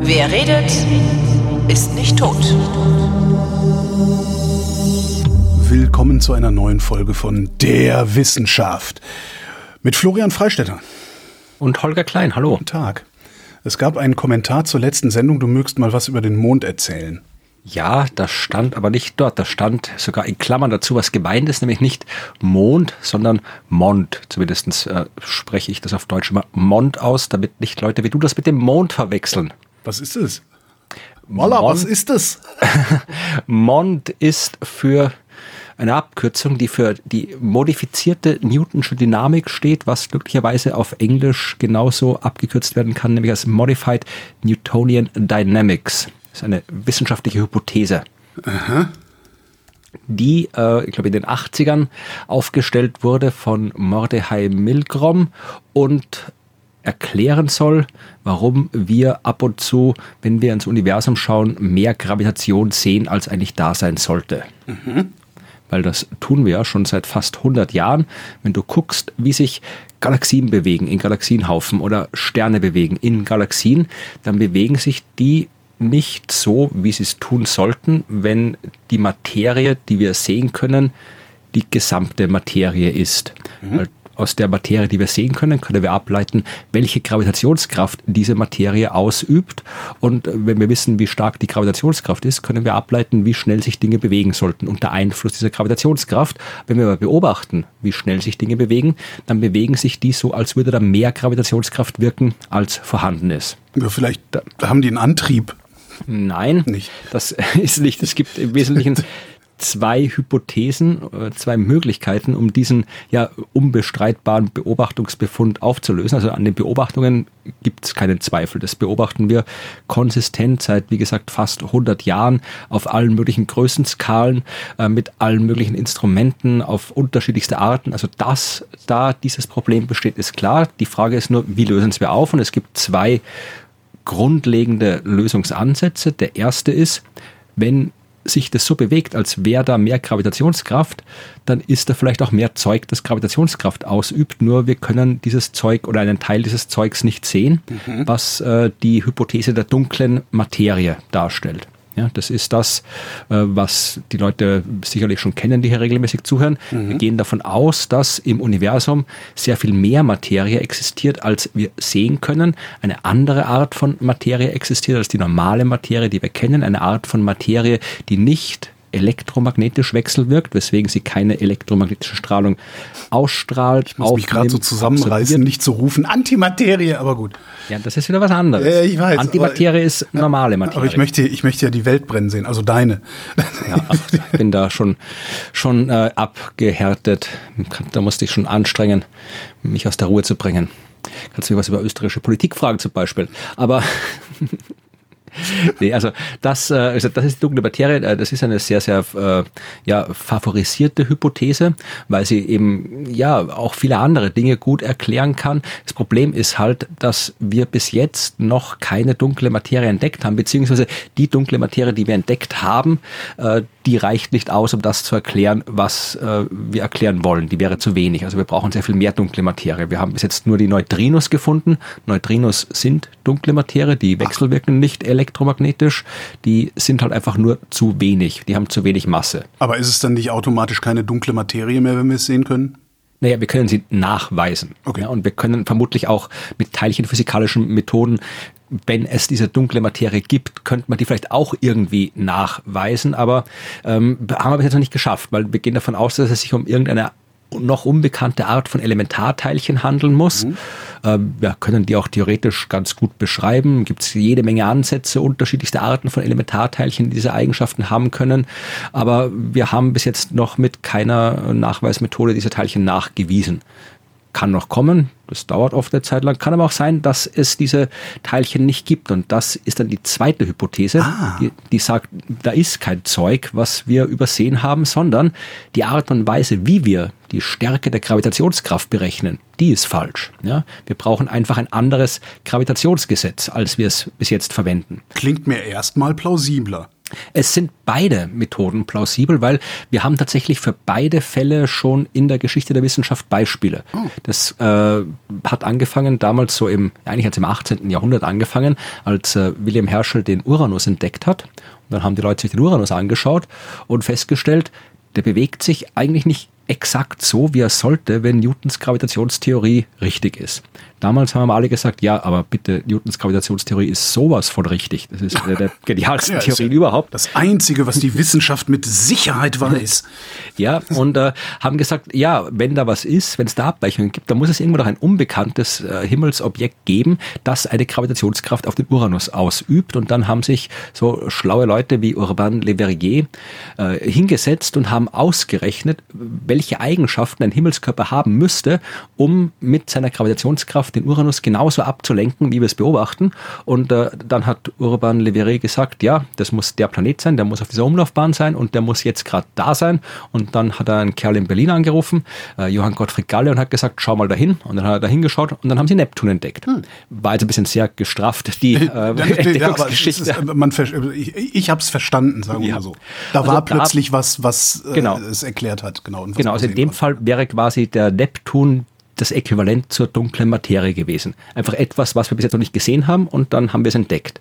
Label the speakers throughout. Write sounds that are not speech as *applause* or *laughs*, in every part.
Speaker 1: Wer redet, ist nicht tot.
Speaker 2: Willkommen zu einer neuen Folge von Der Wissenschaft mit Florian Freistetter.
Speaker 3: Und Holger Klein, hallo.
Speaker 2: Guten Tag. Es gab einen Kommentar zur letzten Sendung, du mögst mal was über den Mond erzählen.
Speaker 3: Ja, das stand aber nicht dort. Das stand sogar in Klammern dazu, was gemeint ist, nämlich nicht Mond, sondern Mond. Zumindest äh, spreche ich das auf Deutsch immer Mond aus, damit nicht Leute wie du das mit dem Mond verwechseln.
Speaker 2: Was ist es? Molla, was ist es? *laughs*
Speaker 3: Mond ist für eine Abkürzung, die für die modifizierte Newtonsche Dynamik steht, was glücklicherweise auf Englisch genauso abgekürzt werden kann, nämlich als Modified Newtonian Dynamics. Das ist eine wissenschaftliche Hypothese. Aha. Die, äh, ich glaube, in den 80ern aufgestellt wurde von Mordechai Milgrom und erklären soll, warum wir ab und zu, wenn wir ins Universum schauen, mehr Gravitation sehen, als eigentlich da sein sollte. Mhm. Weil das tun wir ja schon seit fast 100 Jahren. Wenn du guckst, wie sich Galaxien bewegen in Galaxienhaufen oder Sterne bewegen in Galaxien, dann bewegen sich die nicht so, wie sie es tun sollten, wenn die Materie, die wir sehen können, die gesamte Materie ist. Mhm aus der Materie, die wir sehen können, können wir ableiten, welche Gravitationskraft diese Materie ausübt. Und wenn wir wissen, wie stark die Gravitationskraft ist, können wir ableiten, wie schnell sich Dinge bewegen sollten unter Einfluss dieser Gravitationskraft. Wenn wir aber beobachten, wie schnell sich Dinge bewegen, dann bewegen sich die so, als würde da mehr Gravitationskraft wirken, als vorhanden ist.
Speaker 2: Ja, vielleicht haben die einen Antrieb.
Speaker 3: Nein, nicht. das *laughs* ist nicht. Es gibt im Wesentlichen *laughs* zwei Hypothesen, äh, zwei Möglichkeiten, um diesen ja unbestreitbaren Beobachtungsbefund aufzulösen. Also an den Beobachtungen gibt es keinen Zweifel. Das beobachten wir konsistent seit, wie gesagt, fast 100 Jahren auf allen möglichen Größenskalen, äh, mit allen möglichen Instrumenten auf unterschiedlichste Arten. Also dass da dieses Problem besteht, ist klar. Die Frage ist nur, wie lösen wir auf? Und es gibt zwei grundlegende Lösungsansätze. Der erste ist, wenn sich das so bewegt, als wäre da mehr Gravitationskraft, dann ist da vielleicht auch mehr Zeug, das Gravitationskraft ausübt. Nur wir können dieses Zeug oder einen Teil dieses Zeugs nicht sehen, mhm. was äh, die Hypothese der dunklen Materie darstellt. Ja, das ist das, äh, was die Leute sicherlich schon kennen, die hier regelmäßig zuhören. Mhm. Wir gehen davon aus, dass im Universum sehr viel mehr Materie existiert, als wir sehen können. Eine andere Art von Materie existiert als die normale Materie, die wir kennen. Eine Art von Materie, die nicht elektromagnetisch wechselwirkt, weswegen sie keine elektromagnetische Strahlung ausstrahlt.
Speaker 2: Ich muss mich gerade so zusammenreißen, absorbiert. nicht zu rufen Antimaterie, aber gut.
Speaker 3: Ja, das ist wieder was anderes.
Speaker 2: Ja, ich weiß.
Speaker 3: Antimaterie ist normale Materie.
Speaker 2: Aber ich möchte, ich möchte ja die Welt brennen sehen, also deine.
Speaker 3: Ja, ich bin da schon, schon äh, abgehärtet. Da musste ich schon anstrengen, mich aus der Ruhe zu bringen. Kannst du mir was über österreichische Politik fragen zum Beispiel. Aber *laughs* nee, also das, äh, also das ist die dunkle Materie, äh, das ist eine sehr, sehr äh, ja, favorisierte Hypothese, weil sie eben ja auch viele andere Dinge gut erklären kann. Das Problem ist halt, dass wir bis jetzt noch keine dunkle Materie entdeckt haben, beziehungsweise die dunkle Materie, die wir entdeckt haben, äh, die reicht nicht aus, um das zu erklären, was äh, wir erklären wollen. Die wäre zu wenig. Also wir brauchen sehr viel mehr dunkle Materie. Wir haben bis jetzt nur die Neutrinos gefunden. Neutrinos sind dunkle Materie, die wechselwirken nicht elektromagnetisch. Die sind halt einfach nur zu wenig. Die haben zu wenig Masse.
Speaker 2: Aber ist es dann nicht automatisch keine dunkle Materie mehr, wenn wir es sehen können?
Speaker 3: Naja, wir können sie nachweisen. Okay. Ja, und wir können vermutlich auch mit teilchenphysikalischen Methoden, wenn es diese dunkle Materie gibt, könnte man die vielleicht auch irgendwie nachweisen, aber ähm, haben wir bis jetzt noch nicht geschafft, weil wir gehen davon aus, dass es sich um irgendeine noch unbekannte Art von Elementarteilchen handeln muss. Mhm. Ähm, wir können die auch theoretisch ganz gut beschreiben. Gibt es jede Menge Ansätze, unterschiedlichste Arten von Elementarteilchen, die diese Eigenschaften haben können. Aber wir haben bis jetzt noch mit keiner Nachweismethode diese Teilchen nachgewiesen kann noch kommen. Das dauert oft eine Zeit lang. Kann aber auch sein, dass es diese Teilchen nicht gibt. Und das ist dann die zweite Hypothese, ah. die, die, sagt, da ist kein Zeug, was wir übersehen haben, sondern die Art und Weise, wie wir die Stärke der Gravitationskraft berechnen, die ist falsch. Ja? Wir brauchen einfach ein anderes Gravitationsgesetz, als wir es bis jetzt verwenden.
Speaker 2: Klingt mir erstmal plausibler.
Speaker 3: Es sind beide Methoden plausibel, weil wir haben tatsächlich für beide Fälle schon in der Geschichte der Wissenschaft Beispiele. Oh. Das äh, hat angefangen damals so im, eigentlich hat es im 18. Jahrhundert angefangen, als äh, William Herschel den Uranus entdeckt hat. Und dann haben die Leute sich den Uranus angeschaut und festgestellt, der bewegt sich eigentlich nicht exakt so, wie er sollte, wenn Newtons Gravitationstheorie richtig ist. Damals haben wir alle gesagt, ja, aber bitte, Newtons Gravitationstheorie ist sowas von richtig. Das ist eine der *laughs* genialsten ja, Theorien überhaupt.
Speaker 2: Das Einzige, was die Wissenschaft mit Sicherheit *laughs* weiß.
Speaker 3: ja, und äh, haben gesagt, ja, wenn da was ist, wenn es da Abweichungen gibt, dann muss es irgendwo noch ein unbekanntes äh, Himmelsobjekt geben, das eine Gravitationskraft auf den Uranus ausübt. Und dann haben sich so schlaue Leute wie Urban Le Verrier äh, hingesetzt und haben ausgerechnet, welche Eigenschaften ein Himmelskörper haben müsste, um mit seiner Gravitationskraft den Uranus genauso abzulenken, wie wir es beobachten. Und äh, dann hat Urban Le Verrier gesagt, ja, das muss der Planet sein, der muss auf dieser Umlaufbahn sein und der muss jetzt gerade da sein. Und dann hat er einen Kerl in Berlin angerufen, äh, Johann Gottfried Galle, und hat gesagt, schau mal dahin. Und dann hat er da hingeschaut und dann haben sie Neptun entdeckt. Hm. War jetzt ein bisschen sehr gestrafft, die äh, *laughs* Entdeckungsgeschichte.
Speaker 2: Ja, ist, man, ich ich habe es verstanden, sagen wir ja. mal so. Da also war plötzlich da, was, was
Speaker 3: äh, genau.
Speaker 2: es erklärt hat.
Speaker 3: Genau, genau also in dem. Fall wäre quasi der Neptun das Äquivalent zur dunklen Materie gewesen. Einfach etwas, was wir bis jetzt noch nicht gesehen haben und dann haben wir es entdeckt.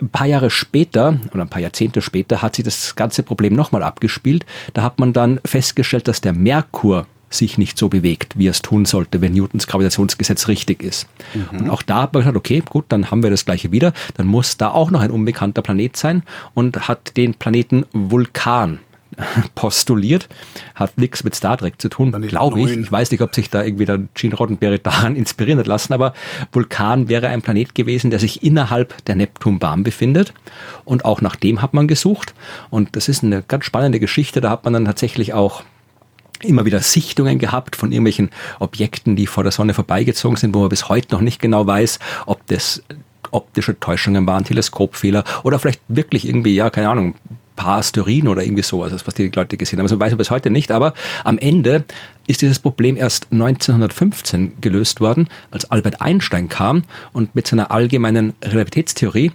Speaker 3: Ein paar Jahre später oder ein paar Jahrzehnte später hat sich das ganze Problem nochmal abgespielt. Da hat man dann festgestellt, dass der Merkur sich nicht so bewegt, wie er es tun sollte, wenn Newtons Gravitationsgesetz richtig ist. Mhm. Und auch da hat man gesagt, okay, gut, dann haben wir das gleiche wieder. Dann muss da auch noch ein unbekannter Planet sein und hat den Planeten Vulkan *laughs* postuliert. Hat nichts mit Star Trek zu tun, glaube ich. Ich weiß nicht, ob sich da irgendwie der Gene Roddenberry *laughs* daran inspirieren hat lassen, aber Vulkan wäre ein Planet gewesen, der sich innerhalb der Neptunbahn befindet. Und auch nach dem hat man gesucht. Und das ist eine ganz spannende Geschichte. Da hat man dann tatsächlich auch immer wieder Sichtungen gehabt von irgendwelchen Objekten, die vor der Sonne vorbeigezogen sind, wo man bis heute noch nicht genau weiß, ob das optische Täuschungen waren, Teleskopfehler oder vielleicht wirklich irgendwie, ja, keine Ahnung, paar Asteroiden oder irgendwie sowas, was die Leute gesehen haben. Also weiß man bis heute nicht, aber am Ende ist dieses Problem erst 1915 gelöst worden, als Albert Einstein kam und mit seiner allgemeinen Relativitätstheorie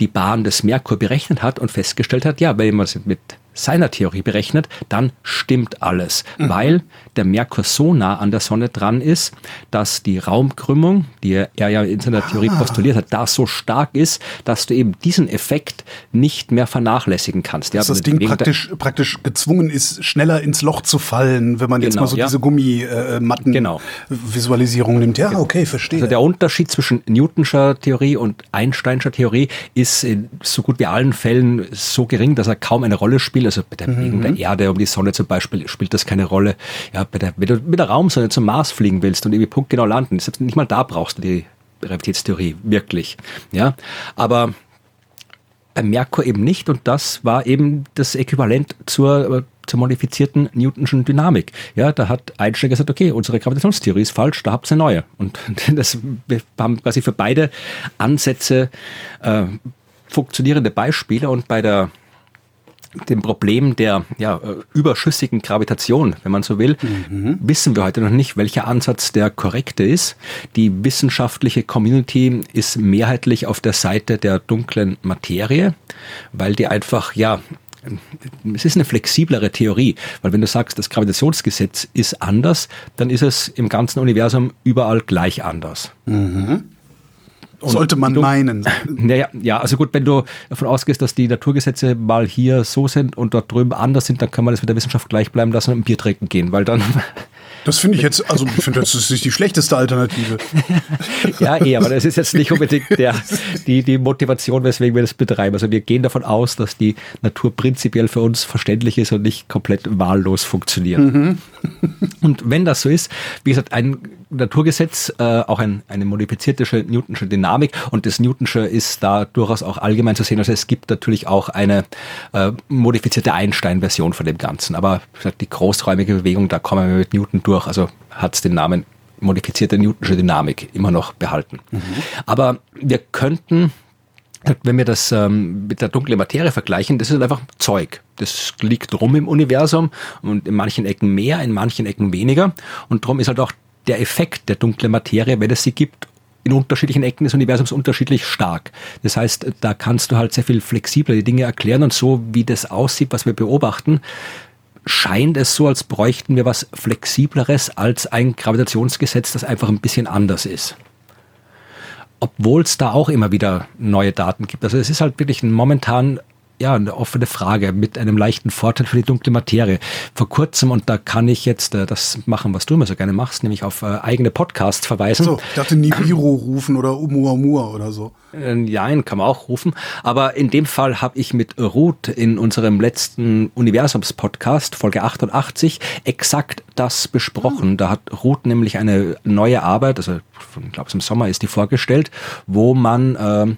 Speaker 3: die Bahn des Merkur berechnet hat und festgestellt hat, ja, wenn man mit seiner Theorie berechnet, dann stimmt alles, mhm. weil der Merkur so nah an der Sonne dran ist, dass die Raumkrümmung, die er ja in seiner Theorie ah. postuliert hat, da so stark ist, dass du eben diesen Effekt nicht mehr vernachlässigen kannst.
Speaker 2: Dass ja, das Ding praktisch, praktisch gezwungen ist, schneller ins Loch zu fallen, wenn man genau, jetzt mal so ja. diese Gummimatten genau. Visualisierung nimmt. Ja, genau. okay, verstehe.
Speaker 3: Also der Unterschied zwischen Newtonscher Theorie und Einsteinscher Theorie ist in so gut wie allen Fällen so gering, dass er kaum eine Rolle spielt also bei der Bewegung mhm. der Erde um die Sonne zum Beispiel spielt das keine Rolle. Ja, bei der, wenn du mit der Raumsonne zum Mars fliegen willst und irgendwie punktgenau landen, selbst nicht mal da brauchst du die Relativitätstheorie wirklich. Ja, aber bei Merkur eben nicht und das war eben das Äquivalent zur zur modifizierten Newtonschen Dynamik. Ja, da hat Einstein gesagt, okay, unsere Gravitationstheorie ist falsch, da habt ihr eine neue. Und *laughs* das, wir haben quasi für beide Ansätze äh, funktionierende Beispiele und bei der dem Problem der ja, äh, überschüssigen Gravitation, wenn man so will, mhm. wissen wir heute noch nicht, welcher Ansatz der korrekte ist. Die wissenschaftliche Community ist mehrheitlich auf der Seite der dunklen Materie, weil die einfach, ja, es ist eine flexiblere Theorie, weil wenn du sagst, das Gravitationsgesetz ist anders, dann ist es im ganzen Universum überall gleich anders.
Speaker 2: Mhm. Und Sollte man du, meinen. *laughs*
Speaker 3: Naja, ja, also gut, wenn du davon ausgehst, dass die Naturgesetze mal hier so sind und dort drüben anders sind, dann kann man das mit der Wissenschaft gleich bleiben lassen und ein Bier trinken gehen, weil dann *laughs*
Speaker 2: das finde ich *laughs* jetzt, also ich finde, das ist nicht die schlechteste Alternative.
Speaker 3: ja, eh, aber das ist jetzt nicht unbedingt der, die, die Motivation, weswegen wir das betreiben. Also wir gehen davon aus, dass die Natur prinzipiell für uns verständlich ist und nicht komplett wahllos funktioniert. Mhm. Und wenn das so ist, wie gesagt, ein Naturgesetz, äh, auch ein, eine modifizierte Newtonsche Dynamik und das Newtonsche ist da durchaus auch allgemein zu sehen. Also es gibt natürlich auch eine äh, modifizierte Einstein-Version von dem Ganzen. Aber gesagt, die großräumige Bewegung, da kommen wir mit Newton durch also hat es den Namen modifizierte Newtonsche Dynamik immer noch behalten. Mhm. Aber wir könnten wenn wir das ähm, mit der dunklen Materie vergleichen, das ist einfach Zeug. Das liegt rum im Universum und in manchen Ecken mehr, in manchen Ecken weniger. Und darum ist halt auch der Effekt der dunklen Materie, wenn es sie gibt, in unterschiedlichen Ecken des Universums unterschiedlich stark. Das heißt, da kannst du halt sehr viel flexibler die Dinge erklären und so, wie das aussieht, was wir beobachten, scheint es so, als bräuchten wir was Flexibleres als ein Gravitationsgesetz, das einfach ein bisschen anders ist. Obwohl es da auch immer wieder neue Daten gibt. Also es ist halt wirklich momentan ja, eine offene Frage mit einem leichten Vorteil für die dunkle Materie. Vor kurzem, und da kann ich jetzt äh, das machen, was du immer so gerne machst, nämlich auf äh, eigene Podcasts verweisen. So,
Speaker 2: ich dachte Nibiru rufen oder Umuamua oder so.
Speaker 3: Äh, Nein, kann man auch rufen. Aber in dem Fall habe ich mit Ruth in unserem letzten Universums-Podcast, Folge 88, exakt das besprochen. Mhm. Da hat Ruth nämlich eine neue Arbeit, also ich glaube, im Sommer ist die vorgestellt, wo man äh,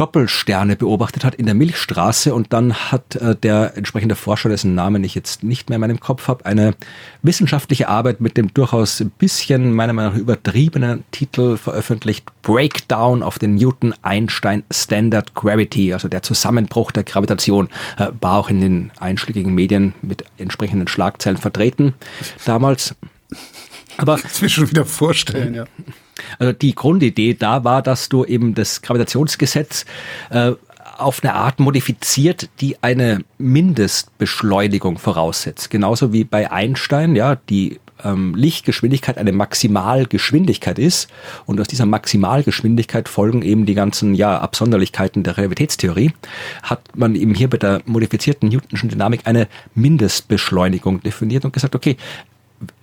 Speaker 3: Doppelsterne beobachtet hat in der Milchstraße und dann hat äh, der entsprechende Forscher, dessen Namen ich jetzt nicht mehr in meinem Kopf habe, eine wissenschaftliche Arbeit mit dem durchaus ein bisschen meiner Meinung nach übertriebenen Titel veröffentlicht, Breakdown of the Newton-Einstein Standard Gravity, also der Zusammenbruch der Gravitation, äh, war auch in den einschlägigen Medien mit entsprechenden Schlagzeilen vertreten damals.
Speaker 2: Aber *laughs* das will ich schon wieder vorstellen, ja.
Speaker 3: Also die Grundidee da war, dass du eben das Gravitationsgesetz äh, auf eine Art modifiziert, die eine Mindestbeschleunigung voraussetzt. Genauso wie bei Einstein, ja, die ähm, Lichtgeschwindigkeit eine Maximalgeschwindigkeit ist. Und aus dieser Maximalgeschwindigkeit folgen eben die ganzen ja, Absonderlichkeiten der Relativitätstheorie, hat man eben hier bei der modifizierten Newtonschen Dynamik eine Mindestbeschleunigung definiert und gesagt, okay,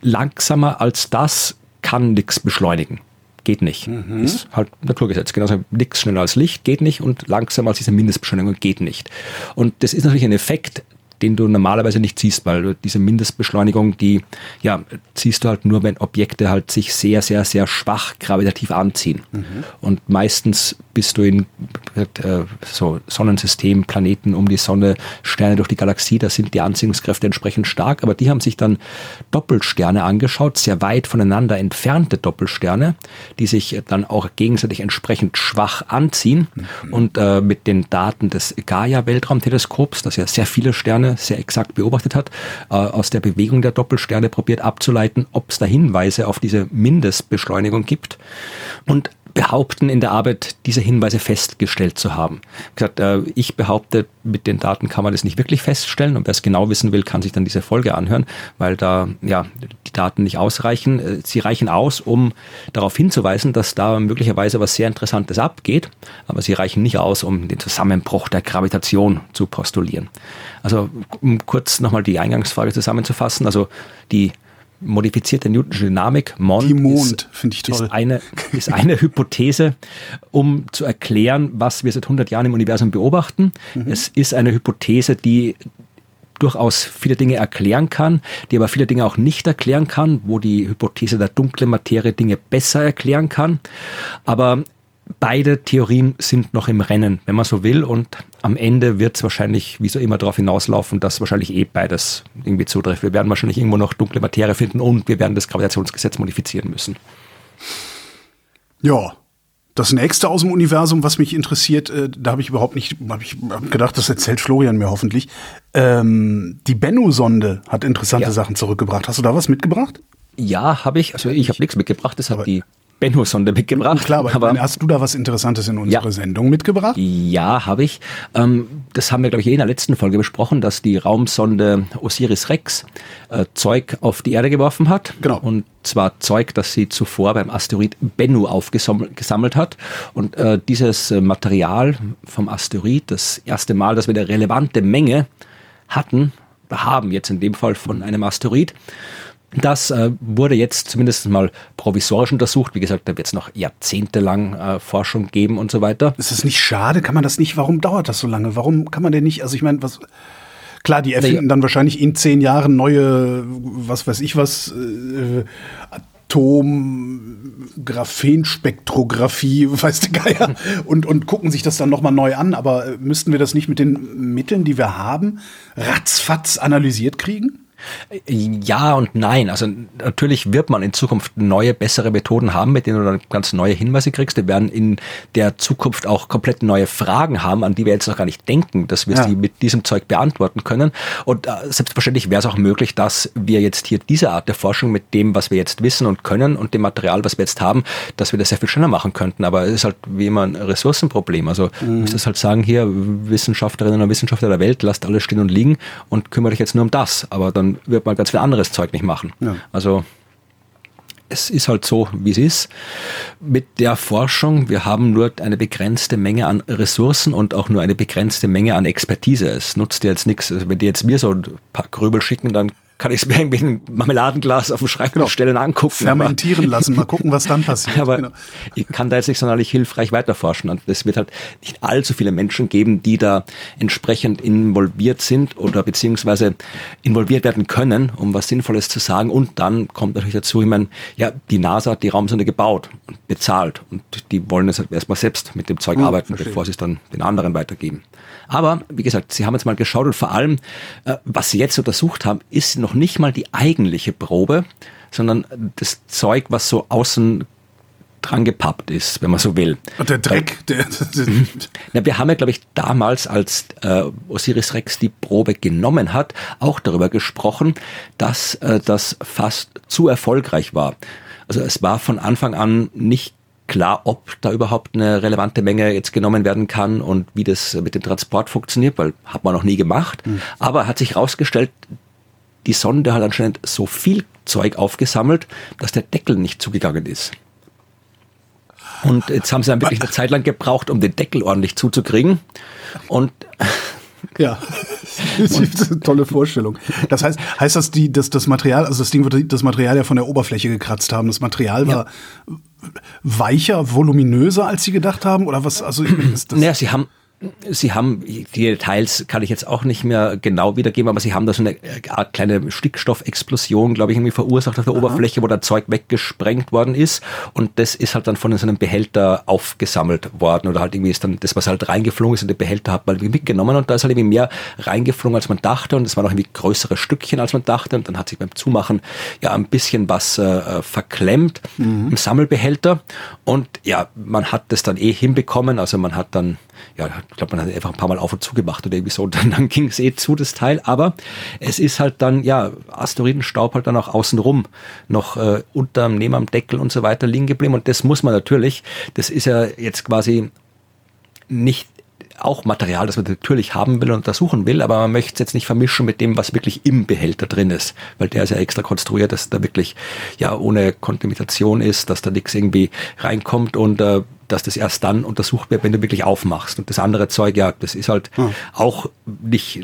Speaker 3: langsamer als das kann nichts beschleunigen geht nicht. Mhm. Ist halt Naturgesetz. Genauso nichts schneller als Licht geht nicht und langsamer als diese Mindestbeschleunigung geht nicht. Und das ist natürlich ein Effekt, den du normalerweise nicht siehst, weil diese Mindestbeschleunigung, die ja, siehst du halt nur, wenn Objekte halt sich sehr, sehr, sehr schwach gravitativ anziehen. Mhm. Und meistens bist du in äh, so Sonnensystem, Planeten um die Sonne, Sterne durch die Galaxie, da sind die Anziehungskräfte entsprechend stark, aber die haben sich dann Doppelsterne angeschaut, sehr weit voneinander entfernte Doppelsterne, die sich dann auch gegenseitig entsprechend schwach anziehen mhm. und äh, mit den Daten des Gaia-Weltraumteleskops, das ja sehr viele Sterne sehr exakt beobachtet hat, äh, aus der Bewegung der Doppelsterne probiert abzuleiten, ob es da Hinweise auf diese Mindestbeschleunigung gibt. Und behaupten in der Arbeit diese Hinweise festgestellt zu haben. Gesagt, äh, ich behaupte, mit den Daten kann man das nicht wirklich feststellen und wer es genau wissen will, kann sich dann diese Folge anhören, weil da ja die Daten nicht ausreichen. Äh, sie reichen aus, um darauf hinzuweisen, dass da möglicherweise was sehr Interessantes abgeht, aber sie reichen nicht aus, um den Zusammenbruch der Gravitation zu postulieren. Also um kurz nochmal die Eingangsfrage zusammenzufassen, also die modifizierte Newtonsche Dynamik,
Speaker 2: Mond, Mond
Speaker 3: ist. Ist, eine, ist eine *laughs* Hypothese, um zu erklären, was wir seit 100 Jahren im Universum beobachten. Mhm. Es ist eine Hypothese, die durchaus viele Dinge erklären kann, die aber viele Dinge auch nicht erklären kann, wo die Hypothese der dunklen Materie Dinge besser erklären kann. Aber beide Theorien sind noch im Rennen, wenn man so will. Und am Ende wird es wahrscheinlich, wie so immer, darauf hinauslaufen, dass wahrscheinlich eh beides irgendwie zutrifft. Wir werden wahrscheinlich irgendwo noch dunkle Materie finden und wir werden das Gravitationsgesetz modifizieren müssen.
Speaker 2: Ja. Das nächste aus dem Universum, was mich interessiert, äh, da habe ich überhaupt nicht, habe ich gedacht, das erzählt Florian mir hoffentlich. Ähm, die Bennu-Sonde hat interessante ja. Sachen zurückgebracht. Hast du da was mitgebracht?
Speaker 3: Ja, habe ich. Also ich habe nichts mitgebracht. Das hat die Benno-Sonde mitgebracht.
Speaker 2: Klar, aber, aber hast du da was Interessantes in unsere ja, Sendung mitgebracht?
Speaker 3: Ja, habe ich. Ähm, das haben wir, glaube ich, eh in der letzten Folge besprochen, dass die Raumsonde Osiris Rex äh, Zeug auf die Erde geworfen hat.
Speaker 2: Genau.
Speaker 3: Und zwar Zeug, das sie zuvor beim Asteroid Bennu aufgesammelt hat. Und äh, dieses äh, Material vom Asteroid, das erste Mal, dass wir eine relevante Menge hatten, haben jetzt in dem Fall von einem Asteroid, das äh, wurde jetzt zumindest mal provisorisch untersucht. Wie gesagt, da wird es noch jahrzehntelang äh, Forschung geben und so weiter.
Speaker 2: Ist es nicht schade? Kann man das nicht? Warum dauert das so lange? Warum kann man denn nicht? Also ich meine, was? Klar, die erfinden nee. dann wahrscheinlich in zehn Jahren neue, was weiß ich was, äh, Atom, Graphenspektrographie, *laughs* weiß der Geier, und, und gucken sich das dann nochmal neu an. Aber äh, müssten wir das nicht mit den Mitteln, die wir haben, ratzfatz analysiert kriegen?
Speaker 3: Ja und nein. Also natürlich wird man in Zukunft neue, bessere Methoden haben, mit denen du dann ganz neue Hinweise kriegst. Wir werden in der Zukunft auch komplett neue Fragen haben, an die wir jetzt noch gar nicht denken, dass wir ja. sie mit diesem Zeug beantworten können. Und äh, selbstverständlich wäre es auch möglich, dass wir jetzt hier diese Art der Forschung mit dem, was wir jetzt wissen und können und dem Material, was wir jetzt haben, dass wir das sehr viel schneller machen könnten. Aber es ist halt wie immer ein Ressourcenproblem. Also mhm. müsste es halt sagen, hier Wissenschaftlerinnen und Wissenschaftler der Welt, lasst alles stehen und liegen und kümmere dich jetzt nur um das. Aber dann wird man ganz viel anderes Zeug nicht machen. Ja. Also es ist halt so, wie es ist. Mit der Forschung, wir haben nur eine begrenzte Menge an Ressourcen und auch nur eine begrenzte Menge an Expertise. Es nutzt dir jetzt nichts, also wenn die jetzt mir so ein paar Grübel schicken, dann kann ich es mir irgendwie ein Marmeladenglas auf dem Schreibtisch genau. stellen angucken.
Speaker 2: Fermentieren aber, lassen, mal gucken, was dann *laughs* passiert.
Speaker 3: aber genau. ich kann da jetzt nicht sonderlich hilfreich weiterforschen. Und es wird halt nicht allzu viele Menschen geben, die da entsprechend involviert sind oder beziehungsweise involviert werden können, um was Sinnvolles zu sagen. Und dann kommt natürlich dazu, ich meine, ja, die NASA hat die Raumsonde gebaut und bezahlt. Und die wollen jetzt halt erstmal selbst mit dem Zeug hm, arbeiten, verstehe. bevor sie es dann den anderen weitergeben. Aber wie gesagt, sie haben jetzt mal geschaut und vor allem, äh, was sie jetzt untersucht haben, ist noch nicht mal die eigentliche Probe, sondern das Zeug, was so außen dran gepappt ist, wenn man so will.
Speaker 2: Und der Dreck, der, *laughs*
Speaker 3: Na, wir haben ja, glaube ich, damals, als äh, Osiris Rex die Probe genommen hat, auch darüber gesprochen, dass äh, das fast zu erfolgreich war. Also es war von Anfang an nicht klar, ob da überhaupt eine relevante Menge jetzt genommen werden kann und wie das mit dem Transport funktioniert, weil hat man noch nie gemacht. Mhm. Aber hat sich herausgestellt, die Sonde hat anscheinend so viel Zeug aufgesammelt, dass der Deckel nicht zugegangen ist. Und jetzt haben sie dann wirklich eine Zeit lang gebraucht, um den Deckel ordentlich zuzukriegen. Und *laughs*
Speaker 2: ja, das ist eine tolle Vorstellung. Das heißt, heißt das, die, dass das Material, also das Ding wird das Material ja von der Oberfläche gekratzt haben. Das Material war ja. weicher, voluminöser, als sie gedacht haben? Oder was? Also,
Speaker 3: ist das naja, sie haben Sie haben, die Details kann ich jetzt auch nicht mehr genau wiedergeben, aber Sie haben da so eine Art kleine Stickstoffexplosion, glaube ich, irgendwie verursacht auf der Aha. Oberfläche, wo der Zeug weggesprengt worden ist. Und das ist halt dann von so einem Behälter aufgesammelt worden. Oder halt irgendwie ist dann das, was halt reingeflogen ist, in den Behälter hat man irgendwie mitgenommen. Und da ist halt irgendwie mehr reingeflogen, als man dachte. Und es waren auch irgendwie größere Stückchen, als man dachte. Und dann hat sich beim Zumachen ja ein bisschen was äh, verklemmt mhm. im Sammelbehälter. Und ja, man hat das dann eh hinbekommen. Also man hat dann ja, ich glaube, man hat einfach ein paar Mal auf und zu gemacht oder irgendwie so und dann, dann ging es eh zu, das Teil. Aber es ist halt dann, ja, Asteroidenstaub halt dann auch außenrum noch äh, unterm, neben am Deckel und so weiter liegen geblieben. Und das muss man natürlich, das ist ja jetzt quasi nicht auch Material, das man natürlich haben will und untersuchen will, aber man möchte es jetzt nicht vermischen mit dem, was wirklich im Behälter drin ist, weil der ist ja extra konstruiert, dass da wirklich ja ohne Kontamination ist, dass da nichts irgendwie reinkommt und äh, dass das erst dann untersucht wird, wenn du wirklich aufmachst. Und das andere Zeug, ja, das ist halt hm. auch nicht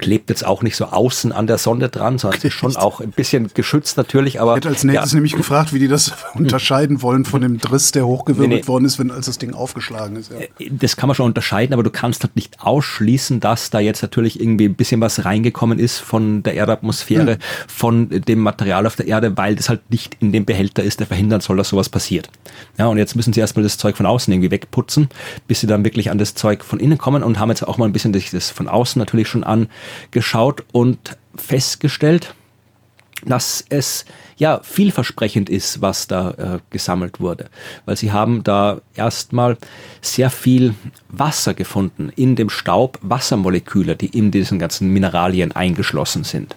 Speaker 3: klebt jetzt auch nicht so außen an der Sonde dran, sondern ist schon auch ein bisschen geschützt natürlich, aber. Ich
Speaker 2: hätte als nächstes ja. nämlich gefragt, wie die das *laughs* unterscheiden wollen von dem Driss, der hochgewirbelt nee, nee. worden ist, wenn als das Ding aufgeschlagen ist. Ja.
Speaker 3: Äh, das kann man schon unterscheiden, aber du kannst halt nicht ausschließen, dass da jetzt natürlich irgendwie ein bisschen was reingekommen ist von der Erdatmosphäre, ja. von dem Material auf der Erde, weil das halt nicht in dem Behälter ist, der verhindern soll, dass sowas passiert. Ja, und jetzt müssen sie erstmal das Zeug von außen irgendwie wegputzen, bis sie dann wirklich an das Zeug von innen kommen und haben jetzt auch mal ein bisschen das von außen natürlich schon an geschaut und festgestellt, dass es ja vielversprechend ist, was da äh, gesammelt wurde, weil sie haben da erstmal sehr viel Wasser gefunden in dem Staub, Wassermoleküle, die in diesen ganzen Mineralien eingeschlossen sind.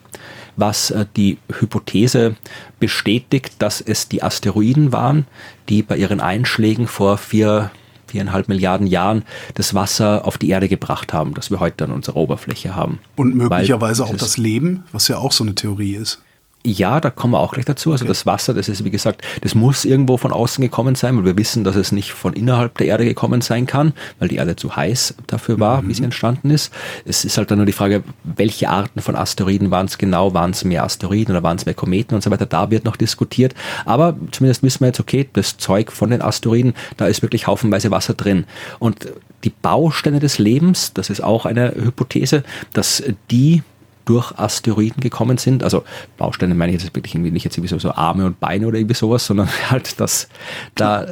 Speaker 3: Was äh, die Hypothese bestätigt, dass es die Asteroiden waren, die bei ihren Einschlägen vor vier viereinhalb Milliarden Jahren das Wasser auf die Erde gebracht haben, das wir heute an unserer Oberfläche haben.
Speaker 2: Und möglicherweise auch das Leben, was ja auch so eine Theorie ist.
Speaker 3: Ja, da kommen wir auch gleich dazu. Also okay. das Wasser, das ist wie gesagt, das muss irgendwo von außen gekommen sein, weil wir wissen, dass es nicht von innerhalb der Erde gekommen sein kann, weil die Erde zu heiß dafür war, mhm. wie sie entstanden ist. Es ist halt dann nur die Frage, welche Arten von Asteroiden waren es genau? Waren es mehr Asteroiden oder waren es mehr Kometen und so weiter? Da wird noch diskutiert. Aber zumindest wissen wir jetzt, okay, das Zeug von den Asteroiden, da ist wirklich haufenweise Wasser drin. Und die Bausteine des Lebens, das ist auch eine Hypothese, dass die durch Asteroiden gekommen sind. Also Bausteine meine ich jetzt wirklich irgendwie nicht jetzt irgendwie so, so Arme und Beine oder irgendwie sowas, sondern *laughs* halt, dass da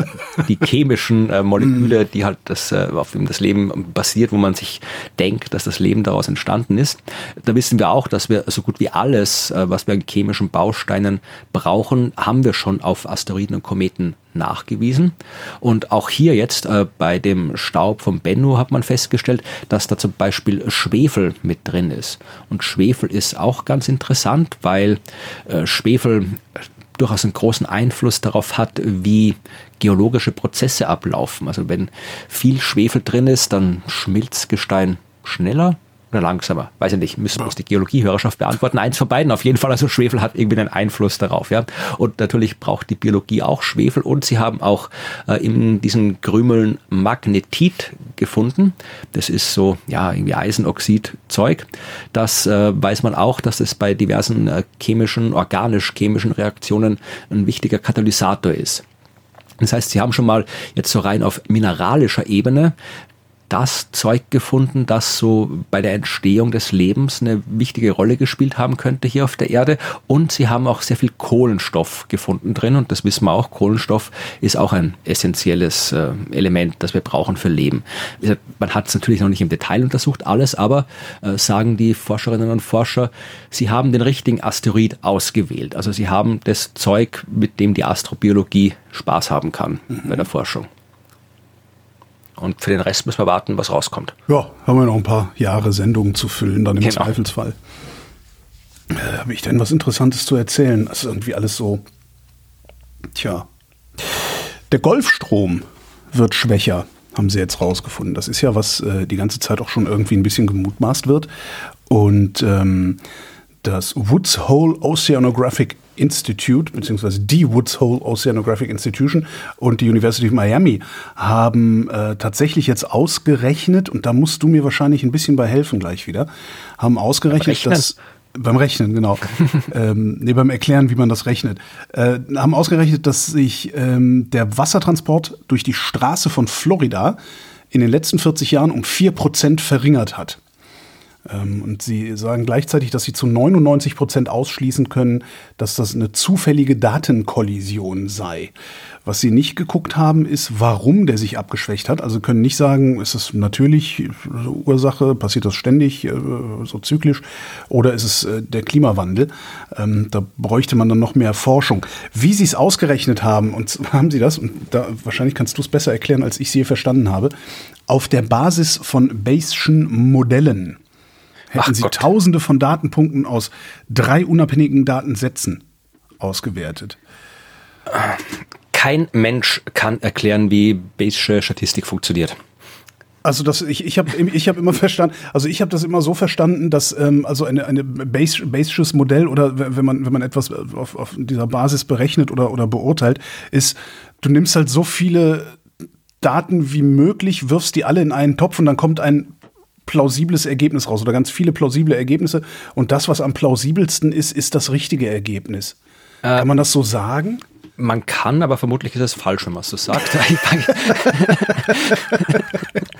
Speaker 3: die chemischen äh, Moleküle, die halt das, äh, auf dem das Leben basiert, wo man sich denkt, dass das Leben daraus entstanden ist. Da wissen wir auch, dass wir so gut wie alles, äh, was wir an chemischen Bausteinen brauchen, haben wir schon auf Asteroiden und Kometen nachgewiesen. Und auch hier jetzt äh, bei dem Staub vom Bennu hat man festgestellt, dass da zum Beispiel Schwefel mit drin ist. Und Schwefel ist auch ganz interessant, weil äh, Schwefel durchaus einen großen Einfluss darauf hat, wie geologische Prozesse ablaufen. Also wenn viel Schwefel drin ist, dann schmilzt Gestein schneller oder langsamer? Weiß ich nicht, müssen uns die Geologiehörerschaft beantworten. Eins von beiden auf jeden Fall. Also Schwefel hat irgendwie einen Einfluss darauf. Ja? Und natürlich braucht die Biologie auch Schwefel und sie haben auch äh, in diesen Krümeln Magnetit gefunden. Das ist so, ja, irgendwie Eisenoxid-Zeug. Das äh, weiß man auch, dass es bei diversen äh, chemischen, organisch-chemischen Reaktionen ein wichtiger Katalysator ist. Das heißt, sie haben schon mal jetzt so rein auf mineralischer Ebene das Zeug gefunden, das so bei der Entstehung des Lebens eine wichtige Rolle gespielt haben könnte hier auf der Erde. Und sie haben auch sehr viel Kohlenstoff gefunden drin. Und das wissen wir auch. Kohlenstoff ist auch ein essentielles äh, Element, das wir brauchen für Leben. Man hat es natürlich noch nicht im Detail untersucht, alles, aber äh, sagen die Forscherinnen und Forscher, sie haben den richtigen Asteroid ausgewählt. Also sie haben das Zeug, mit dem die Astrobiologie Spaß haben kann mhm. bei der Forschung. Und für den Rest müssen wir warten, was rauskommt.
Speaker 2: Ja, haben wir noch ein paar Jahre Sendungen zu füllen, dann im genau. Zweifelsfall. Äh, Habe ich denn was Interessantes zu erzählen? Das ist irgendwie alles so. Tja. Der Golfstrom wird schwächer, haben sie jetzt rausgefunden. Das ist ja, was äh, die ganze Zeit auch schon irgendwie ein bisschen gemutmaßt wird. Und ähm, das Woods Hole Oceanographic Institute, beziehungsweise die Woods Hole Oceanographic Institution und die University of Miami haben äh, tatsächlich jetzt ausgerechnet, und da musst du mir wahrscheinlich ein bisschen bei helfen gleich wieder, haben ausgerechnet, dass beim Rechnen, genau. *laughs* ähm, nee, beim Erklären, wie man das rechnet. Äh, haben ausgerechnet, dass sich ähm, der Wassertransport durch die Straße von Florida in den letzten 40 Jahren um 4% verringert hat. Ähm, und sie sagen gleichzeitig, dass sie zu 99 Prozent ausschließen können, dass das eine zufällige Datenkollision sei. Was sie nicht geguckt haben, ist, warum der sich abgeschwächt hat. Also können nicht sagen, ist es natürlich Ursache, passiert das ständig, äh, so zyklisch, oder ist es äh, der Klimawandel? Ähm, da bräuchte man dann noch mehr Forschung. Wie sie es ausgerechnet haben, und *laughs* haben sie das, und da wahrscheinlich kannst du es besser erklären, als ich sie verstanden habe, auf der Basis von Bayes'schen Modellen hätten Ach sie Gott. tausende von Datenpunkten aus drei unabhängigen Datensätzen ausgewertet.
Speaker 3: Kein Mensch kann erklären, wie Bayesche Statistik funktioniert.
Speaker 2: Also das, ich, ich habe ich hab immer verstanden, also ich habe das immer so verstanden, dass ähm, also eine, eine Bayesches Modell oder wenn man, wenn man etwas auf, auf dieser Basis berechnet oder, oder beurteilt, ist, du nimmst halt so viele Daten wie möglich, wirfst die alle in einen Topf und dann kommt ein plausibles Ergebnis raus oder ganz viele plausible Ergebnisse. Und das, was am plausibelsten ist, ist das richtige Ergebnis. Äh, Kann man das so sagen?
Speaker 3: Man kann, aber vermutlich ist es falsch, wenn man es so sagt. *laughs* *laughs*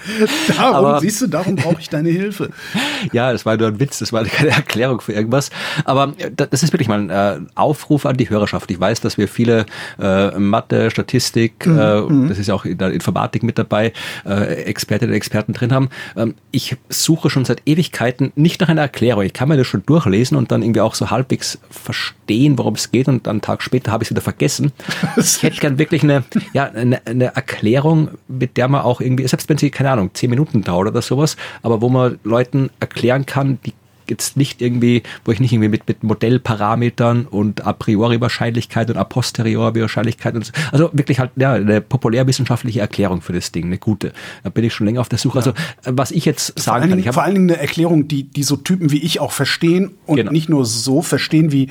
Speaker 3: *laughs*
Speaker 2: darum, aber, siehst du, darum brauche ich deine Hilfe. *laughs*
Speaker 3: Ja, das war nur ein Witz, das war keine Erklärung für irgendwas. Aber äh, das ist wirklich mal ein äh, Aufruf an die Hörerschaft. Ich weiß, dass wir viele äh, Mathe, Statistik, mhm. äh, mhm. das ist ja auch in der Informatik mit dabei, äh, Expertinnen und Experten drin haben. Ähm, ich suche schon seit Ewigkeiten nicht nach einer Erklärung. Ich kann mir das schon durchlesen und dann irgendwie auch so halbwegs verstehen, worum es geht und dann einen Tag später habe ich es wieder vergessen. *laughs* Ich hätte gern wirklich eine, ja, eine, eine Erklärung, mit der man auch irgendwie, selbst wenn sie, keine Ahnung, zehn Minuten dauert oder sowas, aber wo man Leuten erklären kann, die jetzt nicht irgendwie, wo ich nicht irgendwie mit, mit Modellparametern und a priori Wahrscheinlichkeit und a posteriori Wahrscheinlichkeit und so, also wirklich halt ja, eine populärwissenschaftliche Erklärung für das Ding, eine gute. Da bin ich schon länger auf der Suche. Also was ich jetzt sagen
Speaker 2: kann,
Speaker 3: ich
Speaker 2: vor allen Dingen eine Erklärung, die die so Typen wie ich auch verstehen und genau. nicht nur so verstehen wie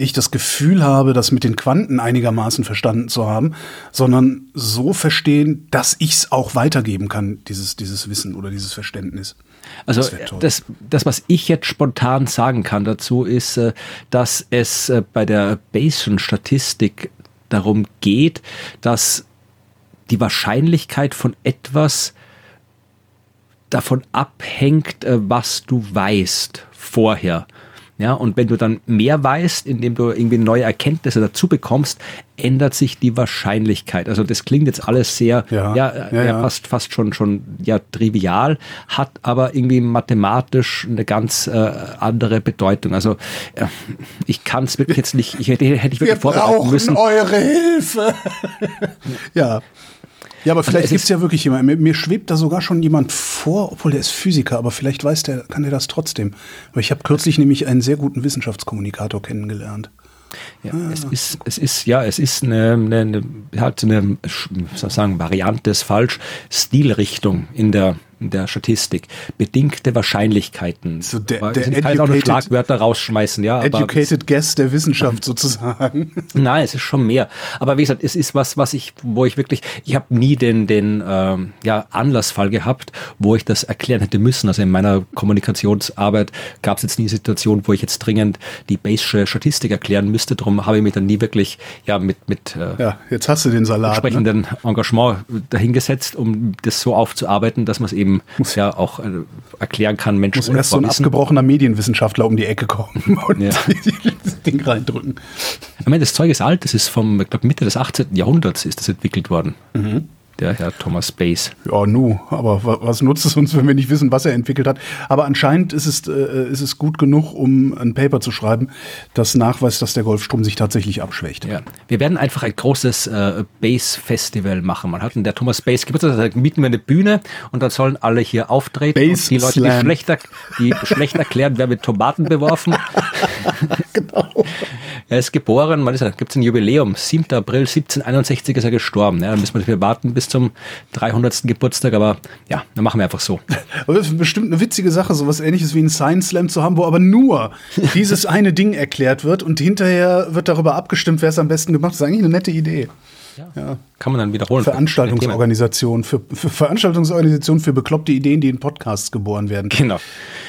Speaker 2: ich das Gefühl habe, das mit den Quanten einigermaßen verstanden zu haben, sondern so verstehen, dass ich es auch weitergeben kann, dieses, dieses Wissen oder dieses Verständnis.
Speaker 3: Also das, das, das, was ich jetzt spontan sagen kann dazu, ist, äh, dass es äh, bei der Bayesian-Statistik darum geht, dass die Wahrscheinlichkeit von etwas davon abhängt, äh, was du weißt vorher Ja, und wenn du dann mehr weißt, indem du irgendwie neue Erkenntnisse dazu bekommst, ändert sich die Wahrscheinlichkeit. Also das klingt jetzt alles sehr, ja, ja, ja, ja, ja. fast, fast schon, schon ja, trivial, hat aber irgendwie mathematisch eine ganz äh, andere Bedeutung. Also äh, ich kann es wirklich jetzt nicht, ich hätte, hätte ich wirklich
Speaker 2: Wir vorbereiten müssen. eure Hilfe. *laughs* ja. Ja, aber vielleicht also gibt es ja wirklich jemanden. Mir, mir, schwebt da sogar schon jemand vor, obwohl der ist Physiker, aber vielleicht weiß der, kann der das trotzdem. Weil ich habe kürzlich nämlich einen sehr guten Wissenschaftskommunikator kennengelernt.
Speaker 3: Ja, ah. es ist, es ist, ja, es ist eine, eine, eine halt eine, soll sagen, Variante ist falsch, Stilrichtung in der der Statistik. Bedingte Wahrscheinlichkeiten.
Speaker 2: So der,
Speaker 3: der ich kann jetzt auch nur Schlagwörter rausschmeißen, ja.
Speaker 2: Educated Guess der Wissenschaft *laughs* sozusagen.
Speaker 3: Nein, es ist schon mehr. Aber wie gesagt, es ist was, was ich, wo ich wirklich, ich habe nie den, den ähm, ja, Anlassfall gehabt, wo ich das erklären hätte müssen. Also in meiner Kommunikationsarbeit gab es jetzt nie Situation, wo ich jetzt dringend die Bayesche Statistik erklären müsste. Darum habe ich mich dann nie wirklich ja mit mit
Speaker 2: äh, ja, jetzt hast du den Salat,
Speaker 3: ne? entsprechenden ne? Engagement dahingesetzt, um das so aufzuarbeiten, dass man es eben eben muss, ja auch äh, erklären kann, Menschen.
Speaker 2: Muss erst so ein abgebrochener Medienwissenschaftler um die Ecke kommen *laughs* und ja. *laughs* das Ding reindrücken.
Speaker 3: Ich meine, das Zeug ist alt, das ist vom, ich glaube, Mitte des 18. Jahrhunderts ist das entwickelt worden. Mhm der Herr Thomas Bass.
Speaker 2: Ja, nu, aber was nutzt es uns, wenn wir nicht wissen, was er entwickelt hat? Aber anscheinend ist es, äh, ist es gut genug, um ein Paper zu schreiben, das nachweist, dass der Golfstrom sich tatsächlich abschwächt.
Speaker 3: Ja. Wir werden einfach ein großes äh, Bass-Festival machen. Man hat in der Thomas Bass Geburtstag, da mieten wir eine Bühne und dann sollen alle hier auftreten.
Speaker 2: Bass
Speaker 3: die Leute, die schlechter, die schlecht erklären, werden mit Tomaten beworfen. *laughs* genau. Er ist geboren, man ist, gibt es ein Jubiläum, 7. April 1761 ist er gestorben. Ja, dann müssen wir warten bis zum 300. Geburtstag, aber ja, dann machen wir einfach so. *laughs*
Speaker 2: Aber das ist bestimmt eine witzige Sache, sowas ähnliches wie ein Science Slam zu haben, wo aber nur *laughs* dieses eine Ding erklärt wird und hinterher wird darüber abgestimmt, wer es am besten gemacht hat. Das ist eigentlich eine nette Idee.
Speaker 3: Ja. Kann man dann wiederholen.
Speaker 2: Veranstaltungsorganisation für, für Veranstaltungsorganisation für bekloppte Ideen, die in Podcasts geboren werden.
Speaker 3: Genau.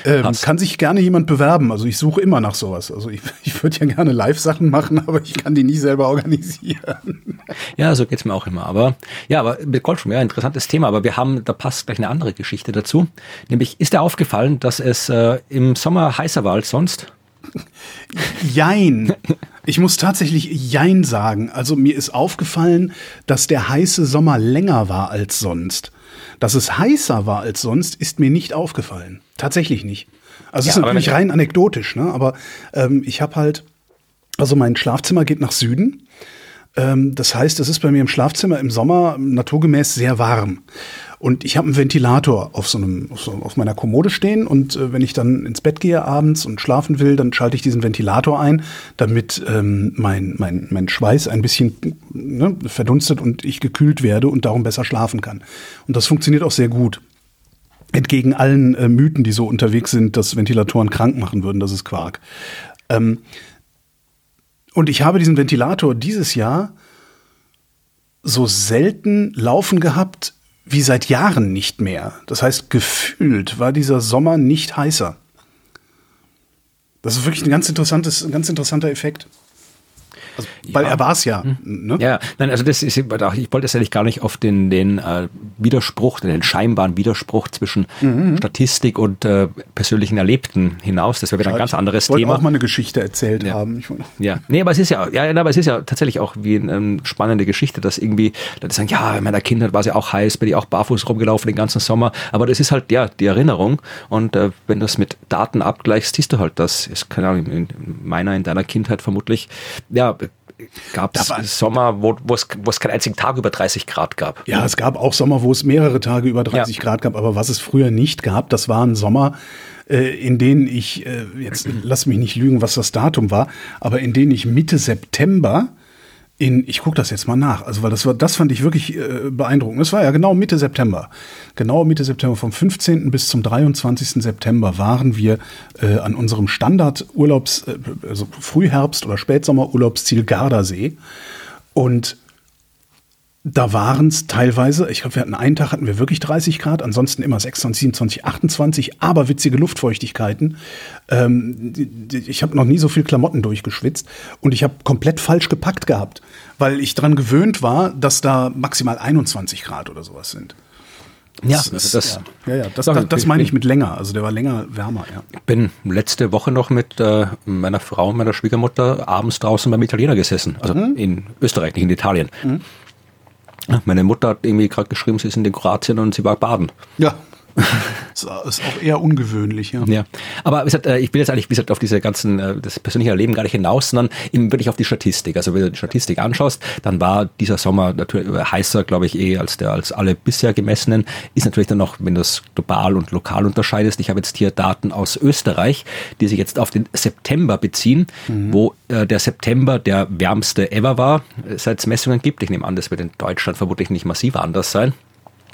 Speaker 2: Ähm, kann sich gerne jemand bewerben. Also ich suche immer nach sowas. Also ich, *laughs* ich würde ja gerne Live-Sachen machen, aber ich kann die nicht selber organisieren.
Speaker 3: Ja, so geht's mir auch immer. Aber ja, aber mit Goldschirm, ja, interessantes Thema. Aber wir haben, da passt gleich eine andere Geschichte dazu. Nämlich ist dir aufgefallen, dass es äh, im Sommer heißer war als sonst?
Speaker 2: Jein. *laughs* Ich muss tatsächlich Jein sagen. Also mir ist aufgefallen, dass der heiße Sommer länger war als sonst. Dass es heißer war als sonst, ist mir nicht aufgefallen. Tatsächlich nicht. Also es ja, ist natürlich rein anekdotisch, ne? aber ähm, ich habe halt, also mein Schlafzimmer geht nach Süden. Ähm, das heißt, es ist bei mir im Schlafzimmer im Sommer naturgemäß sehr warm. Und ich habe einen Ventilator auf so einem, auf, meiner Kommode stehen und äh, wenn ich dann ins Bett gehe abends und schlafen will, dann schalte ich diesen Ventilator ein, damit ähm, mein, mein, mein Schweiß ein bisschen ne, verdunstet und ich gekühlt werde und darum besser schlafen kann. Und das funktioniert auch sehr gut. Entgegen allen äh, Mythen, die so unterwegs sind, dass Ventilatoren krank machen würden, das ist Quark. Ähm, und ich habe diesen Ventilator dieses Jahr so selten laufen gehabt wie seit Jahren nicht mehr. Das heißt, gefühlt war dieser Sommer nicht heißer. Das ist wirklich ein ganz interessantes, ein ganz interessanter Effekt. Also, weil ja. er war es ja. Hm.
Speaker 3: Ne? Ja, nein, also das ist, ich wollte das eigentlich gar nicht auf den, den äh, Widerspruch, den scheinbaren Widerspruch zwischen mhm. Statistik und äh, persönlichen Erlebten hinaus. Das wäre wieder ein ganz anderes
Speaker 2: ich
Speaker 3: Thema.
Speaker 2: auch mal eine Geschichte erzählt
Speaker 3: ja.
Speaker 2: haben.
Speaker 3: ja, nee, aber es ist ja, ja, aber es ist ja tatsächlich auch wie eine ähm, spannende Geschichte, dass irgendwie Leute sagen, ja, in meiner Kindheit war es ja auch heiß, bin ich auch barfuß rumgelaufen den ganzen Sommer. Aber das ist halt ja die Erinnerung. Und äh, wenn du es mit Daten abgleichst, siehst du halt, dass es keine Ahnung, in meiner, in deiner Kindheit vermutlich, ja, gab es Sommer, wo, wo, es, wo es keinen einzigen Tag über 30 Grad gab.
Speaker 2: Ja, es gab auch Sommer, wo es mehrere Tage über 30 ja. Grad gab, aber was es früher nicht gab, das waren Sommer, äh, in denen ich, äh, jetzt lass mich nicht lügen, was das Datum war, aber in denen ich Mitte September in, ich gucke das jetzt mal nach, also weil das war, das fand ich wirklich äh, beeindruckend. Das war ja genau Mitte September. Genau Mitte September, vom 15. bis zum 23. September waren wir äh, an unserem Standardurlaubs, äh, also Frühherbst- oder Spätsommerurlaubsziel Gardasee. Und da waren es teilweise, ich glaube, wir hatten einen Tag hatten wir wirklich 30 Grad, ansonsten immer 26, 27, 28, aber witzige Luftfeuchtigkeiten. Ähm, ich habe noch nie so viel Klamotten durchgeschwitzt und ich habe komplett falsch gepackt gehabt, weil ich dran gewöhnt war, dass da maximal 21 Grad oder sowas sind.
Speaker 3: Ja,
Speaker 2: Das
Speaker 3: also das-
Speaker 2: ja, ja, ja, das, das, das meine ich mit länger. Also der war länger wärmer, ja.
Speaker 3: Ich bin letzte Woche noch mit äh, meiner Frau und meiner Schwiegermutter abends draußen beim Italiener gesessen. Also in Österreich, nicht in Italien. Ja, Meine Mutter hat irgendwie gerade geschrieben, sie sind in Kroatien und sie war baden.
Speaker 2: Ja. *laughs* Das ist auch eher ungewöhnlich, ja.
Speaker 3: Ja, aber gesagt, äh, ich will jetzt eigentlich wie gesagt, auf diese ganzen, äh, das persönliche Erleben gar nicht hinaus, sondern eben wirklich auf die Statistik. Also wenn du die Statistik anschaust, dann war dieser Sommer natürlich heißer, glaube ich, eh als der als alle bisher gemessenen. Ist natürlich dann noch, wenn du das global und lokal unterscheidest. Ich habe jetzt hier Daten aus Österreich, die sich jetzt auf den September beziehen, wo äh, der September der wärmste ever war, äh, seit es Messungen gibt. Ich nehme an, das wird in Deutschland vermutlich nicht massiv anders sein.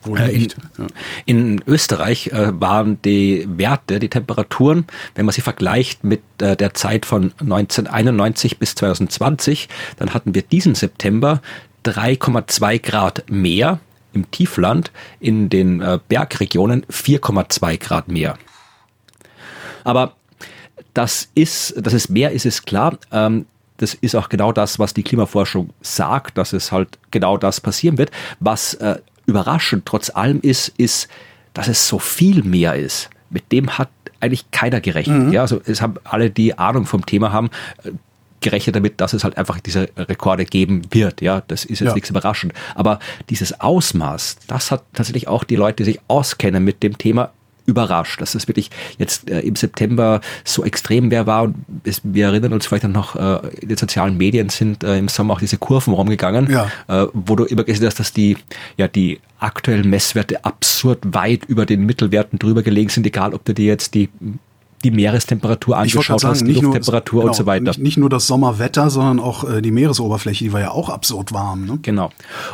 Speaker 2: Wohl
Speaker 3: Äh, in.
Speaker 2: Ja.
Speaker 3: in Österreich äh, waren die Werte, die Temperaturen, wenn man sie vergleicht mit äh, der Zeit von 1991 bis 2020, dann hatten wir diesen September 3,2 Grad mehr im Tiefland, in den äh, Bergregionen 4,2 Grad mehr. Aber das ist, dass es mehr ist, ist klar. Ähm, das ist auch genau das, was die Klimaforschung sagt, dass es halt genau das passieren wird. Was äh, überraschend trotz allem ist, ist, dass es so viel mehr ist. Mit dem hat eigentlich keiner gerechnet. Ja, also es haben alle, die Ahnung vom Thema haben, äh, gerechnet damit, dass es halt einfach diese Rekorde geben wird. Ja, das ist jetzt
Speaker 2: Ja.
Speaker 3: nichts überraschend. Aber dieses Ausmaß, das hat tatsächlich auch die Leute, die sich auskennen mit dem Thema, überrascht, dass es wirklich jetzt äh, im September so extrem wer war. Und es, wir erinnern uns vielleicht dann noch, äh, in den sozialen Medien sind äh, im Sommer auch diese Kurven rumgegangen,
Speaker 2: Ja.
Speaker 3: äh, wo du immer gesehen hast, dass die, ja, die aktuellen Messwerte absurd weit über den Mittelwerten drüber gelegen sind, egal ob du dir jetzt die die Meerestemperatur angeschaut
Speaker 2: gerade
Speaker 3: hast,
Speaker 2: sagen,
Speaker 3: die
Speaker 2: nicht nur,
Speaker 3: Lufttemperatur
Speaker 2: genau,
Speaker 3: und so weiter.
Speaker 2: Nicht, nicht nur das Sommerwetter, sondern auch äh, die Meeresoberfläche, die war ja auch absurd warm. Ne?
Speaker 3: Genau.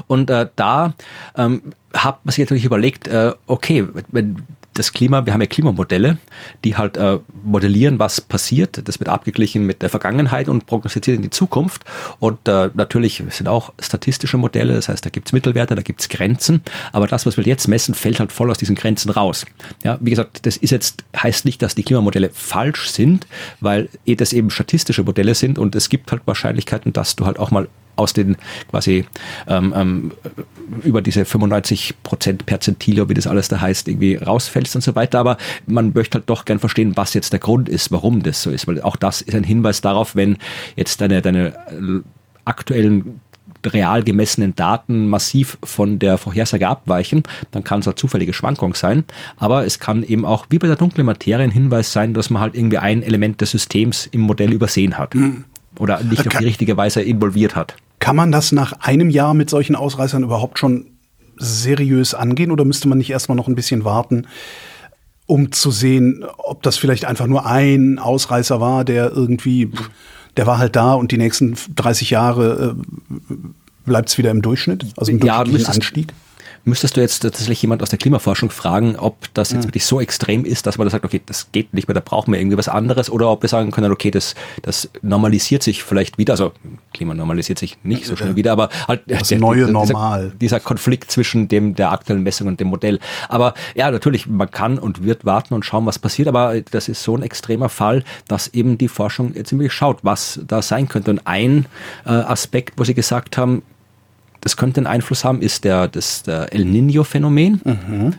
Speaker 3: Und äh, da ähm, hat man sich natürlich überlegt, äh, okay, wenn das Klima, wir haben ja Klimamodelle, die halt äh, modellieren, was passiert. Das wird abgeglichen mit der Vergangenheit und prognostiziert in die Zukunft. Und äh, natürlich sind auch statistische Modelle, das heißt, da gibt's Mittelwerte, da gibt's Grenzen. Aber das, was wir jetzt messen, fällt halt voll aus diesen Grenzen raus. Ja, wie gesagt, das ist jetzt, heißt nicht, dass die Klimamodelle falsch sind, weil eh das eben statistische Modelle sind und es gibt halt Wahrscheinlichkeiten, dass du halt auch mal aus den quasi ähm, ähm, über diese 95 Prozent Perzentile, wie das alles da heißt, irgendwie rausfällst und so weiter. Aber man möchte halt doch gern verstehen, was jetzt der Grund ist, warum das so ist. Weil auch das ist ein Hinweis darauf, wenn jetzt deine, deine aktuellen real gemessenen Daten massiv von der Vorhersage abweichen, dann kann es eine zufällige Schwankung sein. Aber es kann eben auch, wie bei der dunklen Materie, ein Hinweis sein, dass man halt irgendwie ein Element des Systems im Modell übersehen hat. Oder nicht auf die richtige Weise involviert hat.
Speaker 2: Kann man das nach einem Jahr mit solchen Ausreißern überhaupt schon seriös angehen oder müsste man nicht erstmal noch ein bisschen warten, um zu sehen, ob das vielleicht einfach nur ein Ausreißer war, der irgendwie, der war halt da und die nächsten 30 Jahre äh, bleibt es wieder im Durchschnitt, also im
Speaker 3: Ja,
Speaker 2: durchschnittlichen
Speaker 3: müsstest-
Speaker 2: Anstieg?
Speaker 3: Müsstest du jetzt tatsächlich jemand aus der Klimaforschung fragen, ob das jetzt wirklich so extrem ist, dass man da sagt, okay, das geht nicht mehr, da brauchen wir irgendwie was anderes, oder ob wir sagen können, okay, das, das normalisiert sich vielleicht wieder, also Klima normalisiert sich nicht so schnell wieder, aber halt
Speaker 2: Das neue
Speaker 3: dieser,
Speaker 2: Normal.
Speaker 3: Dieser Konflikt zwischen dem der aktuellen Messung und dem Modell. Aber ja, natürlich, man kann und wird warten und schauen, was passiert, aber das ist so ein extremer Fall, dass eben die Forschung jetzt irgendwie schaut, was da sein könnte. Und ein äh, Aspekt, wo sie gesagt haben, das könnte einen Einfluss haben, ist der, das der El Nino-Phänomen.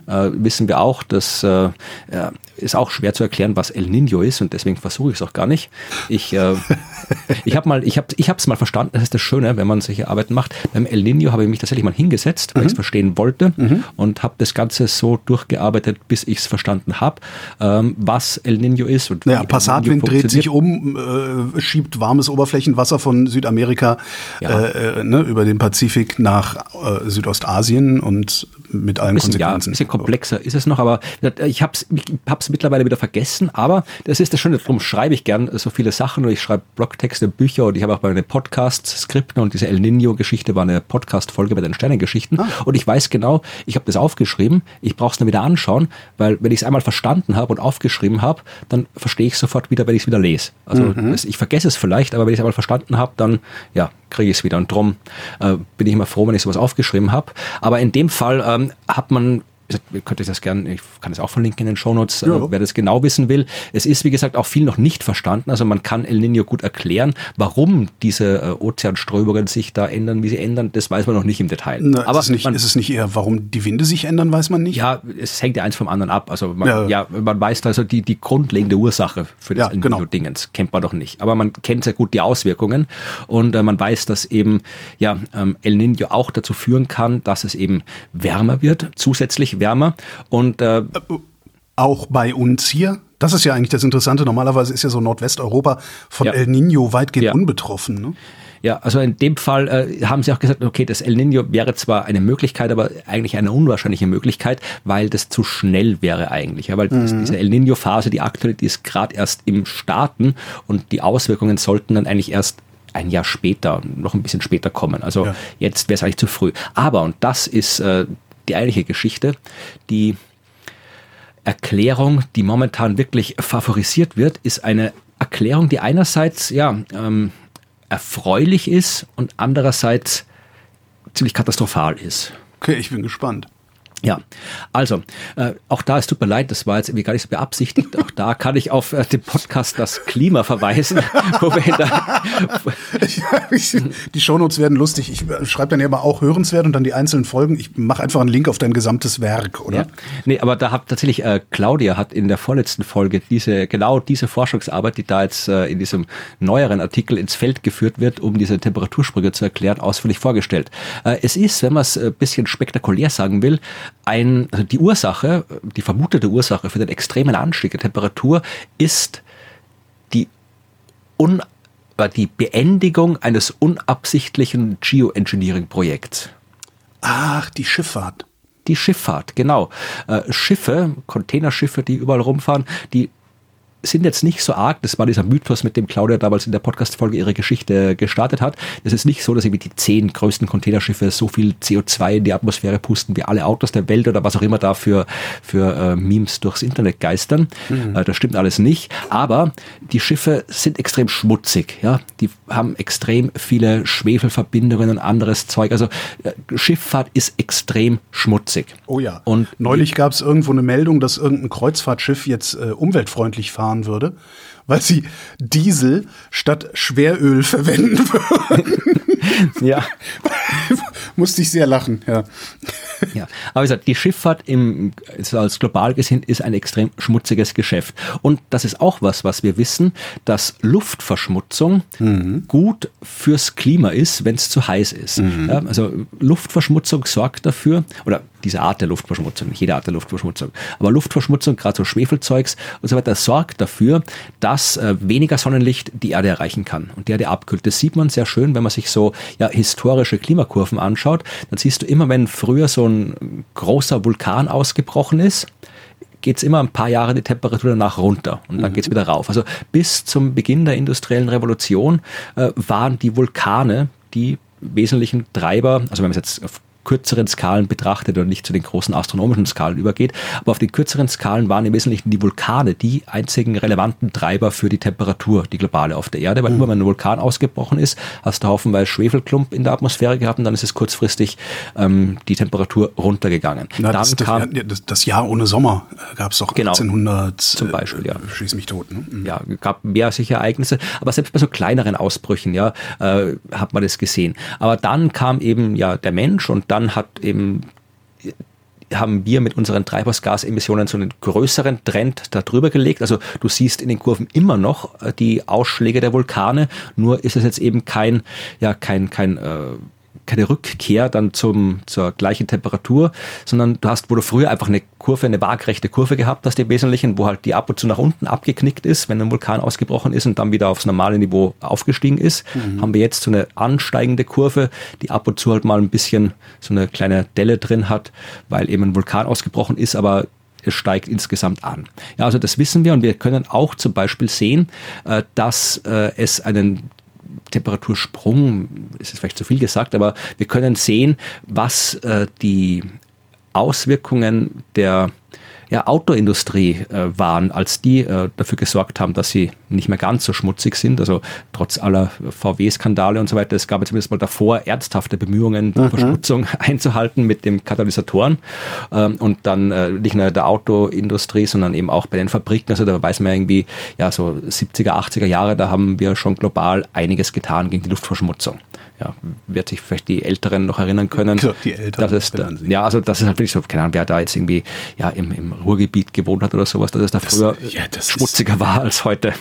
Speaker 3: Äh, wissen wir auch, das äh, ja, ist auch schwer zu erklären, was El Nino ist und deswegen versuche ich es auch gar nicht. Ich, äh, *laughs* ich habe mal, ich habe, ich habe es mal verstanden. Das ist das Schöne, wenn man solche Arbeiten macht. Beim El Nino habe ich mich tatsächlich mal hingesetzt, weil ich es verstehen wollte und habe das Ganze so durchgearbeitet, bis ich es verstanden habe, ähm, was El Nino ist und
Speaker 2: Naja, Passatwind dreht sich um, äh, schiebt warmes Oberflächenwasser von Südamerika
Speaker 3: Ja.
Speaker 2: äh, äh, ne, über den Pazifik nach äh, Südostasien und mit allen
Speaker 3: bisschen, ja, ein
Speaker 2: Konsequenzen.
Speaker 3: bisschen komplexer ist es noch, aber ich habe es ich hab's mittlerweile wieder vergessen, aber das ist das Schöne, darum schreibe ich gern so viele Sachen und ich schreibe Blogtexte, Bücher und ich habe auch meine Podcasts, Skripten und diese El Nino-Geschichte war eine Podcast-Folge bei den Sternengeschichten und ich weiß genau, ich habe das aufgeschrieben, ich brauche es dann wieder anschauen, weil wenn ich es einmal verstanden habe und aufgeschrieben habe, dann verstehe ich sofort wieder, wenn ich es wieder lese. Also das, ich vergesse es vielleicht, aber wenn ich es einmal verstanden habe, dann ja, kriege ich es wieder. Und drum äh, bin ich immer froh, wenn ich sowas aufgeschrieben habe. Aber in dem Fall ähm, hat man ihr könnt euch das gerne, ich kann es auch verlinken in den Shownotes, ja. äh, wer das genau wissen will. Es ist, wie gesagt, auch viel noch nicht verstanden. Also man kann El Nino gut erklären, warum diese äh, Ozeanströmungen sich da ändern, wie sie ändern, das weiß man noch nicht im Detail.
Speaker 2: Na, Aber ist es, nicht, man, ist es nicht eher, warum die Winde sich ändern, weiß man nicht?
Speaker 3: Ja, es hängt ja eins vom anderen ab. Also man, ja. ja man weiß also die, die grundlegende Ursache für das ja, El Nino-Dingens genau. kennt man doch nicht. Aber man kennt sehr gut die Auswirkungen und äh, man weiß, dass eben ja ähm, El Nino auch dazu führen kann, dass es eben wärmer wird, zusätzlich wärmer und äh,
Speaker 2: auch bei uns hier. Das ist ja eigentlich das Interessante. Normalerweise ist ja so Nordwesteuropa von ja. El Nino weitgehend ja. unbetroffen. Ne?
Speaker 3: Ja, also in dem Fall äh, haben sie auch gesagt, okay, das El Nino wäre zwar eine Möglichkeit, aber eigentlich eine unwahrscheinliche Möglichkeit, weil das zu schnell wäre eigentlich. Ja, weil mhm. diese El Nino-Phase, die aktuelle, die ist gerade erst im Starten und die Auswirkungen sollten dann eigentlich erst ein Jahr später, noch ein bisschen später kommen. Also ja. jetzt wäre es eigentlich zu früh. Aber, und das ist äh, die eigentliche Geschichte, die Erklärung, die momentan wirklich favorisiert wird, ist eine Erklärung, die einerseits ja ähm, erfreulich ist und andererseits ziemlich katastrophal ist.
Speaker 2: Okay, ich bin gespannt.
Speaker 3: Ja, also äh, auch da, es tut mir leid, das war jetzt irgendwie gar nicht so beabsichtigt. Auch da kann ich auf äh, den Podcast Das Klima verweisen, *laughs* wo wir der
Speaker 2: Die Shownotes werden lustig. Ich äh, schreibe dann ja immer auch hörenswert und dann die einzelnen Folgen. Ich mache einfach einen Link auf dein gesamtes Werk, oder? Ja.
Speaker 3: Nee, aber da hat tatsächlich äh, Claudia hat in der vorletzten Folge diese genau diese Forschungsarbeit, die da jetzt äh, in diesem neueren Artikel ins Feld geführt wird, um diese Temperatursprünge zu erklären, ausführlich vorgestellt. Äh, es ist, wenn man es ein bisschen spektakulär sagen will, ein, also die Ursache, die vermutete Ursache für den extremen Anstieg der Temperatur ist die un die Beendigung eines unabsichtlichen Geoengineering-Projekts.
Speaker 2: Ach, die Schifffahrt.
Speaker 3: Die Schifffahrt, genau. Äh, Schiffe, Containerschiffe, die überall rumfahren, die sind jetzt nicht so arg, das war dieser Mythos, mit dem Claudia damals in der Podcast-Folge ihre Geschichte gestartet hat. Es ist nicht so, dass irgendwie die zehn größten Containerschiffe so viel CO2 in die Atmosphäre pusten wie alle Autos der Welt oder was auch immer da für, für äh, Memes durchs Internet geistern. Mhm. Äh, das stimmt alles nicht. Aber die Schiffe sind extrem schmutzig. Ja? Die haben extrem viele Schwefelverbindungen und anderes Zeug. Also äh, Schifffahrt ist extrem schmutzig.
Speaker 2: Oh ja. Und neulich gab es irgendwo eine Meldung, dass irgendein Kreuzfahrtschiff jetzt äh, umweltfreundlich fahren fahren würde, weil sie Diesel statt Schweröl *laughs* verwenden würden.
Speaker 3: ja.
Speaker 2: Musste ich sehr lachen, ja.
Speaker 3: Ja, aber wie gesagt, die Schifffahrt im, als global gesehen ist ein extrem schmutziges Geschäft. Und das ist auch was, was wir wissen, dass Luftverschmutzung mhm. gut fürs Klima ist, wenn es zu heiß ist. Mhm. Ja, also Luftverschmutzung sorgt dafür, oder diese Art der Luftverschmutzung, nicht jede Art der Luftverschmutzung, aber Luftverschmutzung, gerade so Schwefelzeugs und so weiter, sorgt dafür, dass äh, weniger Sonnenlicht die Erde erreichen kann und die Erde abkühlt. Das sieht man sehr schön, wenn man sich so ja, historische Klimakurven anschaut. Dann siehst du immer, wenn früher so ein großer Vulkan ausgebrochen ist, geht es immer ein paar Jahre die Temperatur danach runter und dann mhm. geht es wieder rauf. Also bis zum Beginn der industriellen Revolution äh, waren die Vulkane die wesentlichen Treiber, also wenn man es jetzt auf kürzeren Skalen betrachtet und nicht zu den großen astronomischen Skalen übergeht. Aber auf den kürzeren Skalen waren im Wesentlichen die Vulkane die einzigen relevanten Treiber für die Temperatur, die globale auf der Erde, weil mhm. immer wenn ein Vulkan ausgebrochen ist, hast du haufenweise Schwefelklump in der Atmosphäre gehabt und dann ist es kurzfristig ähm, die Temperatur runtergegangen.
Speaker 2: Na, dann das, kam, das, das, Jahr ohne Sommer äh, gab es doch
Speaker 3: genau,
Speaker 2: 1800
Speaker 3: zum Beispiel, ja.
Speaker 2: Äh, schieß mich tot. Ne?
Speaker 3: Mhm. Ja, gab mehr sicher Ereignisse, aber selbst bei so kleineren Ausbrüchen, ja, äh, hat man das gesehen. Aber dann kam eben ja der Mensch und dann hat eben haben wir mit unseren Treibhausgasemissionen so einen größeren Trend darüber gelegt. Also du siehst in den Kurven immer noch äh, die Ausschläge der Vulkane, nur ist es jetzt eben kein, ja, kein, kein äh, keine Rückkehr dann zum, zur gleichen Temperatur, sondern du hast, wo du früher einfach eine Kurve, eine waagrechte Kurve gehabt hast im Wesentlichen, wo halt die ab und zu nach unten abgeknickt ist, wenn ein Vulkan ausgebrochen ist und dann wieder aufs normale Niveau aufgestiegen ist, mhm. haben wir jetzt so eine ansteigende Kurve, die ab und zu halt mal ein bisschen so eine kleine Delle drin hat, weil eben ein Vulkan ausgebrochen ist, aber es steigt insgesamt an. Ja, also das wissen wir und wir können auch zum Beispiel sehen, äh, dass äh, es einen Temperatursprung, ist es vielleicht zu viel gesagt, aber wir können sehen, was äh, die Auswirkungen der ja, Autoindustrie äh, waren, als die äh, dafür gesorgt haben, dass sie nicht mehr ganz so schmutzig sind. Also trotz aller VW-Skandale und so weiter. Es gab ja zumindest mal davor ernsthafte Bemühungen, die mhm. Verschmutzung *laughs* einzuhalten mit den Katalysatoren. Ähm, und dann äh, nicht nur der Autoindustrie, sondern eben auch bei den Fabriken. Also da weiß man irgendwie, ja, so 70er, 80er Jahre, da haben wir schon global einiges getan gegen die Luftverschmutzung ja, wird sich vielleicht die Älteren noch erinnern können.
Speaker 2: Die Älteren.
Speaker 3: Das ist, ja, also das ist halt wirklich so, keine Ahnung, wer da jetzt irgendwie ja, im, im Ruhrgebiet gewohnt hat oder sowas, dass es da früher das, ja, schmutziger war als heute.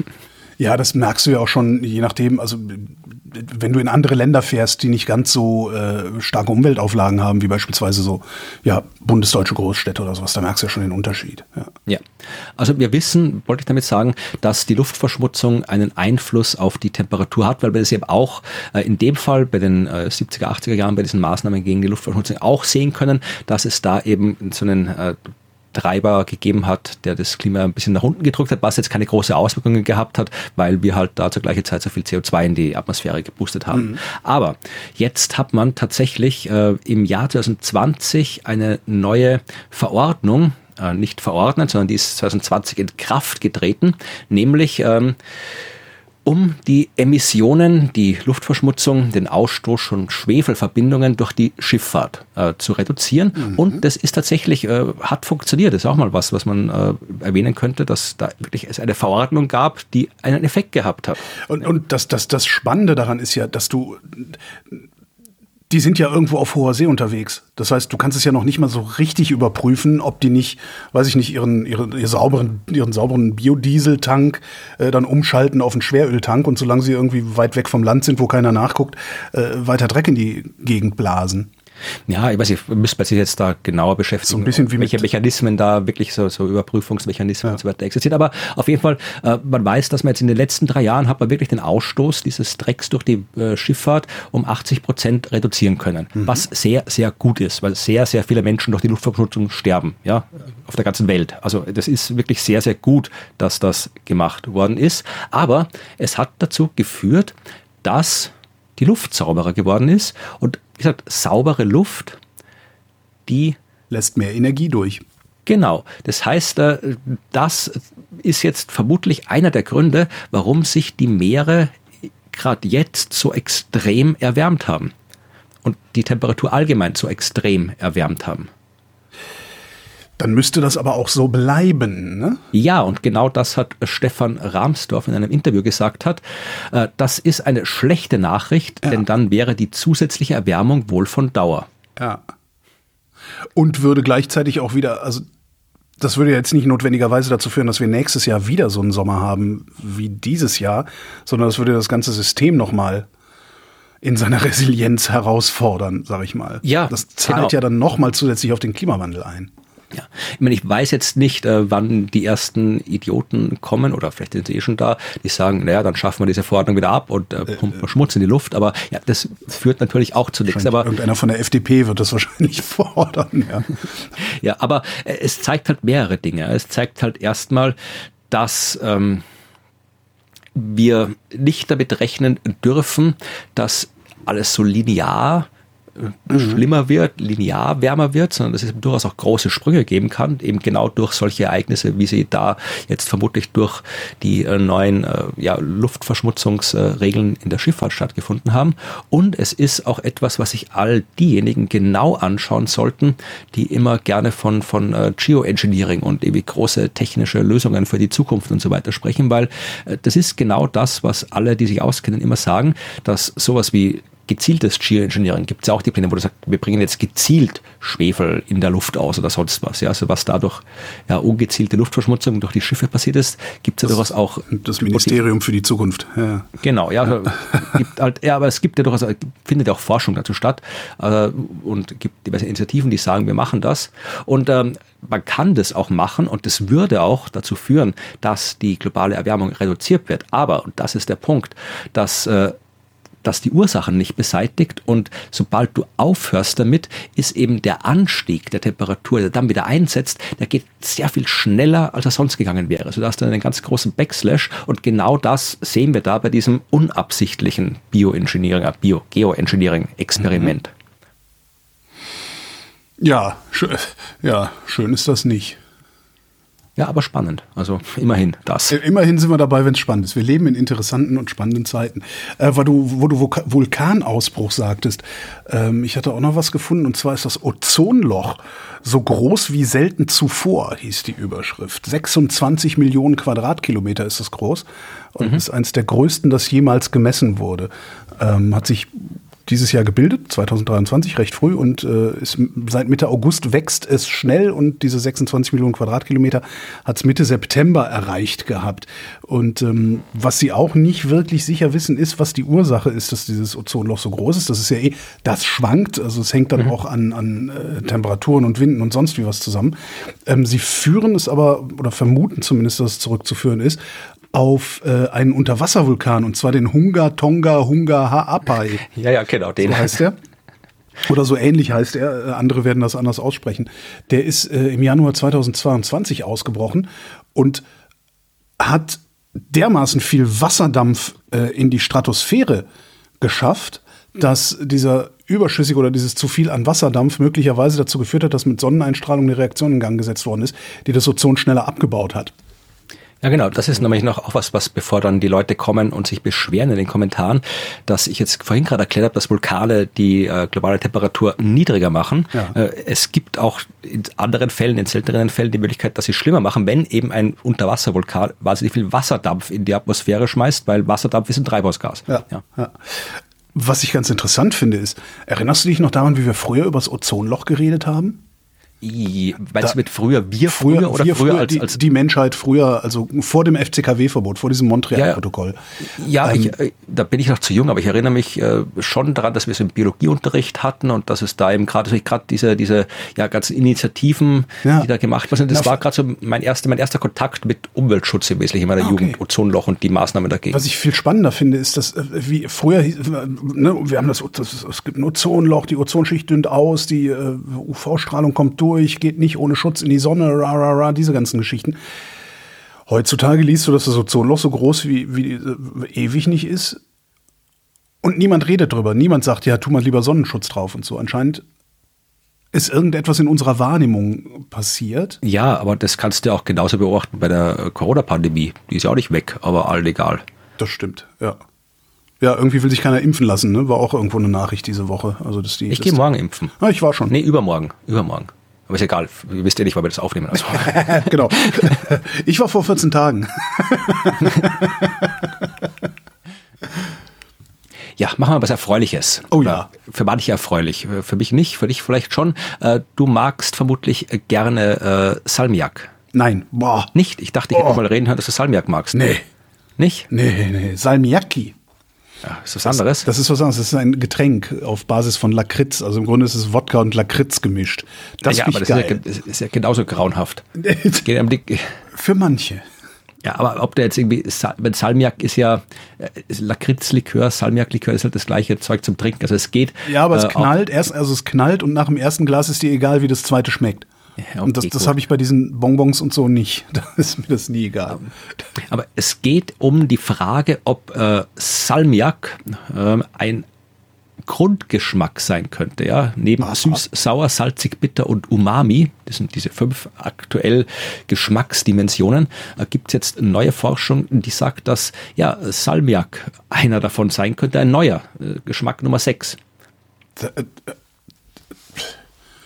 Speaker 2: Ja, das merkst du ja auch schon, je nachdem, also wenn du in andere Länder fährst, die nicht ganz so äh, starke Umweltauflagen haben, wie beispielsweise so ja, bundesdeutsche Großstädte oder sowas, da merkst du ja schon den Unterschied.
Speaker 3: Ja. ja. Also wir wissen, wollte ich damit sagen, dass die Luftverschmutzung einen Einfluss auf die Temperatur hat, weil wir das eben auch äh, in dem Fall bei den äh, 70er, 80er Jahren bei diesen Maßnahmen gegen die Luftverschmutzung auch sehen können, dass es da eben so einen äh, Treiber gegeben hat, der das Klima ein bisschen nach unten gedrückt hat, was jetzt keine große Auswirkungen gehabt hat, weil wir halt da zur gleichen Zeit so viel CO2 in die Atmosphäre geboostet haben. Mhm. Aber jetzt hat man tatsächlich äh, im Jahr 2020 eine neue Verordnung, äh, nicht verordnet, sondern die ist 2020 in Kraft getreten, nämlich ähm, um die Emissionen, die Luftverschmutzung, den Ausstoß von Schwefelverbindungen durch die Schifffahrt äh, zu reduzieren. Mhm. Und das ist tatsächlich, äh, hat funktioniert. Das ist auch mal was, was man äh, erwähnen könnte, dass da wirklich es eine Verordnung gab, die einen Effekt gehabt hat.
Speaker 2: Und, und das, das, das Spannende daran ist ja, dass du die sind ja irgendwo auf hoher See unterwegs. Das heißt, du kannst es ja noch nicht mal so richtig überprüfen, ob die nicht, weiß ich nicht, ihren, ihren, ihren sauberen, ihren sauberen Biodieseltank äh, dann umschalten auf einen Schweröltank und solange sie irgendwie weit weg vom Land sind, wo keiner nachguckt, äh, weiter Dreck in die Gegend blasen.
Speaker 3: Ja, ich weiß nicht, müsste man sich jetzt da genauer beschäftigen,
Speaker 2: so ein bisschen wie
Speaker 3: welche Mechanismen da wirklich so, so Überprüfungsmechanismen ja. und so weiter existieren. Aber auf jeden Fall, äh, man weiß, dass man jetzt in den letzten drei Jahren hat man wirklich den Ausstoß dieses Drecks durch die äh, Schifffahrt um 80 Prozent reduzieren können. Mhm. Was sehr, sehr gut ist, weil sehr, sehr viele Menschen durch die Luftverschmutzung sterben, ja, auf der ganzen Welt. Also das ist wirklich sehr, sehr gut, dass das gemacht worden ist. Aber es hat dazu geführt, dass die Luft sauberer geworden ist. Und wie gesagt, saubere Luft, die
Speaker 2: lässt mehr Energie durch.
Speaker 3: Genau. Das heißt, äh, das ist jetzt vermutlich einer der Gründe, warum sich die Meere gerade jetzt so extrem erwärmt haben und die Temperatur allgemein so extrem erwärmt haben.
Speaker 2: Dann müsste das aber auch so bleiben, ne?
Speaker 3: Ja, und genau das hat Stefan Rahmsdorf in einem Interview gesagt hat. Äh, das ist eine schlechte Nachricht, ja. denn dann wäre die zusätzliche Erwärmung wohl von Dauer.
Speaker 2: Ja. Und würde gleichzeitig auch wieder, also das würde jetzt nicht notwendigerweise dazu führen, dass wir nächstes Jahr wieder so einen Sommer haben wie dieses Jahr, sondern das würde das ganze System nochmal in seiner *laughs* Resilienz herausfordern, sag ich mal.
Speaker 3: Ja,
Speaker 2: das zahlt genau. ja dann nochmal zusätzlich auf den Klimawandel ein.
Speaker 3: Ja, ich meine, ich weiß jetzt nicht, äh, wann die ersten Idioten kommen oder vielleicht sind sie eh schon da, die sagen, naja, dann schaffen wir diese Verordnung wieder ab und äh, äh pumpen äh, Schmutz in die Luft. Aber ja, das führt natürlich auch zu nichts. Aber
Speaker 2: irgendeiner von der FDP wird das wahrscheinlich *laughs* fordern. Ja,
Speaker 3: ja aber äh, es zeigt halt mehrere Dinge. Es zeigt halt erstmal, dass ähm, wir nicht damit rechnen dürfen, dass alles so linear mhm. schlimmer wird, linear wärmer wird, sondern dass es durchaus auch große Sprünge geben kann, eben genau durch solche Ereignisse, wie sie da jetzt vermutlich durch die äh, neuen äh, ja, Luftverschmutzungsregeln in der Schifffahrt stattgefunden haben. Und es ist auch etwas, was sich all diejenigen genau anschauen sollten, die immer gerne von, von äh, Geoengineering und irgendwie große technische Lösungen für die Zukunft und so weiter sprechen, weil das ist genau das, was alle, die sich auskennen, immer sagen, dass sowas wie gezieltes Geoengineering gibt es ja auch die Pläne, wo du sagst, wir bringen jetzt gezielt Schwefel in der Luft aus oder sonst was. Ja, also was dadurch ja, ungezielte Luftverschmutzung durch die Schiffe passiert ist, gibt es ja durchaus auch.
Speaker 2: Das Ministerium für die Zukunft.
Speaker 3: Ja. Genau, ja, also *laughs* gibt halt, ja, aber es gibt ja durchaus, findet ja auch Forschung dazu statt äh, und gibt diverse Initiativen, die sagen, wir machen das. Und ähm, man kann das auch machen und das würde auch dazu führen, dass die globale Erwärmung reduziert wird. Aber, und das ist der Punkt, dass äh, das die Ursachen nicht beseitigt und sobald du aufhörst damit, ist eben der Anstieg der Temperatur, der dann wieder einsetzt, der geht sehr viel schneller, als er sonst gegangen wäre. Also da hast du einen ganz großen Backslash und genau das sehen wir da bei diesem unabsichtlichen Bioengineering, äh, Bio-Geoengineering-Experiment. Mhm.
Speaker 2: Ja, schön, ja, schön ist das nicht.
Speaker 3: Ja, aber spannend. Also immerhin das.
Speaker 2: Äh, Immerhin sind wir dabei, wenn es spannend ist. Wir leben in interessanten und spannenden Zeiten. Äh, weil du, wo du Vulka- Vulkanausbruch sagtest, ähm, ich hatte auch noch was gefunden, und zwar ist das Ozonloch so groß wie selten zuvor, hieß die Überschrift. 26 Millionen Quadratkilometer ist es groß und ist eines der größten, das jemals gemessen wurde. Ähm, hat sich dieses Jahr gebildet, 2023, recht früh und äh, ist, seit Mitte August wächst es schnell und diese 26 Millionen Quadratkilometer hat es Mitte September erreicht gehabt. Und ähm, was sie auch nicht wirklich sicher wissen, ist, was die Ursache ist, dass dieses Ozonloch so groß ist. Das ist ja eh, das schwankt, also es hängt dann auch an, an äh, Temperaturen und Winden und sonst wie was zusammen. Ähm, sie führen es aber, oder vermuten zumindest, dass es zurückzuführen ist, auf äh, einen Unterwasservulkan, und zwar den Hunga Tonga Hunga Ha'apai. *laughs*
Speaker 3: Ja, ja, genau, den
Speaker 2: So heißt er. Oder so ähnlich heißt er. Äh, Andere werden das anders aussprechen. Der ist äh, im Januar 2022 ausgebrochen und hat dermaßen viel Wasserdampf äh, in die Stratosphäre geschafft, dass dieser überschüssige oder dieses zu viel an Wasserdampf möglicherweise dazu geführt hat, dass mit Sonneneinstrahlung eine Reaktion in Gang gesetzt worden ist, die das Ozon schneller abgebaut hat.
Speaker 3: Ja, genau. Das ist nämlich noch auch was, was bevor dann die Leute kommen und sich beschweren in den Kommentaren, dass ich jetzt vorhin gerade erklärt habe, dass Vulkane die äh, globale Temperatur niedriger machen.
Speaker 2: Ja.
Speaker 3: Äh, es gibt auch in anderen Fällen, in selteneren Fällen die Möglichkeit, dass sie schlimmer machen, wenn eben ein Unterwasservulkan wahnsinnig viel Wasserdampf in die Atmosphäre schmeißt, weil Wasserdampf ist ein Treibhausgas.
Speaker 2: Ja, ja. Was ich ganz interessant finde, ist, erinnerst du dich noch daran, wie wir früher über das Ozonloch geredet haben?
Speaker 3: I- Meinst
Speaker 2: Da-
Speaker 3: du mit früher wir früher, oder
Speaker 2: wir
Speaker 3: früher, als,
Speaker 2: die,
Speaker 3: als
Speaker 2: die Menschheit früher, also vor dem FCKW-Verbot, vor diesem Montreal-Protokoll.
Speaker 3: Ja,
Speaker 2: Ähm,
Speaker 3: ich, äh, da bin ich noch zu jung, aber ich erinnere mich äh, schon daran, dass wir es im Biologieunterricht hatten und dass es da eben gerade also gerade diese diese ja ganzen Initiativen,
Speaker 2: Ja.
Speaker 3: die da gemacht wurden, das
Speaker 2: Na,
Speaker 3: war gerade so mein erster mein erster Kontakt mit Umweltschutz im Wesentlichen in meiner
Speaker 2: Ah, okay.
Speaker 3: Jugend, Ozonloch und die Maßnahmen dagegen.
Speaker 2: Was ich viel spannender finde, ist, dass äh, wie früher, äh, ne, wir haben das, das, es gibt ein Ozonloch, die Ozonschicht dünnt aus, die äh, UV-Strahlung kommt durch, geht nicht ohne Schutz in die Sonne, ra, ra, ra, diese ganzen Geschichten. Heutzutage liest du, dass das Ozonloch so groß wie, wie äh, ewig nicht ist. Und niemand redet drüber. Niemand sagt, ja, tu mal lieber Sonnenschutz drauf und so. Anscheinend ist irgendetwas in unserer Wahrnehmung passiert.
Speaker 3: ja, aber das kannst du auch genauso beobachten bei der äh, Corona-Pandemie. Die ist ja auch nicht weg, aber allen egal.
Speaker 2: Das stimmt, ja. Ja, irgendwie will sich keiner impfen lassen, ne? War auch irgendwo eine Nachricht diese Woche. Also, dass die,
Speaker 3: Ich gehe morgen impfen.
Speaker 2: Ah, ich war schon.
Speaker 3: Nee, übermorgen. Übermorgen. Aber ist egal. Ihr wisst ja nicht, weil wir das aufnehmen. Also. *laughs*
Speaker 2: genau. Ich war vor 14 Tagen. *laughs*
Speaker 3: Ja, machen wir was Erfreuliches.
Speaker 2: Oh ja.
Speaker 3: Für manche erfreulich, für mich nicht, für dich vielleicht schon. Äh, Du magst vermutlich gerne äh, Salmiak.
Speaker 2: Nein, boah.
Speaker 3: Nicht? Ich dachte, ich hätte
Speaker 2: Oh.
Speaker 3: mal reden hören, dass du Salmiak magst.
Speaker 2: Nee.
Speaker 3: Nicht?
Speaker 2: Nee, nee. Salmiakki.
Speaker 3: Ja, ist was anderes.
Speaker 2: Das ist was anderes. Das ist ein Getränk auf Basis von Lakritz. Also im Grunde ist es Wodka und Lakritz gemischt. Das
Speaker 3: ja, aber das ist ja,
Speaker 2: geil.
Speaker 3: ge- das ist ja genauso grauenhaft. *laughs*
Speaker 2: Für manche.
Speaker 3: ja, aber ob der jetzt irgendwie, wenn Salmiak ist ja, äh, ist Lakritzlikör, Salmiaklikör ist halt das gleiche Zeug zum Trinken. Also es geht.
Speaker 2: Ja, aber es
Speaker 3: äh,
Speaker 2: knallt erst, also es knallt und nach dem ersten Glas ist dir egal, wie das zweite schmeckt.
Speaker 3: Ja,
Speaker 2: und das,
Speaker 3: okay,
Speaker 2: das habe ich bei diesen Bonbons und so nicht. *laughs* Da ist mir das nie egal.
Speaker 3: Aber es geht um die Frage, ob äh, Salmiak äh, ein Grundgeschmack sein könnte. Ja? Neben süß, sauer, salzig, bitter und Umami, das sind diese fünf aktuell Geschmacksdimensionen, äh, gibt es jetzt neue Forschung, die sagt, dass ja, Salmiak einer davon sein könnte, ein neuer äh, Geschmack Nummer sechs.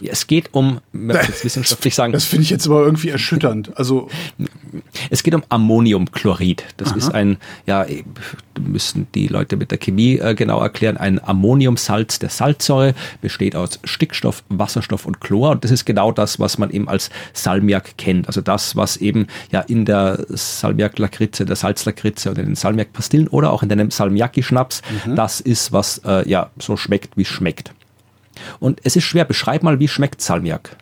Speaker 3: Es geht um, wenn jetzt *laughs* wissenschaftlich sagen,
Speaker 2: Das finde ich jetzt aber irgendwie erschütternd. Also,
Speaker 3: Es geht um Ammoniumchlorid. Das ist ein, ja, müssen die Leute mit der Chemie äh, genau erklären, ein Ammoniumsalz der Salzsäure, besteht aus Stickstoff, Wasserstoff und Chlor. Und das ist genau das, was man eben als Salmiak kennt. Also das, was eben ja in der Salmiak-Lakritze, der Salzlakritze oder in den Salmiak-Pastillen oder auch in deinem Salmiaki-Schnaps, das ist, was äh, ja so schmeckt, wie es schmeckt. Und es ist schwer. Beschreib mal, wie schmeckt Salmiak?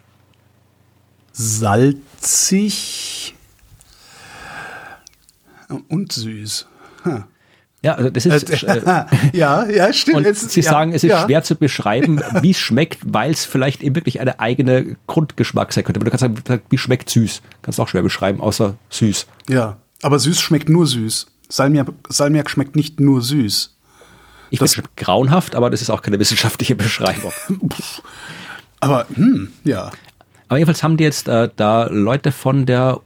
Speaker 2: salzig und süß.
Speaker 3: Ja, also das ist, äh, *laughs*
Speaker 2: ja, ja, stimmt.
Speaker 3: Und
Speaker 2: Es-
Speaker 3: Sie
Speaker 2: ja,
Speaker 3: sagen, es ist
Speaker 2: ja.
Speaker 3: schwer zu beschreiben, wie es schmeckt, weil es vielleicht eben wirklich eine eigene Grundgeschmack sein könnte. Aber du kannst sagen, wie schmeckt süß? Kannst du auch schwer beschreiben, außer süß.
Speaker 2: Ja, aber süß schmeckt nur süß. Salmiak, Salmiak schmeckt nicht nur süß.
Speaker 3: Ich
Speaker 2: Das-
Speaker 3: finde grauenhaft, aber das ist auch keine wissenschaftliche *laughs* Beschreibung.
Speaker 2: Aber, hm, ja.
Speaker 3: Aber jedenfalls haben die jetzt äh, da Leute von der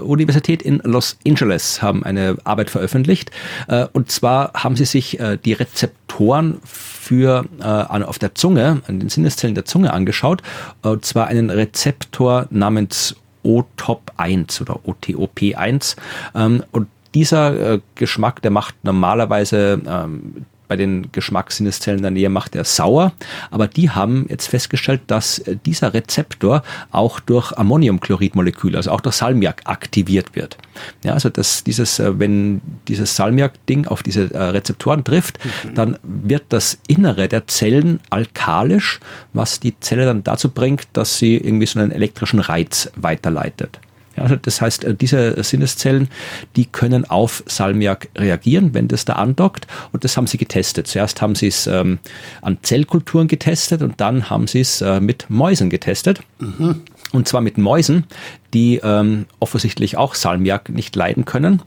Speaker 3: Universität in Los Angeles haben eine Arbeit veröffentlicht. Äh, und zwar haben sie sich äh, die Rezeptoren für äh, auf der Zunge, an den Sinneszellen der Zunge angeschaut. Und zwar einen Rezeptor namens OTOP1 oder OTOP1. Ähm, und dieser Geschmack, der macht normalerweise ähm, bei den Geschmackssinneszellen in der Nähe macht er sauer. Aber die haben jetzt festgestellt, dass äh, dieser Rezeptor auch durch Ammoniumchloridmoleküle, also auch durch Salmiak aktiviert wird. Ja, also dass dieses, äh, wenn dieses Salmiak-Ding auf diese äh, Rezeptoren trifft, mhm. dann wird das Innere der Zellen alkalisch, was die Zelle dann dazu bringt, dass sie irgendwie so einen elektrischen Reiz weiterleitet. Ja, das heißt, äh, diese Sinneszellen, die können auf Salmiak reagieren, wenn das da andockt. Und das haben sie getestet. Zuerst haben sie es ähm, an Zellkulturen getestet und dann haben sie es äh, mit Mäusen getestet. Mhm. Und zwar mit Mäusen, die ähm, offensichtlich auch Salmiak nicht leiden können.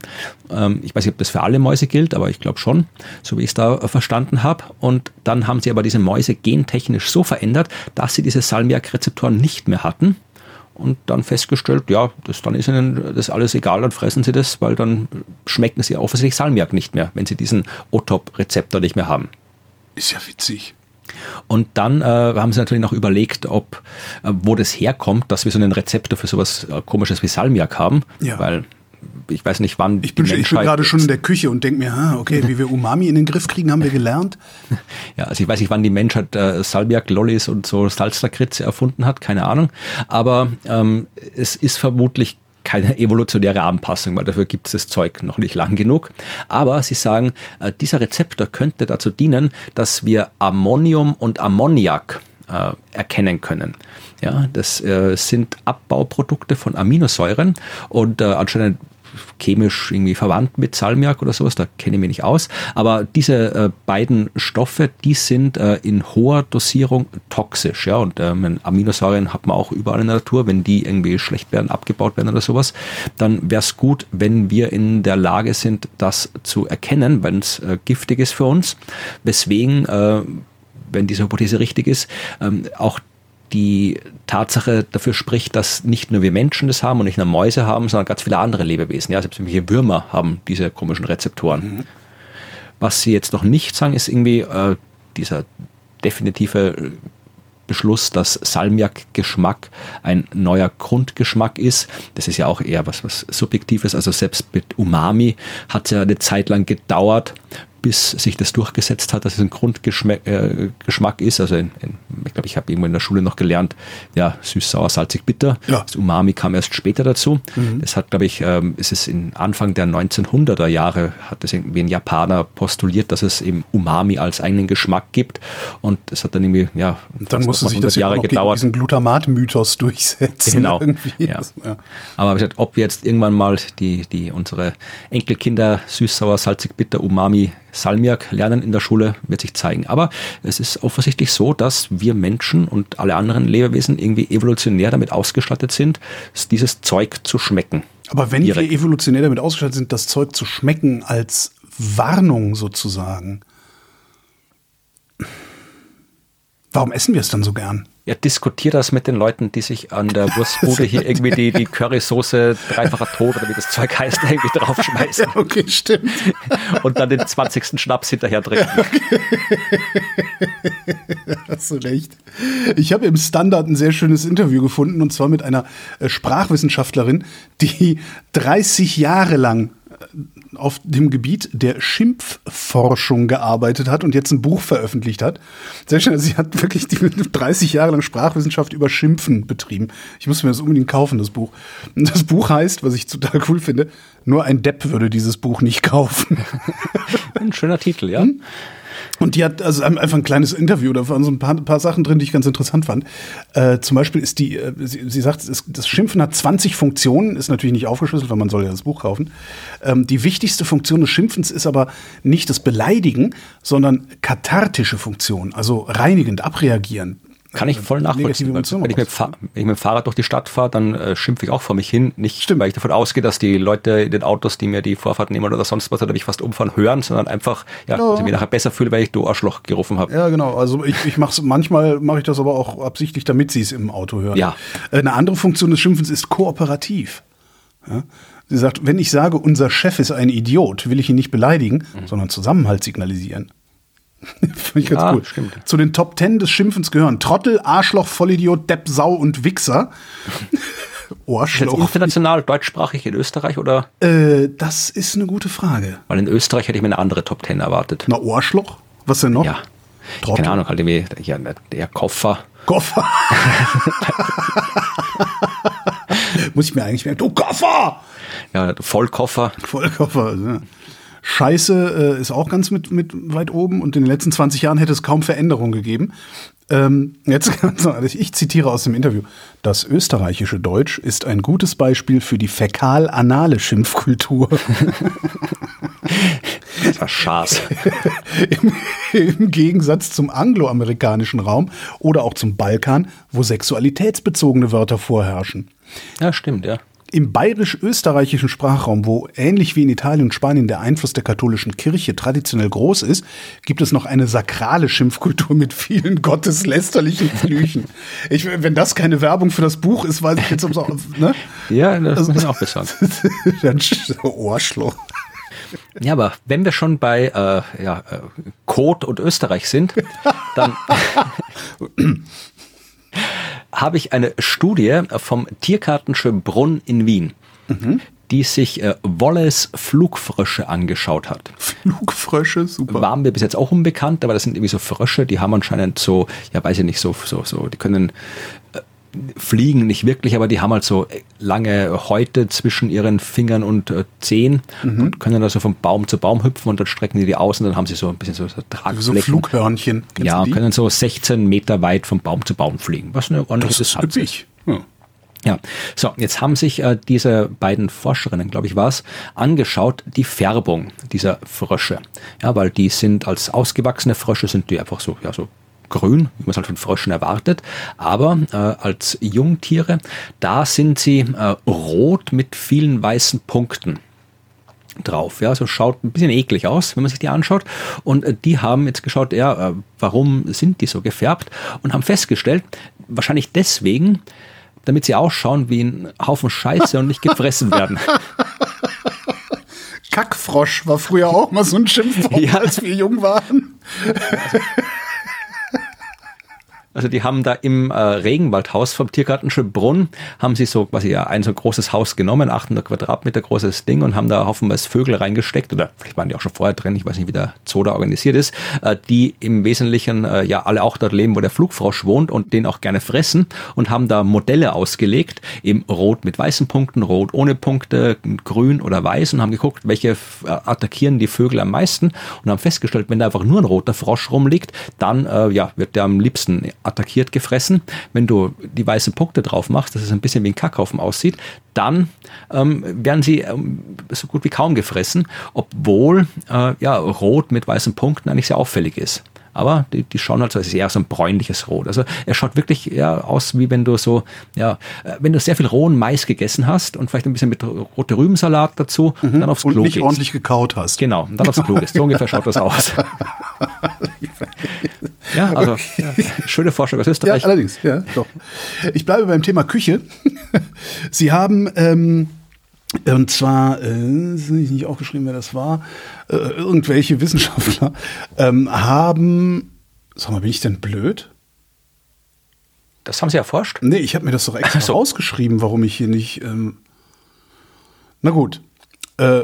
Speaker 3: Ähm, ich weiß nicht, ob das für alle Mäuse gilt, aber ich glaube schon, so wie ich es da äh, verstanden habe. Und dann haben sie aber diese Mäuse gentechnisch so verändert, dass sie diese Salmiak-Rezeptoren nicht mehr hatten und dann festgestellt, ja, das, dann ist ihnen das alles egal, dann fressen sie das, weil dann schmecken sie offensichtlich Salmiak nicht mehr, wenn sie diesen OTOP-Rezeptor nicht mehr haben.
Speaker 2: Ist ja witzig.
Speaker 3: Und dann äh, haben sie natürlich noch überlegt, ob äh, wo das herkommt, dass wir so einen Rezeptor für sowas äh, komisches wie Salmiak haben,
Speaker 2: ja.
Speaker 3: weil ich weiß nicht, wann
Speaker 2: ich bin, ich bin gerade schon in der Küche und denke mir, ah, okay, wie wir Umami in den Griff kriegen, haben wir gelernt. *laughs*
Speaker 3: Ja, also ich weiß nicht, wann die Menschheit äh, Salmiak, Lollis und so Salzlakritze erfunden hat, keine Ahnung. Aber ähm, es ist vermutlich keine evolutionäre Anpassung, weil dafür gibt es das Zeug noch nicht lang genug. Aber sie sagen, äh, dieser Rezeptor könnte dazu dienen, dass wir Ammonium und Ammoniak äh, erkennen können. Ja, das äh, sind Abbauprodukte von Aminosäuren und äh, anscheinend chemisch irgendwie verwandt mit Salmiak oder sowas, da kenne ich mich nicht aus. Aber diese äh, beiden Stoffe, die sind äh, in hoher Dosierung toxisch. Ja? Und ähm, Aminosäuren hat man auch überall in der Natur. Wenn die irgendwie schlecht werden, abgebaut werden oder sowas, dann wäre es gut, wenn wir in der Lage sind, das zu erkennen, wenn es äh, giftig ist für uns. Weswegen, äh, wenn diese Hypothese richtig ist, ähm, auch die Tatsache dafür spricht, dass nicht nur wir Menschen das haben und nicht nur Mäuse haben, sondern ganz viele andere Lebewesen. Ja, selbst irgendwelche Würmer haben diese komischen Rezeptoren. Mhm. Was sie jetzt noch nicht sagen, ist irgendwie äh, dieser definitive Beschluss, dass Salmiak-Geschmack ein neuer Grundgeschmack ist. Das ist ja auch eher was, was Subjektives. Also selbst mit Umami hat es ja eine Zeit lang gedauert, bis sich das durchgesetzt hat, dass es ein Grundgeschmack äh, ist. Also in, in, ich glaube, ich habe irgendwo in der Schule noch gelernt, ja, süß, sauer, salzig, bitter. Ja. Das Umami kam erst später dazu. Mhm. Das hat, glaube ich, ähm, ist es in Anfang der 1900er Jahre, hat es irgendwie ein Japaner postuliert, dass es eben Umami als eigenen Geschmack gibt. Und das hat dann irgendwie, ja,
Speaker 2: und dann musste sich das Jahre gedauert. diesen Glutamat-Mythos durchsetzen.
Speaker 3: Genau. Ja. ja. Aber gesagt, ob wir jetzt irgendwann mal die, die unsere Enkelkinder süß, sauer, salzig, bitter, Umami Salmiak lernen in der Schule, wird sich zeigen. Aber es ist offensichtlich so, dass wir Menschen und alle anderen Lebewesen irgendwie evolutionär damit ausgestattet sind, dieses Zeug zu schmecken.
Speaker 2: Aber wenn direkt. wir evolutionär damit ausgestattet sind, das Zeug zu schmecken als Warnung sozusagen, warum essen wir es dann so gern?
Speaker 3: Ja, diskutier das mit den Leuten, die sich an der Wurstbude hier *laughs* irgendwie die, die Currysoße dreifacher Tod oder wie das Zeug heißt, irgendwie draufschmeißen. *laughs*
Speaker 2: Ja, okay, stimmt.
Speaker 3: Und dann den 20. Schnaps hinterher trinken. *laughs* Okay.
Speaker 2: Hast du recht. Ich habe im Standard ein sehr schönes Interview gefunden und zwar mit einer äh, Sprachwissenschaftlerin, die 30 Jahre lang auf dem Gebiet der Schimpfforschung gearbeitet hat und jetzt ein Buch veröffentlicht hat. Sehr schön, also sie hat wirklich 30 *laughs* Jahre lang Sprachwissenschaft über Schimpfen betrieben. Ich muss mir das unbedingt kaufen, das Buch. Und das Buch heißt, was ich total cool finde, nur ein Depp würde dieses Buch nicht kaufen. *laughs*
Speaker 3: Ein schöner Titel, ja. Hm?
Speaker 2: Und die hat also einfach ein kleines Interview, da waren so ein paar, paar Sachen drin, die ich ganz interessant fand. Äh, zum Beispiel ist die, äh, sie, sie sagt, es, das Schimpfen hat 20 Funktionen, ist natürlich nicht aufgeschlüsselt, weil man soll ja das Buch kaufen. Ähm, die wichtigste Funktion des Schimpfens ist aber nicht das Beleidigen, sondern kathartische Funktion, also reinigend, abreagieren.
Speaker 3: Kann ich voll nachvollziehen. Wenn ich, mit, wenn ich, mit, dem Fahrrad durch die Stadt fahre, dann äh, schimpfe ich auch vor mich hin. Nicht, Stimmt. weil ich davon ausgehe, dass die Leute in den Autos, die mir die Vorfahrt nehmen oder sonst was, oder mich fast umfahren, hören, sondern einfach, ja, ja. mich nachher besser fühle, weil ich du Arschloch gerufen habe.
Speaker 2: Ja, genau. Also ich, ich mache manchmal mache ich das aber auch absichtlich, damit sie es im Auto hören.
Speaker 3: Ja.
Speaker 2: Eine andere Funktion des Schimpfens ist kooperativ. Ja? Sie sagt, wenn ich sage, unser Chef ist ein Idiot, will ich ihn nicht beleidigen, mhm. sondern Zusammenhalt signalisieren. *laughs* Finde ich ganz ja, cool. Stimmt. Zu den Top Ten des Schimpfens gehören Trottel, Arschloch, Vollidiot, Depp, Sau und Wichser. *laughs*
Speaker 3: Ohrschloch. international, deutschsprachig in Österreich oder?
Speaker 2: Äh, das ist eine gute Frage.
Speaker 3: Weil in Österreich hätte ich mir eine andere Top Ten erwartet.
Speaker 2: Na, Ohrschloch? Was denn noch?
Speaker 3: Ja. Trottel. Keine Ahnung, halt irgendwie, ja, der Koffer.
Speaker 2: Koffer. *laughs* Muss ich mir eigentlich merken, du Koffer!
Speaker 3: Ja, Vollkoffer.
Speaker 2: Vollkoffer, ja. Scheiße äh, ist auch ganz mit, mit weit oben und in den letzten 20 Jahren hätte es kaum Veränderungen gegeben. Ähm, jetzt *laughs* ganz ehrlich, ich zitiere aus dem Interview. Das österreichische Deutsch ist ein gutes Beispiel für die fäkal-anale Schimpfkultur. *laughs*
Speaker 3: Das war Schaß. *laughs*
Speaker 2: Im, Im, Gegensatz zum angloamerikanischen Raum oder auch zum Balkan, wo sexualitätsbezogene Wörter vorherrschen.
Speaker 3: Ja, stimmt, ja.
Speaker 2: Im bayerisch-österreichischen Sprachraum, wo ähnlich wie in Italien und Spanien der Einfluss der katholischen Kirche traditionell groß ist, gibt es noch eine sakrale Schimpfkultur mit vielen *laughs* gotteslästerlichen Flüchen. Ich, wenn das keine Werbung für das Buch ist, weiß ich jetzt, auch. Ne?
Speaker 3: Ja, das also, muss ich auch bezahlen. *laughs*
Speaker 2: Dann Ohrschloch.
Speaker 3: Ja, aber wenn wir schon bei äh, ja, äh, Kot und Österreich sind, dann *laughs* habe ich eine Studie vom Tiergartenschen Brunn in Wien. Mhm die sich äh, Wallace Flugfrösche angeschaut hat.
Speaker 2: Flugfrösche, super.
Speaker 3: Waren mir bis jetzt auch unbekannt, aber das sind irgendwie so Frösche, die haben anscheinend so, ja weiß ich nicht, so, so, so, die können fliegen nicht wirklich, aber die haben halt so lange Häute zwischen ihren Fingern und äh, Zehen mhm. und können dann so vom Baum zu Baum hüpfen und dann strecken die die aus und dann haben sie so ein bisschen so, so
Speaker 2: Tragflächen. So Flughörnchen.
Speaker 3: Kennst ja, können so 16 Meter weit vom Baum zu Baum fliegen, was eine ordentliche
Speaker 2: Distanz ist. Ja.
Speaker 3: Ja, so, jetzt haben sich äh, diese beiden Forscherinnen, glaube ich, war es, angeschaut, die Färbung dieser Frösche. Ja, weil die sind als ausgewachsene Frösche, sind die einfach so, ja, so grün, wie man es halt von Fröschen erwartet. Aber äh, als Jungtiere, da sind sie äh, rot mit vielen weißen Punkten drauf. Ja, also schaut ein bisschen eklig aus, wenn man sich die anschaut. Und äh, die haben jetzt geschaut, ja, äh, warum sind die so gefärbt? Und haben festgestellt, wahrscheinlich deswegen, damit sie ausschauen wie ein Haufen Scheiße und nicht gefressen werden. *laughs*
Speaker 2: Kackfrosch war früher auch mal so ein Schimpfwort, ja. als wir jung waren. Also,
Speaker 3: also die haben da im äh, Regenwaldhaus vom Tiergarten Schönbrunn, haben sie so quasi ja, ein so großes Haus genommen, 800 Quadratmeter großes Ding und haben da haufenweise Vögel reingesteckt oder vielleicht waren die auch schon vorher drin, ich weiß nicht, wie der Zoo da organisiert ist, äh, die im Wesentlichen äh, ja alle auch dort leben, wo der Flugfrosch wohnt und den auch gerne fressen und haben da Modelle ausgelegt, eben rot mit weißen Punkten, rot ohne Punkte, grün oder weiß und haben geguckt, welche äh, attackieren die Vögel am meisten und haben festgestellt, wenn da einfach nur ein roter Frosch rumliegt, dann äh, ja, wird der am liebsten attackiert gefressen. Wenn du die weißen Punkte drauf machst, dass es ein bisschen wie ein Kackhaufen aussieht, dann ähm, werden sie ähm, so gut wie kaum gefressen, obwohl äh, ja, Rot mit weißen Punkten eigentlich sehr auffällig ist. Aber die, die schauen halt so, es ist eher so ein bräunliches Rot. Also er schaut wirklich eher aus, wie wenn du so, ja, äh, wenn du sehr viel rohen Mais gegessen hast und vielleicht ein bisschen mit rote Rübensalat dazu, mhm. dann aufs Klo
Speaker 2: Und nicht gehst. ordentlich gekaut hast.
Speaker 3: Genau, und dann aufs Klo gehst. So ungefähr schaut das aus. *laughs* Ja, also okay. ja, schöne Vorstellung aus Österreich.
Speaker 2: Ja, allerdings, ja, doch. Ich bleibe beim Thema Küche. *laughs* Sie haben ähm, und zwar, äh, ist nicht aufgeschrieben, wer das war, äh, irgendwelche *laughs* Wissenschaftler ähm, haben, sag mal, bin ich denn blöd?
Speaker 3: Das haben sie erforscht?
Speaker 2: Nee, ich habe mir das doch extra so. rausgeschrieben, warum ich hier nicht. Ähm, na gut. Äh,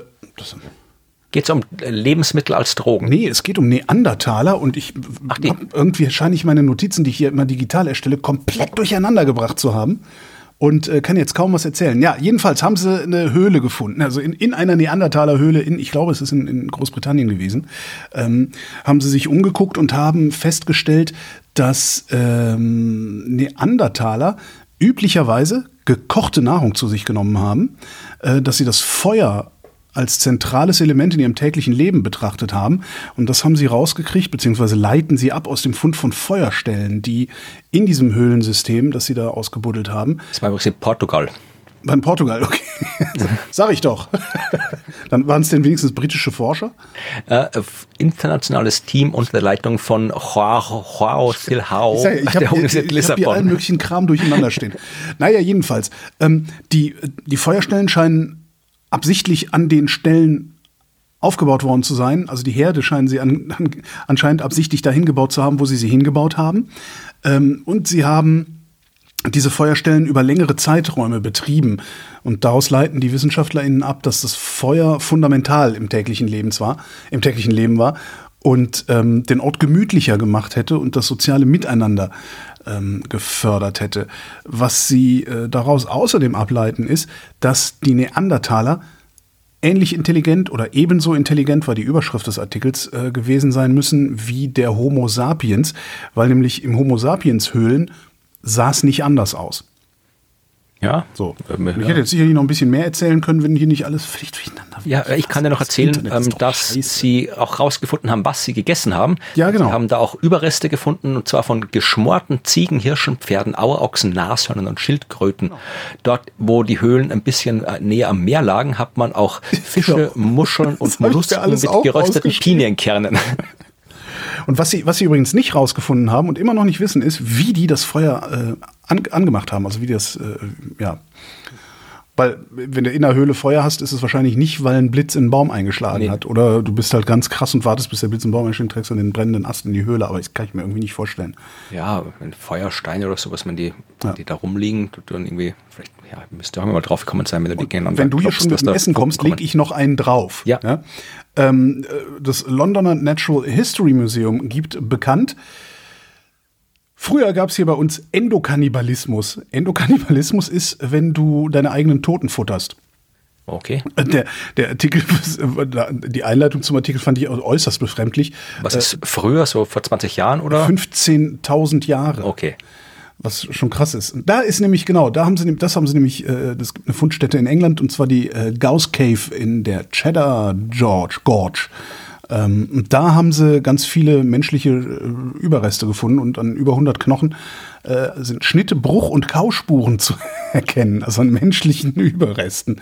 Speaker 3: Geht es um Lebensmittel als Drogen?
Speaker 2: Nee, es geht um Neandertaler und ich Ach, irgendwie scheine ich meine Notizen, die ich hier immer digital erstelle, komplett durcheinander gebracht zu haben und äh, kann jetzt kaum was erzählen. Ja, jedenfalls haben sie eine Höhle gefunden, also in, in einer Neandertaler Höhle, in, ich glaube, es ist in, in Großbritannien gewesen, ähm, haben sie sich umgeguckt und haben festgestellt, dass ähm, Neandertaler üblicherweise gekochte Nahrung zu sich genommen haben, äh, dass sie das Feuer als zentrales Element in ihrem täglichen Leben betrachtet haben. Und das haben sie rausgekriegt, beziehungsweise leiten sie ab aus dem Fund von Feuerstellen, die in diesem Höhlensystem, das sie da ausgebuddelt haben.
Speaker 3: Das war übrigens in Portugal.
Speaker 2: Beim Portugal, *laughs* okay. *laughs* Sag ich doch. *laughs* Dann waren es denn wenigstens britische Forscher?
Speaker 3: Äh, internationales Team unter der Leitung von Joao Silhao
Speaker 2: ich, ich habe hab hier allen möglichen Kram durcheinander stehen. naja, jedenfalls. Ähm, die, die Feuerstellen scheinen absichtlich an den Stellen aufgebaut worden zu sein. Also die Herde scheinen sie an, an, anscheinend absichtlich dahin gebaut zu haben, wo sie sie hingebaut haben. Ähm, und sie haben diese Feuerstellen über längere Zeiträume betrieben. Und daraus leiten die WissenschaftlerInnen ab, dass das Feuer fundamental im täglichen Leben war, im täglichen Leben war und ähm, den Ort gemütlicher gemacht hätte und das soziale Miteinander ähm, gefördert hätte. Was sie äh, daraus außerdem ableiten, ist, dass die Neandertaler ähnlich intelligent oder ebenso intelligent war die Überschrift des Artikels äh, gewesen sein müssen wie der Homo sapiens, weil nämlich im Homo sapiens Höhlen sah es nicht anders aus.
Speaker 3: Ja.
Speaker 2: So. Ähm, ich hätte jetzt sicherlich noch ein bisschen mehr erzählen können, wenn hier nicht alles völlig durcheinander
Speaker 3: Ja, ich kann dir noch erzählen, ähm, dass scheiße. sie auch rausgefunden haben, was sie gegessen haben.
Speaker 2: Ja, genau.
Speaker 3: Sie haben da auch Überreste gefunden, und zwar von geschmorten Ziegen, Hirschen, Pferden, Auerochsen, Nashörnern und Schildkröten. Genau. Dort, wo die Höhlen ein bisschen äh, näher am Meer lagen, hat man auch *laughs* Fische. Muscheln und Mollusken mit gerösteten Pinienkernen.
Speaker 2: Und was sie, was sie übrigens nicht rausgefunden haben und immer noch nicht wissen, ist, wie die das Feuer äh, an, angemacht haben. Also wie das, äh, ja. Weil, wenn du in der Höhle Feuer hast, ist es wahrscheinlich nicht, weil ein Blitz in einen Baum eingeschlagen nee. hat. Oder du bist halt ganz krass und wartest, bis der Blitz in den Baum einschlägt, trägst dann den brennenden Ast in die Höhle. Aber das kann ich mir irgendwie nicht vorstellen.
Speaker 3: Ja, wenn Feuersteine oder sowas, wenn die, ja. die da rumliegen, dann irgendwie, vielleicht, ja, müsste auch mal drauf gekommen sein, wenn du die
Speaker 2: gerne Wenn du hier schon mit dem Essen kommst, leg ich noch einen drauf.
Speaker 3: Ja. ja?
Speaker 2: Ähm, das Londoner Natural History Museum gibt bekannt, Früher gab es hier bei uns Endokannibalismus. Endokannibalismus ist, wenn du deine eigenen Toten futterst.
Speaker 3: Okay.
Speaker 2: Der, der Artikel, *laughs* die Einleitung zum Artikel fand ich äußerst befremdlich.
Speaker 3: Was ist früher, so vor 20 Jahren oder?
Speaker 2: 15.000 Jahre.
Speaker 3: Okay.
Speaker 2: Was schon krass ist. Da ist nämlich, genau, da haben sie, das haben sie nämlich, äh, das gibt eine Fundstätte in England und zwar die äh, Gauss Cave in der Cheddar George, Gorge. Ähm, und da haben sie ganz viele menschliche äh, Überreste gefunden und an über 100 Knochen äh, sind Schnitte, Bruch- und Kauspuren *laughs* zu erkennen, also an menschlichen *laughs* Überresten.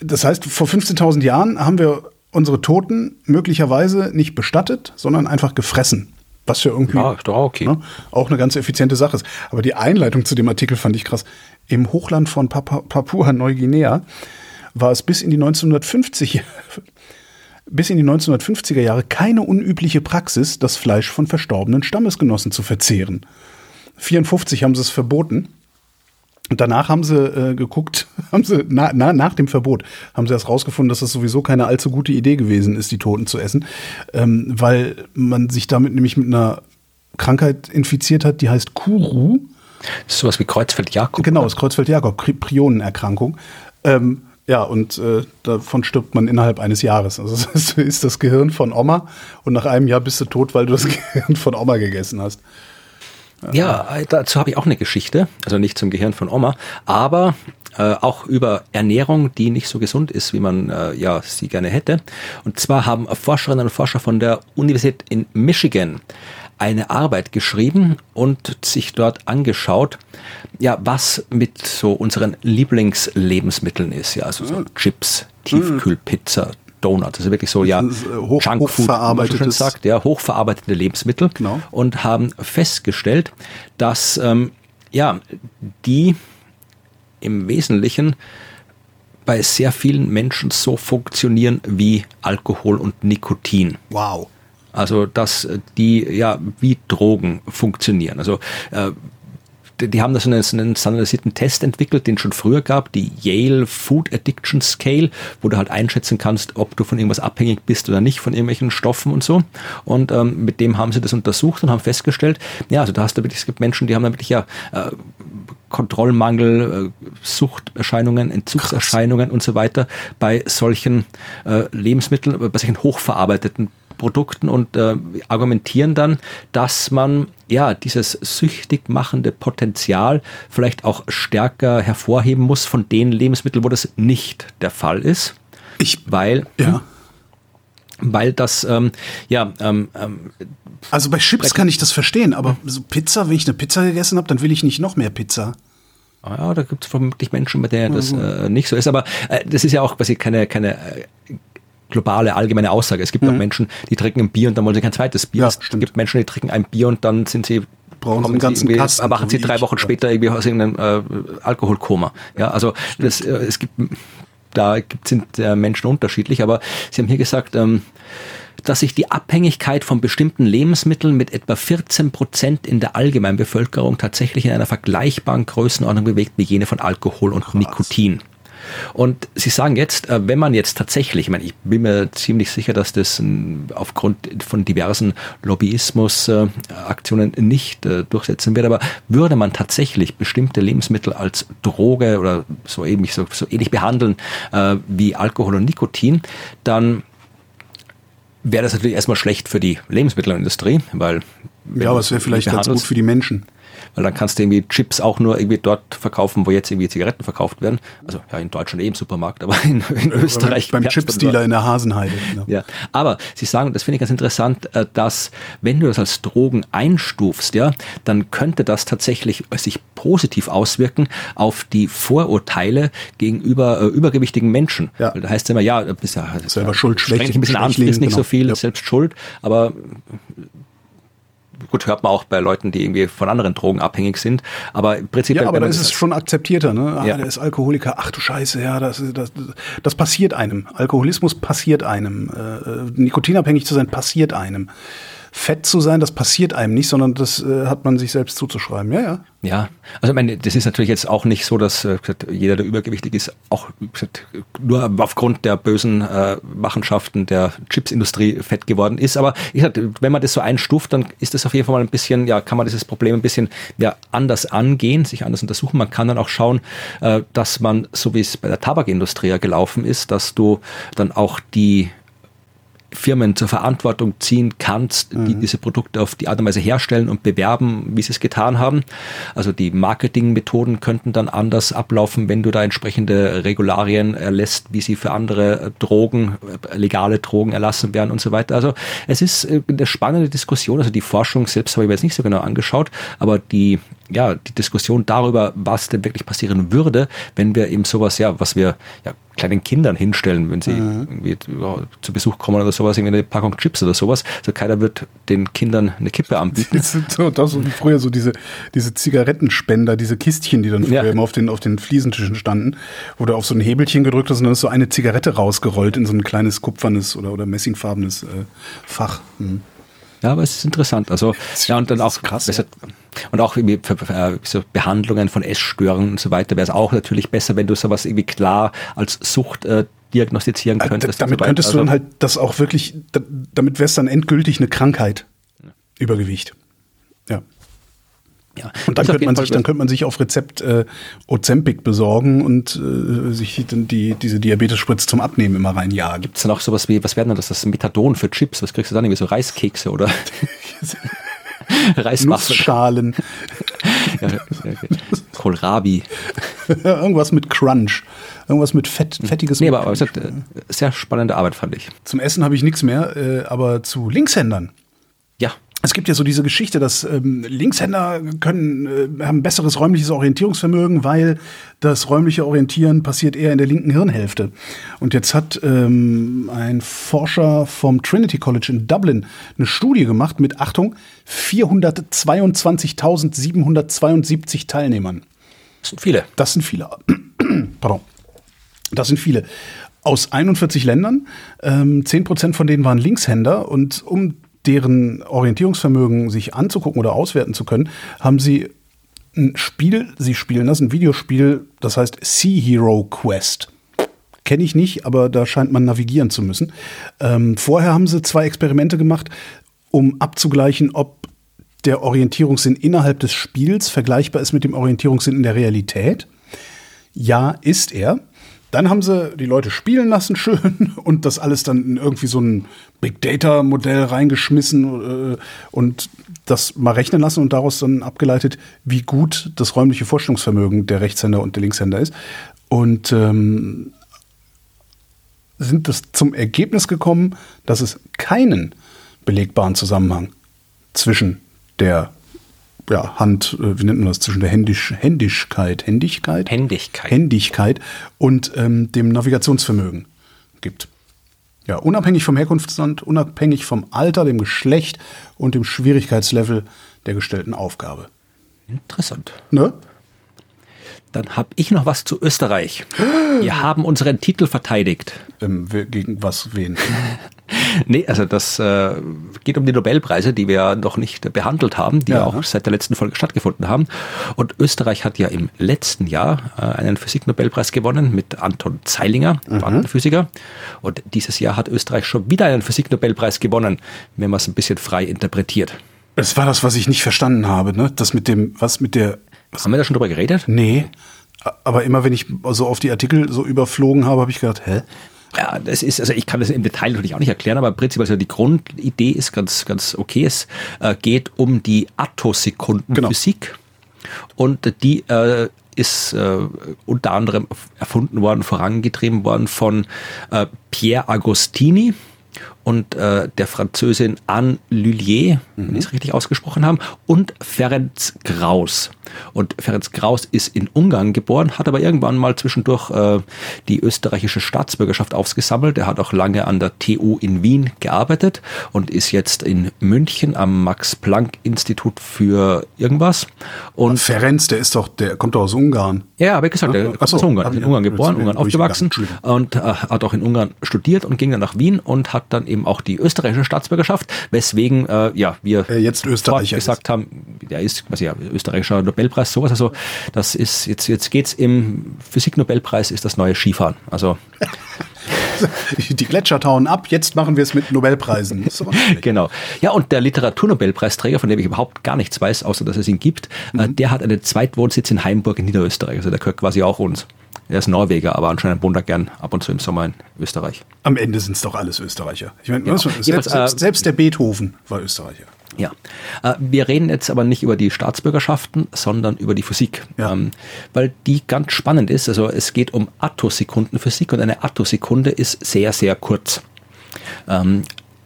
Speaker 2: Das heißt, vor 15.000 Jahren haben wir unsere Toten möglicherweise nicht bestattet, sondern einfach gefressen. Was ja irgendwie
Speaker 3: ja, okay. ne,
Speaker 2: auch eine ganz effiziente Sache ist. Aber die Einleitung zu dem Artikel fand ich krass. Im Hochland von Papua-Neuguinea war es bis in die 1950 *laughs* bis in die 1950er Jahre keine unübliche Praxis, das Fleisch von verstorbenen Stammesgenossen zu verzehren. 54 haben sie es verboten. Und danach haben sie äh, geguckt, *laughs* haben sie na, na, nach dem Verbot haben sie erst rausgefunden, dass das sowieso keine allzu gute Idee gewesen ist, die Toten zu essen, ähm, weil man sich damit nämlich mit einer Krankheit infiziert hat, die heißt Kuru.
Speaker 3: Das ist sowas wie Kreuzfeld-Jakob.
Speaker 2: Genau, das Kreuzfeld-Jakob, Prionenerkrankung. Ähm, ja, und äh, davon stirbt man innerhalb eines Jahres. Also *laughs* das ist das Gehirn von Oma und nach einem Jahr bist du tot, weil du das *laughs* Gehirn von Oma gegessen hast.
Speaker 3: Ja, dazu habe ich auch eine Geschichte, also nicht zum Gehirn von Oma, aber äh, auch über Ernährung, die nicht so gesund ist, wie man äh, ja sie gerne hätte. Und zwar haben Forscherinnen und Forscher von der Universität in Michigan eine Arbeit geschrieben und sich dort angeschaut, ja, was mit so unseren Lieblingslebensmitteln ist, ja, also so. Chips, Tiefkühlpizza, Donut. Also wirklich so, ja, äh,
Speaker 2: hoch, Junkfood, hochverarbeitetes.
Speaker 3: sagt, ja, hochverarbeitete Lebensmittel.
Speaker 2: Genau.
Speaker 3: Und haben festgestellt, dass, ähm, ja, die im Wesentlichen bei sehr vielen Menschen so funktionieren wie Alkohol und Nikotin.
Speaker 2: Wow.
Speaker 3: Also dass die ja wie Drogen funktionieren. Also äh, die haben da so einen, so einen standardisierten Test entwickelt, den es schon früher gab, die Yale Food Addiction Scale, wo du halt einschätzen kannst, ob du von irgendwas abhängig bist oder nicht, von irgendwelchen Stoffen und so. Und ähm, mit dem haben sie das untersucht und haben festgestellt, ja, also da hast du wirklich, es gibt Menschen, die haben da wirklich ja äh, Kontrollmangel, äh, Suchterscheinungen, Entzugserscheinungen Krass. und so weiter bei solchen äh, Lebensmitteln, bei solchen hochverarbeiteten Produkten und äh, argumentieren dann, dass man ja dieses süchtig machende Potenzial vielleicht auch stärker hervorheben muss von den Lebensmitteln, wo das nicht der Fall ist.
Speaker 2: Ich,
Speaker 3: weil
Speaker 2: ja.
Speaker 3: Weil das, ähm, ja, ähm, ähm,
Speaker 2: also bei Chips kann ich das verstehen, aber so Pizza, wenn ich eine Pizza gegessen habe, dann will ich nicht noch mehr Pizza.
Speaker 3: Ah Ja, da gibt es vermutlich Menschen, bei denen das äh, nicht so ist. Aber äh, das ist ja auch quasi keine, keine äh, globale, allgemeine Aussage. Es gibt auch Menschen, die trinken ein Bier und dann wollen sie kein zweites Bier.
Speaker 2: Ja,
Speaker 3: es
Speaker 2: stimmt.
Speaker 3: gibt Menschen, die trinken ein Bier und dann sind sie
Speaker 2: Brauchen sie einen ganzen
Speaker 3: irgendwie-
Speaker 2: Kasten,
Speaker 3: erwachen sie drei
Speaker 2: ich.
Speaker 3: Wochen
Speaker 2: Ja.
Speaker 3: später irgendwie aus irgendeinem äh, Alkoholkoma. Ja, also das, äh, es gibt da gibt, sind äh, Menschen unterschiedlich, aber Sie haben hier gesagt, ähm, dass sich die Abhängigkeit von bestimmten Lebensmitteln mit etwa 14 Prozent in der Allgemeinbevölkerung tatsächlich in einer vergleichbaren Größenordnung bewegt wie jene von Alkohol und Nikotin. Und Sie sagen jetzt, äh, wenn man jetzt tatsächlich, ich meine, ich bin mir ziemlich sicher, dass das ähm, aufgrund von diversen Lobbyismus-Aktionen nicht äh, durchsetzen wird, aber würde man tatsächlich bestimmte Lebensmittel als Droge oder so ähnlich, so, so ähnlich behandeln äh, wie Alkohol und Nikotin, dann wäre das natürlich erstmal schlecht für die Lebensmittelindustrie, weil
Speaker 2: Ja, aber es wäre vielleicht ganz gut für die Menschen.
Speaker 3: weil dann kannst du irgendwie Chips auch nur irgendwie dort verkaufen, wo jetzt irgendwie Zigaretten verkauft werden. Also ja, in Deutschland eh im Supermarkt, aber in, in Österreich.
Speaker 2: Beim
Speaker 3: du
Speaker 2: Chipsdealer in der Hasenheide. Ja.
Speaker 3: ja, aber Sie sagen, das finde ich ganz interessant, äh, dass wenn du das als Drogen einstufst, ja, dann könnte das tatsächlich sich positiv auswirken auf die Vorurteile gegenüber äh, übergewichtigen Menschen.
Speaker 2: Ja.
Speaker 3: Weil Da heißt es immer, ja, du bist ja
Speaker 2: Selber schuld,
Speaker 3: streng dich
Speaker 2: schwäch-
Speaker 3: ein bisschen an,
Speaker 2: Schwächling,
Speaker 3: isst nicht so
Speaker 2: genau.
Speaker 3: viel,
Speaker 2: Ja.
Speaker 3: selbst schuld, aber gut, hört man auch bei Leuten, die irgendwie von anderen Drogen abhängig sind, aber im Prinzip
Speaker 2: Ja, aber da ist es schon akzeptierter, ne? Ah,
Speaker 3: Ja.
Speaker 2: der ist Alkoholiker. Ach du Scheiße, ja, das, das, das passiert einem. Alkoholismus passiert einem. Äh, äh, Nikotinabhängig zu sein, passiert einem. Fett zu sein, das passiert einem nicht, sondern das äh, hat man sich selbst zuzuschreiben. Ja, ja.
Speaker 3: Ja, also ich meine, das ist natürlich jetzt auch nicht so, dass äh, jeder, der übergewichtig ist, auch gesagt, nur aufgrund der bösen äh, Machenschaften der Chipsindustrie fett geworden ist. Aber ich sag, wenn man das so einstuft, dann ist das auf jeden Fall mal ein bisschen, ja, kann man dieses Problem ein bisschen ja, anders angehen, sich anders untersuchen. Man kann dann auch schauen, äh, dass man, so wie es bei der Tabakindustrie ja gelaufen ist, dass du dann auch die Firmen zur Verantwortung ziehen kannst, die diese Produkte auf die Art und Weise herstellen und bewerben, wie sie es getan haben. Also die Marketingmethoden könnten dann anders ablaufen, wenn du da entsprechende Regularien erlässt, wie sie für andere Drogen, äh, legale Drogen erlassen werden und so weiter. Also es ist äh, eine spannende Diskussion. Also die Forschung selbst habe ich mir jetzt nicht so genau angeschaut, aber die ja, die Diskussion darüber, was denn wirklich passieren würde, wenn wir eben sowas, ja, was wir ja, kleinen Kindern hinstellen, wenn sie irgendwie ja, zu Besuch kommen oder sowas, irgendwie eine Packung Chips oder sowas. Also keiner wird den Kindern eine Kippe anbieten. *laughs*
Speaker 2: Das sind so, das wie früher so diese, diese Zigarettenspender, diese Kistchen, die dann früher
Speaker 3: Ja.
Speaker 2: immer auf den, auf den Fliesentischen standen, wo du auf so ein Hebelchen gedrückt hast und dann ist so eine Zigarette rausgerollt in so ein kleines kupfernes oder, oder messingfarbenes äh, Fach. Hm.
Speaker 3: Ja, aber es ist interessant. Also, ja, und dann
Speaker 2: Das
Speaker 3: auch
Speaker 2: ist krass,
Speaker 3: es hat- Und auch irgendwie für, so Behandlungen von Essstörungen und so weiter wäre es auch natürlich besser, wenn du sowas irgendwie klar als Sucht äh, diagnostizieren
Speaker 2: Äh,
Speaker 3: könntest.
Speaker 2: damit
Speaker 3: so
Speaker 2: könntest du
Speaker 3: Also-
Speaker 2: dann halt das auch wirklich, da, damit wäre es dann endgültig eine Krankheit. Übergewicht. Ja.
Speaker 3: ja,
Speaker 2: Und dann könnte, man
Speaker 3: Fall
Speaker 2: sich, dann könnte man sich auf Rezept äh, Ozempic besorgen und äh, sich dann die, diese Diabetesspritze zum Abnehmen immer reinjagen.
Speaker 3: Gibt's dann auch sowas wie, was werden denn das, das Methadon für Chips? Was kriegst du dann? Irgendwie so Reiskekse oder *laughs* *laughs* *laughs* Reiswaffeln?
Speaker 2: Nussschalen,
Speaker 3: Ja, okay. Kohlrabi. *laughs*
Speaker 2: irgendwas mit Crunch, irgendwas mit Fett, fettiges
Speaker 3: Nee, aber, aber es hat, äh, sehr spannende Arbeit, fand ich.
Speaker 2: Zum Essen habe ich nichts mehr, äh, aber zu Linkshändern. Es gibt ja so diese Geschichte, dass ähm, Linkshänder können, äh, haben besseres räumliches Orientierungsvermögen, weil das räumliche Orientieren passiert eher in der linken Hirnhälfte. Und jetzt hat ähm, ein Forscher vom Trinity College in Dublin eine Studie gemacht mit, Achtung, 422.772 Teilnehmern.
Speaker 3: Das sind viele.
Speaker 2: Das sind viele. *clears throat* Pardon. Das sind viele. Aus 41 Ländern. Ähm, 10% von denen waren Linkshänder. Und um deren Orientierungsvermögen sich anzugucken oder auswerten zu können, haben sie ein Spiel, sie spielen das, ein Videospiel, das heißt Sea Hero Quest. Kenne ich nicht, aber da scheint man navigieren zu müssen. Ähm, vorher haben sie zwei Experimente gemacht, um abzugleichen, ob der Orientierungssinn innerhalb des Spiels vergleichbar ist mit dem Orientierungssinn in der Realität. Ja, ist er. Dann haben sie die Leute spielen lassen *laughs* schön und das alles dann in irgendwie so ein Big Data Modell reingeschmissen äh, und das mal rechnen lassen und daraus dann abgeleitet, wie gut das räumliche Vorstellungsvermögen der Rechtshänder und der Linkshänder ist. Und ähm, sind das zum Ergebnis gekommen, dass es keinen belegbaren Zusammenhang zwischen der ja, Hand, äh, wie nennt man das, zwischen der Händisch, Händischkeit, Händigkeit?
Speaker 3: Händigkeit.
Speaker 2: Händigkeit und ähm, dem Navigationsvermögen gibt. Ja, unabhängig vom Herkunftsland, unabhängig vom Alter, dem Geschlecht und dem Schwierigkeitslevel der gestellten Aufgabe.
Speaker 3: Interessant.
Speaker 2: Ne?
Speaker 3: Dann habe ich noch was zu Österreich. Wir *gasps* haben unseren Titel verteidigt.
Speaker 2: Ähm, gegen was, wen? *laughs*
Speaker 3: Nee, also das äh, geht um die Nobelpreise, die wir noch nicht behandelt haben, die
Speaker 2: Ja.
Speaker 3: ja auch seit der letzten Folge stattgefunden haben. Und Österreich hat ja im letzten Jahr äh, einen Physiknobelpreis gewonnen mit Anton Zeilinger, Quantenphysiker. Und dieses Jahr hat Österreich schon wieder einen Physiknobelpreis gewonnen, wenn man es ein bisschen frei interpretiert.
Speaker 2: Es war das, was ich nicht verstanden habe, ne? Das mit dem, was mit der.
Speaker 3: Haben wir da schon drüber geredet?
Speaker 2: Nee. Aber immer wenn ich so auf die Artikel so überflogen habe, habe ich gedacht, hä?
Speaker 3: Ja, das ist, also ich kann das im Detail natürlich auch nicht erklären, aber prinzipiell also die Grundidee ist ganz, ganz okay. Es äh, geht um die Attosekundenphysik und die äh, ist äh, unter anderem erfunden worden, vorangetrieben worden von äh, Pierre Agostini und äh, der Französin Anne Lullier, wenn ich es richtig ausgesprochen haben, und Ferenc Kraus. Und Ferenc Kraus ist in Ungarn geboren, hat aber irgendwann mal zwischendurch äh, die österreichische Staatsbürgerschaft aufgesammelt. Er hat auch lange an der TU in Wien gearbeitet und ist jetzt in München am Max-Planck-Institut für irgendwas. Und
Speaker 2: Ferenc, der ist doch, der kommt doch aus Ungarn.
Speaker 3: ja, aber gesagt, er
Speaker 2: Ach
Speaker 3: kommt
Speaker 2: so,
Speaker 3: aus Ungarn, ist in Ungarn geboren, Ungarn aufgewachsen und äh, hat auch in Ungarn studiert und ging dann nach Wien und hat dann eben auch die österreichische Staatsbürgerschaft, weswegen äh, ja wir
Speaker 2: Er jetzt Österreicher
Speaker 3: gesagt haben, der ist quasi ja österreichischer Nobelpreis, sowas. Also das ist jetzt jetzt geht's im Physiknobelpreis ist das neue Skifahren. Also *laughs*
Speaker 2: Die Gletscher tauen ab, jetzt machen wir es mit Nobelpreisen.
Speaker 3: Genau. Ja, und der Literaturnobelpreisträger, von dem ich überhaupt gar nichts weiß, außer dass es ihn gibt, äh, der hat einen Zweitwohnsitz in Heimburg in Niederösterreich. Also der gehört quasi auch uns. Er ist Norweger, aber anscheinend wohnt er gern ab und zu im Sommer in Österreich.
Speaker 2: Am Ende sind es doch alles Österreicher. Ich meine,
Speaker 3: Ja.
Speaker 2: was- selbst,
Speaker 3: Jedenfalls, äh,
Speaker 2: selbst, selbst der Beethoven war Österreicher.
Speaker 3: Ja. Äh, Wir reden jetzt aber nicht über die Staatsbürgerschaften, sondern über die Physik.
Speaker 2: Ja.
Speaker 3: Ähm, Weil die ganz spannend ist. Also es geht um Attosekundenphysik und eine Attosekunde ist sehr, sehr kurz. Ähm,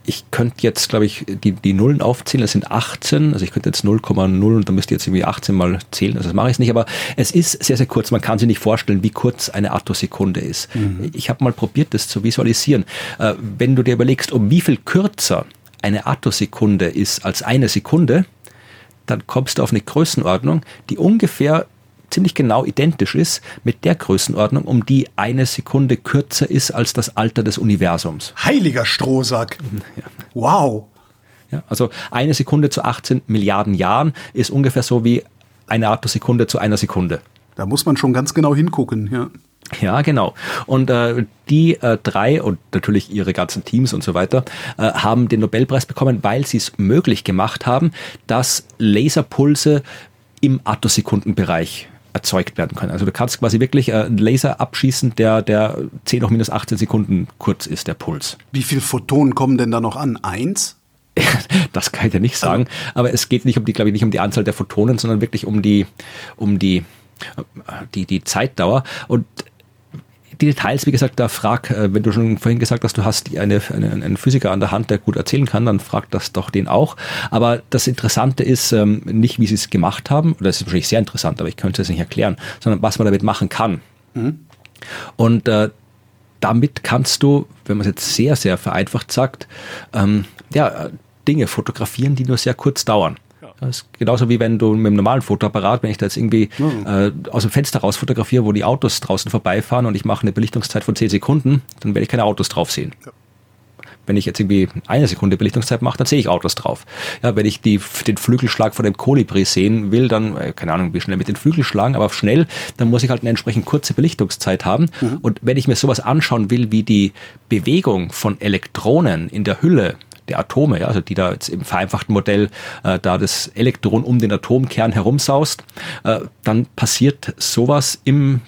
Speaker 3: Ich könnte jetzt, glaube ich, die, die Nullen aufzählen. Das sind 18. Also ich könnte jetzt 0,0 und dann müsst ihr jetzt irgendwie 18 mal zählen. Also das mache ich nicht. Aber es ist sehr, sehr kurz. Man kann sich nicht vorstellen, wie kurz eine Attosekunde ist. Ich habe mal probiert, das zu visualisieren. Äh, Wenn du dir überlegst, um wie viel kürzer eine Attosekunde ist als eine Sekunde, dann kommst du auf eine Größenordnung, die ungefähr ziemlich genau identisch ist mit der Größenordnung, um die eine Sekunde kürzer ist als das Alter des Universums.
Speaker 2: Heiliger Strohsack. *laughs* Wow.
Speaker 3: Ja, also eine Sekunde zu 18 Milliarden Jahren ist ungefähr so wie eine Attosekunde zu einer Sekunde.
Speaker 2: Da muss man schon ganz genau hingucken. Ja.
Speaker 3: Ja, genau. Und äh, die äh, drei und natürlich ihre ganzen Teams und so weiter äh, haben den Nobelpreis bekommen, weil sie es möglich gemacht haben, dass Laserpulse im Attosekundenbereich erzeugt werden können. Also du kannst quasi wirklich äh, einen Laser abschießen, der, der 10 hoch minus 18 Sekunden kurz ist, der Puls.
Speaker 2: Wie viel Photonen kommen denn da noch an? Eins? *laughs*
Speaker 3: Das kann ich dir nicht sagen, aber es geht nicht um die, glaube ich, nicht um die Anzahl der Photonen, sondern wirklich um die, um die, äh, die, die Zeitdauer und die Details, wie gesagt, da frag, äh, wenn du schon vorhin gesagt hast, du hast eine, eine, einen Physiker an der Hand, der gut erzählen kann, dann frag das doch den auch. Aber das Interessante ist ähm, nicht, wie sie es gemacht haben, oder das ist wahrscheinlich sehr interessant, aber ich könnte es nicht erklären, sondern was man damit machen kann. Und äh, damit kannst du, wenn man es jetzt sehr, sehr vereinfacht sagt, ähm, ja, Dinge fotografieren, die nur sehr kurz dauern. Das ist genauso wie wenn du mit einem normalen Fotoapparat, wenn ich da jetzt irgendwie äh, aus dem Fenster raus fotografiere, wo die Autos draußen vorbeifahren und ich mache eine Belichtungszeit von 10 Sekunden, dann werde ich keine Autos drauf sehen. Wenn ich jetzt irgendwie eine Sekunde Belichtungszeit mache, dann sehe ich Autos drauf. Ja, wenn ich die, den Flügelschlag von dem Kolibri sehen will, dann, äh, keine Ahnung, wie schnell mit den Flügel schlagen, aber schnell, dann muss ich halt eine entsprechend kurze Belichtungszeit haben. Und wenn ich mir sowas anschauen will, wie die Bewegung von Elektronen in der Hülle der Atome, ja, also die da jetzt im vereinfachten Modell äh, da das Elektron um den Atomkern herumsaust, äh, dann passiert sowas im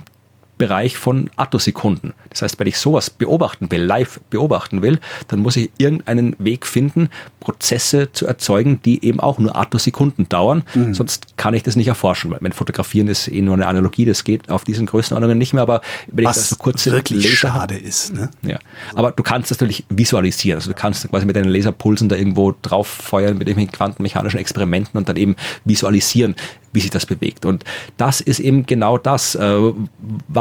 Speaker 3: Bereich von Attosekunden. Das heißt, wenn ich sowas beobachten will, live beobachten will, dann muss ich irgendeinen Weg finden, Prozesse zu erzeugen, die eben auch nur Attosekunden dauern. Mhm. Sonst kann ich das nicht erforschen, weil mein Fotografieren ist eh nur eine Analogie, das geht auf diesen Größenordnungen nicht mehr, aber
Speaker 2: wenn Was ich das so kurz wirklich Laser schade ist. Ne?
Speaker 3: Ja, aber du kannst das natürlich visualisieren. Also du kannst quasi mit deinen Laserpulsen da irgendwo drauf feuern mit irgendwelchen quantenmechanischen Experimenten und dann eben visualisieren, wie sich das bewegt. Und das ist eben genau das, äh,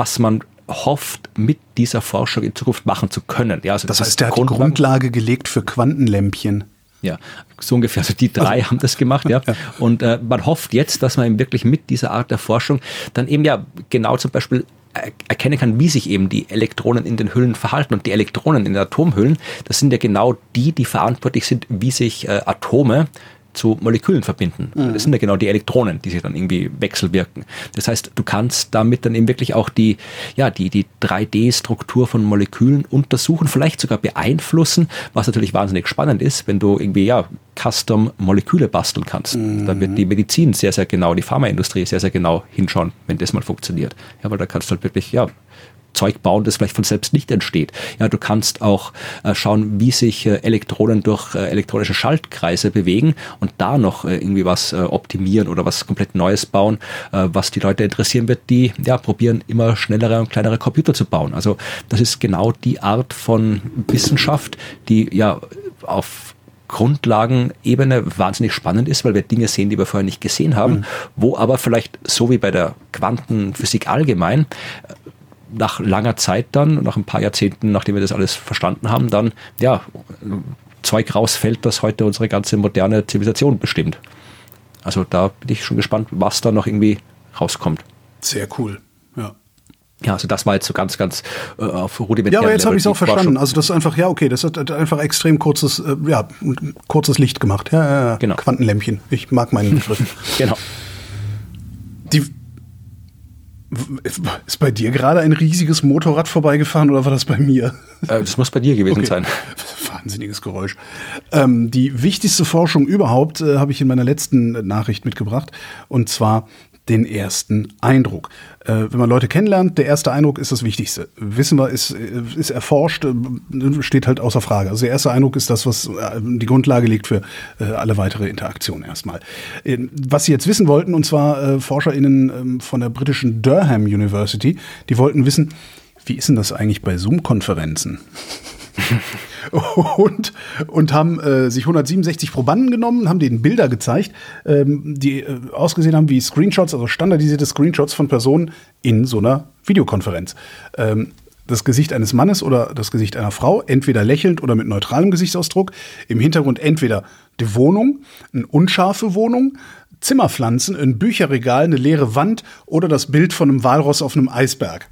Speaker 3: was man hofft, mit dieser Forschung in Zukunft machen zu können.
Speaker 2: Ja, also das, das heißt, der hat die Grundlage gelegt für Quantenlämpchen.
Speaker 3: Ja, so ungefähr. Also die drei also, haben das gemacht, ja. *laughs* ja. Und äh, man hofft jetzt, dass man eben wirklich mit dieser Art der Forschung dann eben ja genau zum Beispiel erkennen kann, wie sich eben die Elektronen in den Hüllen verhalten. Und die Elektronen in den Atomhüllen, das sind ja genau die, die verantwortlich sind, wie sich äh, Atome zu Molekülen verbinden. Mhm. Das sind ja genau die Elektronen, die sich dann irgendwie wechselwirken. Das heißt, du kannst damit dann eben wirklich auch die, ja, die, die 3D-Struktur von Molekülen untersuchen, vielleicht sogar beeinflussen, was natürlich wahnsinnig spannend ist, wenn du irgendwie, ja, Custom-Moleküle basteln kannst. Mhm. Da wird die Medizin sehr, sehr genau, die Pharmaindustrie sehr, sehr genau hinschauen, wenn das mal funktioniert. Ja, weil da kannst du halt wirklich, ja, Zeug bauen, das vielleicht von selbst nicht entsteht. Ja, du kannst auch äh, schauen, wie sich äh, Elektronen durch äh, elektronische Schaltkreise bewegen und da noch äh, irgendwie was äh, optimieren oder was komplett Neues bauen, äh, was die Leute interessieren wird, die ja probieren immer schnellere und kleinere Computer zu bauen. Also das ist genau die Art von Wissenschaft, die ja auf Grundlagenebene wahnsinnig spannend ist, weil wir Dinge sehen, die wir vorher nicht gesehen haben, mhm. wo aber vielleicht so wie bei der Quantenphysik allgemein nach langer Zeit dann, nach ein paar Jahrzehnten, nachdem wir das alles verstanden haben, dann ja Zeug rausfällt, das heute unsere ganze moderne Zivilisation bestimmt. Also da bin ich schon gespannt, was da noch irgendwie rauskommt.
Speaker 2: Sehr cool, ja.
Speaker 3: Ja, also das war jetzt so ganz, ganz äh, auf rudimentär.
Speaker 2: Ja, aber jetzt habe ich es auch verstanden. Also das ist einfach, ja, okay, das hat einfach extrem kurzes, äh, ja, kurzes Licht gemacht. Ja, ja, ja. Genau. Quantenlämpchen. Ich mag meinen Begriff. *laughs*
Speaker 3: genau.
Speaker 2: Die, ist bei dir gerade ein riesiges Motorrad vorbeigefahren oder war das bei mir?
Speaker 3: Äh, das muss bei dir gewesen okay. sein. *laughs*
Speaker 2: Wahnsinniges Geräusch. Ähm, die wichtigste Forschung überhaupt äh, habe ich in meiner letzten Nachricht mitgebracht. Und zwar den ersten Eindruck. Äh, wenn man Leute kennenlernt, der erste Eindruck ist das Wichtigste. Wissen wir, ist, ist erforscht, äh, steht halt außer Frage. Also der erste Eindruck ist das, was äh, die Grundlage legt für äh, alle weitere Interaktion erstmal. Äh, was Sie jetzt wissen wollten, und zwar äh, ForscherInnen ähm, von der britischen Durham University, die wollten wissen, wie ist denn das eigentlich bei Zoom-Konferenzen? *laughs* *laughs* und, und haben äh, sich 167 Probanden genommen, haben denen Bilder gezeigt, ähm, die äh, ausgesehen haben wie Screenshots, also standardisierte Screenshots von Personen in so einer Videokonferenz. Ähm, das Gesicht eines Mannes oder das Gesicht einer Frau, entweder lächelnd oder mit neutralem Gesichtsausdruck. Im Hintergrund entweder die Wohnung, eine unscharfe Wohnung, Zimmerpflanzen, ein Bücherregal, eine leere Wand oder das Bild von einem Walross auf einem Eisberg.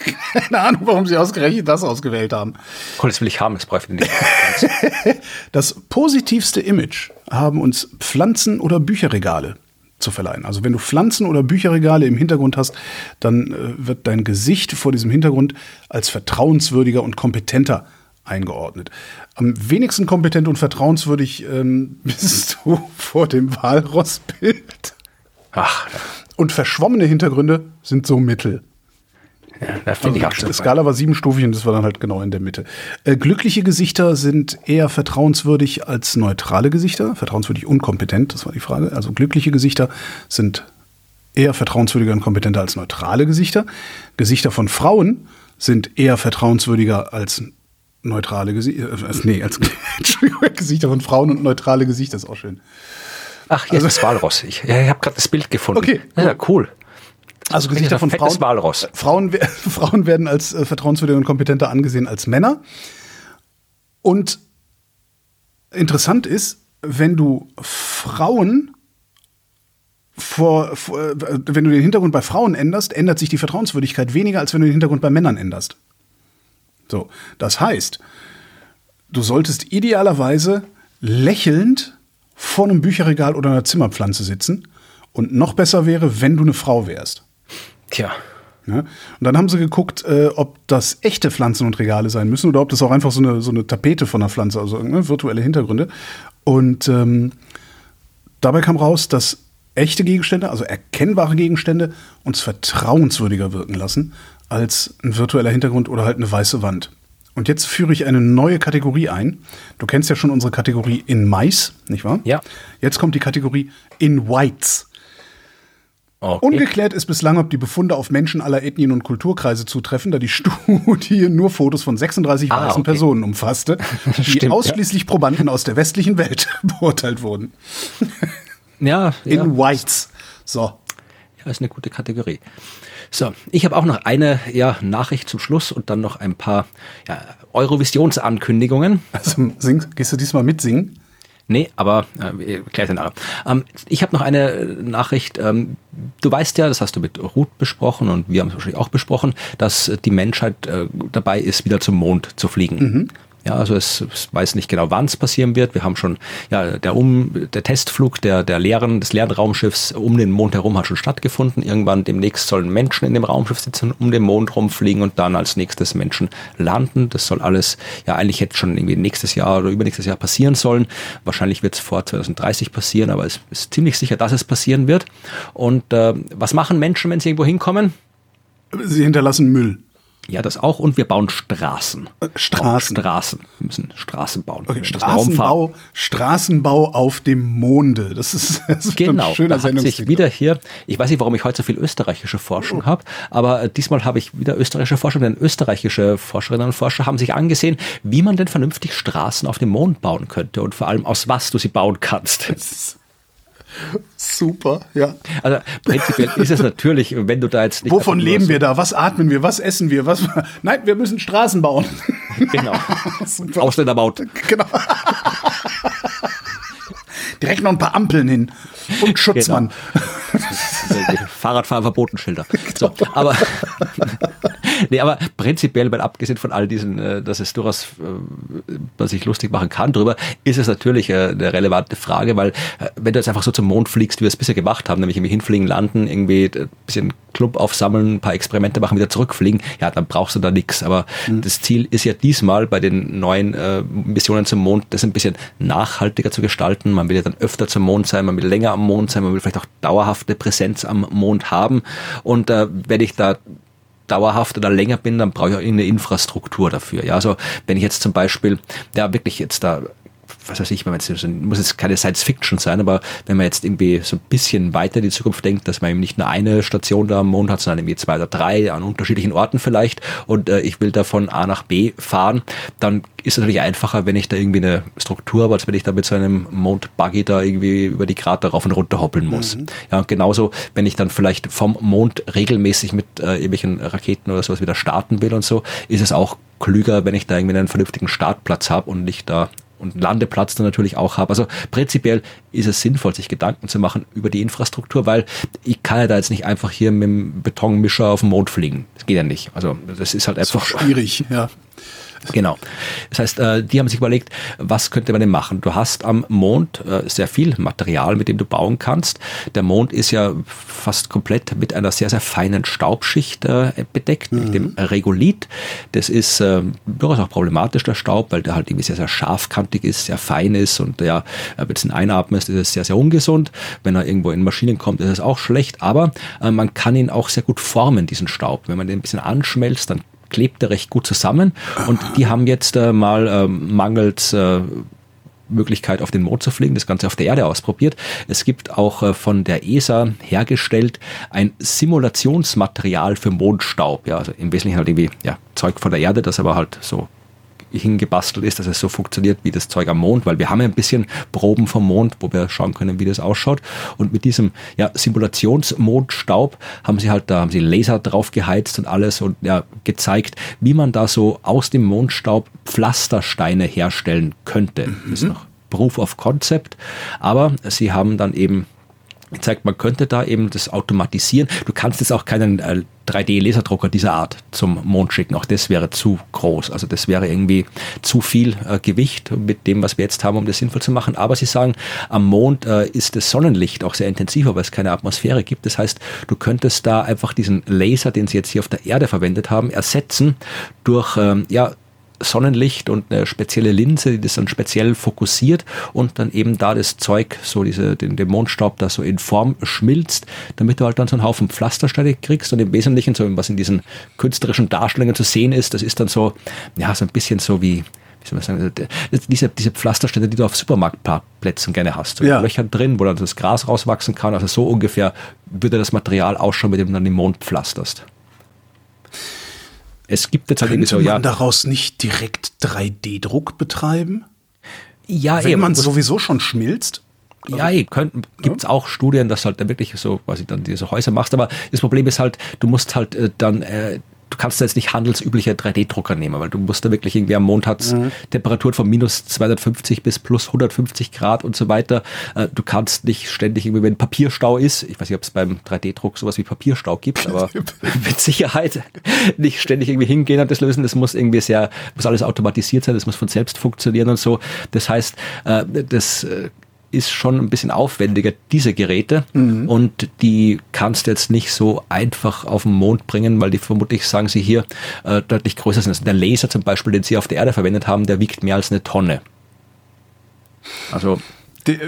Speaker 2: *laughs* Keine Ahnung, warum sie ausgerechnet das ausgewählt haben.
Speaker 3: Cool, das will ich haben, das brauche ich nicht. *laughs*
Speaker 2: das positivste Image haben uns Pflanzen oder Bücherregale zu verleihen. Also wenn du Pflanzen oder Bücherregale im Hintergrund hast, dann äh, wird dein Gesicht vor diesem Hintergrund als vertrauenswürdiger und kompetenter eingeordnet. Am wenigsten kompetent und vertrauenswürdig ähm, *laughs* bist du vor dem Walrossbild. Ach. Und verschwommene Hintergründe sind so mittel.
Speaker 3: Ja, da finde
Speaker 2: also, ich auch Die Skala war siebenstufig und das war dann halt genau in der Mitte. Äh, glückliche Gesichter sind eher vertrauenswürdig als neutrale Gesichter. Vertrauenswürdig und kompetent, das war die Frage. Also glückliche Gesichter sind eher vertrauenswürdiger und kompetenter als neutrale Gesichter. Gesichter von Frauen sind eher vertrauenswürdiger als neutrale Gesichter. Äh, nee, als *laughs* Gesichter von Frauen und neutrale Gesichter ist auch schön.
Speaker 3: Ach, jetzt also, das Walross. Ich, ja, ich habe gerade das Bild gefunden.
Speaker 2: Okay.
Speaker 3: Ja, cool.
Speaker 2: Also Gesichter von Frauen, Walross. Frauen, *laughs* Frauen werden als äh, vertrauenswürdiger und kompetenter angesehen als Männer. Und interessant ist, wenn du Frauen vor, vor, äh, wenn du den Hintergrund bei Frauen änderst, ändert sich die Vertrauenswürdigkeit weniger, als wenn du den Hintergrund bei Männern änderst. So, das heißt, du solltest idealerweise lächelnd vor einem Bücherregal oder einer Zimmerpflanze sitzen. Und noch besser wäre, wenn du eine Frau wärst.
Speaker 3: Tja.
Speaker 2: Ja? Und dann haben sie geguckt, äh, ob das echte Pflanzen und Regale sein müssen oder ob das auch einfach so eine, so eine Tapete von der Pflanze, also ne, virtuelle Hintergründe. Und ähm, dabei kam raus, dass echte Gegenstände, also erkennbare Gegenstände, uns vertrauenswürdiger wirken lassen als ein virtueller Hintergrund oder halt eine weiße Wand. Und jetzt führe ich eine neue Kategorie ein. Du kennst ja schon unsere Kategorie in Mais, nicht wahr?
Speaker 3: Ja.
Speaker 2: Jetzt kommt die Kategorie in Whites.
Speaker 3: Okay.
Speaker 2: Ungeklärt ist bislang, ob die Befunde auf Menschen aller Ethnien und Kulturkreise zutreffen, da die *laughs* Studie nur Fotos von 36
Speaker 3: Ah,
Speaker 2: weißen
Speaker 3: okay.
Speaker 2: Personen umfasste, *laughs* die
Speaker 3: Stimmt, ja.
Speaker 2: ausschließlich Probanden aus der westlichen Welt *laughs* beurteilt wurden.
Speaker 3: Ja, ja.
Speaker 2: In Whites. So.
Speaker 3: Ja, ist eine gute Kategorie. So, ich habe auch noch eine ja, Nachricht zum Schluss und dann noch ein paar ja, Eurovisionsankündigungen.
Speaker 2: Also sing, gehst du diesmal mitsingen?
Speaker 3: Nee, aber äh, gleich nachher. Ähm, ich habe noch eine äh, Nachricht. Ähm, du weißt ja, das hast du mit Ruth besprochen und wir haben es wahrscheinlich auch besprochen, dass die Menschheit äh, dabei ist, wieder zum Mond zu fliegen. Ja, also es, es weiß nicht genau, wann es passieren wird. Wir haben schon, ja, der um der Testflug der der leeren des leeren Raumschiffs um den Mond herum hat schon stattgefunden. Irgendwann demnächst sollen Menschen in dem Raumschiff sitzen, um den Mond rumfliegen und dann als nächstes Menschen landen. Das soll alles ja eigentlich jetzt schon irgendwie nächstes Jahr oder übernächstes Jahr passieren sollen. Wahrscheinlich wird es vor 2030 passieren, aber es ist ziemlich sicher, dass es passieren wird. Und äh, was machen Menschen, wenn sie irgendwo hinkommen?
Speaker 2: Sie hinterlassen Müll.
Speaker 3: Ja, das auch. Und wir bauen Straßen.
Speaker 2: Äh, Straßen.
Speaker 3: Straßen. Wir müssen Straßen bauen.
Speaker 2: Okay. Straßenbau, Straßenbau auf dem Monde. Das ist, *laughs* das ist
Speaker 3: Genau,
Speaker 2: ein schöner
Speaker 3: da hat sich wieder hier, ich weiß nicht, warum ich heute so viel österreichische Forschung habe, aber diesmal habe ich wieder österreichische Forschung, denn österreichische Forscherinnen und Forscher haben sich angesehen, wie man denn vernünftig Straßen auf dem Mond bauen könnte und vor allem aus was du sie bauen kannst.
Speaker 2: Super, ja.
Speaker 3: Also prinzipiell ist es natürlich, wenn du da jetzt nicht
Speaker 2: Wovon leben wir da? Was atmen wir? Was essen wir? Was? Nein, wir müssen Straßen bauen.
Speaker 3: Genau. *laughs*
Speaker 2: Super.
Speaker 3: Ausländermaut.
Speaker 2: Genau. Direkt noch ein paar Ampeln hin. Und Schutzmann.
Speaker 3: Fahrradfahren verboten Schilder. So, aber *laughs* nee, aber prinzipiell, weil abgesehen von all diesen, äh, dass es durchaus äh, man sich lustig machen kann drüber, ist es natürlich äh, eine relevante Frage, weil wenn du jetzt einfach so zum Mond fliegst, wie wir es bisher gemacht haben, nämlich irgendwie hinfliegen, landen, irgendwie ein bisschen Club aufsammeln, ein paar Experimente machen, wieder zurückfliegen, ja, dann brauchst du da nichts. Aber das Ziel ist ja diesmal bei den neuen äh, Missionen zum Mond, das ein bisschen nachhaltiger zu gestalten. Man will ja dann öfter zum Mond sein, man will länger am Mond sein, man will vielleicht auch dauerhafte Präsenz am Mond haben. Und äh, wenn ich da dauerhaft oder länger bin, dann brauche ich auch eine Infrastruktur dafür. Ja, also wenn ich jetzt zum Beispiel, ja wirklich jetzt da was weiß ich, wenn man jetzt, muss jetzt keine Science Fiction sein, aber wenn man jetzt irgendwie so ein bisschen weiter in die Zukunft denkt, dass man eben nicht nur eine Station da am Mond hat, sondern irgendwie zwei oder drei an unterschiedlichen Orten vielleicht und äh, ich will da von A nach B fahren, dann ist es natürlich einfacher, wenn ich da irgendwie eine Struktur habe, als wenn ich da mit so einem Mondbuggy da irgendwie über die Krater rauf und runter hoppeln muss. Ja, und genauso, wenn ich dann vielleicht vom Mond regelmäßig mit äh, irgendwelchen Raketen oder sowas wieder starten will und so, ist es auch klüger, wenn ich da irgendwie einen vernünftigen Startplatz habe und nicht da und Landeplatz dann natürlich auch habe. Also prinzipiell ist es sinnvoll, sich Gedanken zu machen über die Infrastruktur, weil ich kann ja da jetzt nicht einfach hier mit dem Betonmischer auf den Mond fliegen. Das geht ja nicht. Also das ist halt
Speaker 2: Ist doch
Speaker 3: einfach
Speaker 2: schwierig, ja.
Speaker 3: Genau. Das heißt, äh, die haben sich überlegt, was könnte man denn machen? Du hast am Mond äh, sehr viel Material, mit dem du bauen kannst. Der Mond ist ja fast komplett mit einer sehr, sehr feinen Staubschicht äh, bedeckt, mit dem Regolith. Das ist durchaus auch problematisch, der Staub, weil der halt irgendwie sehr, sehr scharfkantig ist, sehr fein ist und ja, wenn du ihn einatmest, ist es sehr, sehr ungesund. Wenn er irgendwo in Maschinen kommt, ist es auch schlecht, aber man kann ihn auch sehr gut formen, diesen Staub. Wenn man den ein bisschen anschmelzt, dann klebt er recht gut zusammen. Und die haben jetzt äh, mal ähm, mangels äh, Möglichkeit auf den Mond zu fliegen, das Ganze auf der Erde ausprobiert. Es gibt auch äh, von der ESA hergestellt ein Simulationsmaterial für Mondstaub. Ja, also im Wesentlichen halt irgendwie ja, Zeug von der Erde, das aber halt so hingebastelt ist, dass es so funktioniert wie das Zeug am Mond, weil wir haben ja ein bisschen Proben vom Mond, wo wir schauen können, wie das ausschaut. Und mit diesem ja, Simulationsmondstaub haben sie halt da haben sie Laser drauf geheizt und alles und ja, gezeigt, wie man da so aus dem Mondstaub Pflastersteine herstellen könnte. Das ist noch Proof of Concept, aber sie haben dann eben gezeigt, man könnte da eben das automatisieren. Du kannst jetzt auch keinen äh, 3D-Laserdrucker dieser Art zum Mond schicken. Auch das wäre zu groß. Also das wäre irgendwie zu viel äh, Gewicht mit dem, was wir jetzt haben, um das sinnvoll zu machen. Aber sie sagen, am Mond äh, ist das Sonnenlicht auch sehr intensiver, weil es keine Atmosphäre gibt. Das heißt, du könntest da einfach diesen Laser, den sie jetzt hier auf der Erde verwendet haben, ersetzen durch ähm, ja Sonnenlicht und eine spezielle Linse, die das dann speziell fokussiert und dann eben da das Zeug, so diese, den, den Mondstaub da so in Form schmilzt, damit du halt dann so einen Haufen Pflastersteine kriegst und im Wesentlichen so, was in diesen künstlerischen Darstellungen zu sehen ist, das ist dann so, ja, so ein bisschen so wie, wie soll man sagen, diese, diese Pflastersteine, die du auf Supermarktplätzen gerne hast. So
Speaker 2: Ja.
Speaker 3: Löcher drin, wo dann das Gras rauswachsen kann. Also so ungefähr würde das Material ausschauen, mit dem du dann den Mond pflasterst. Es gibt jetzt halt
Speaker 2: Könnte
Speaker 3: so,
Speaker 2: man
Speaker 3: ja,
Speaker 2: daraus nicht direkt 3D-Druck betreiben?
Speaker 3: ja,
Speaker 2: Wenn man sowieso schon schmilzt?
Speaker 3: Ja, gibt es auch Studien, dass halt da wirklich so quasi dann diese Häuser machst. Aber das Problem ist halt, du musst halt äh, dann, äh, du kannst da jetzt nicht handelsübliche 3D-Drucker nehmen, weil du musst da wirklich irgendwie am Mond hat's Temperaturen von minus 250 bis plus 150 Grad und so weiter. Äh, du kannst nicht ständig irgendwie, wenn Papierstau ist, ich weiß nicht, ob es beim 3D-Druck sowas wie Papierstau gibt, aber *laughs* mit Sicherheit nicht ständig irgendwie hingehen und das lösen. Das muss irgendwie sehr, muss alles automatisiert sein, das muss von selbst funktionieren und so. Das heißt, äh, das äh, ist schon ein bisschen aufwendiger, diese Geräte. Und die kannst du jetzt nicht so einfach auf den Mond bringen, weil die vermutlich, sagen sie hier, äh, deutlich größer sind. Also der Laser zum Beispiel, den sie auf der Erde verwendet haben, der wiegt mehr als eine Tonne. Also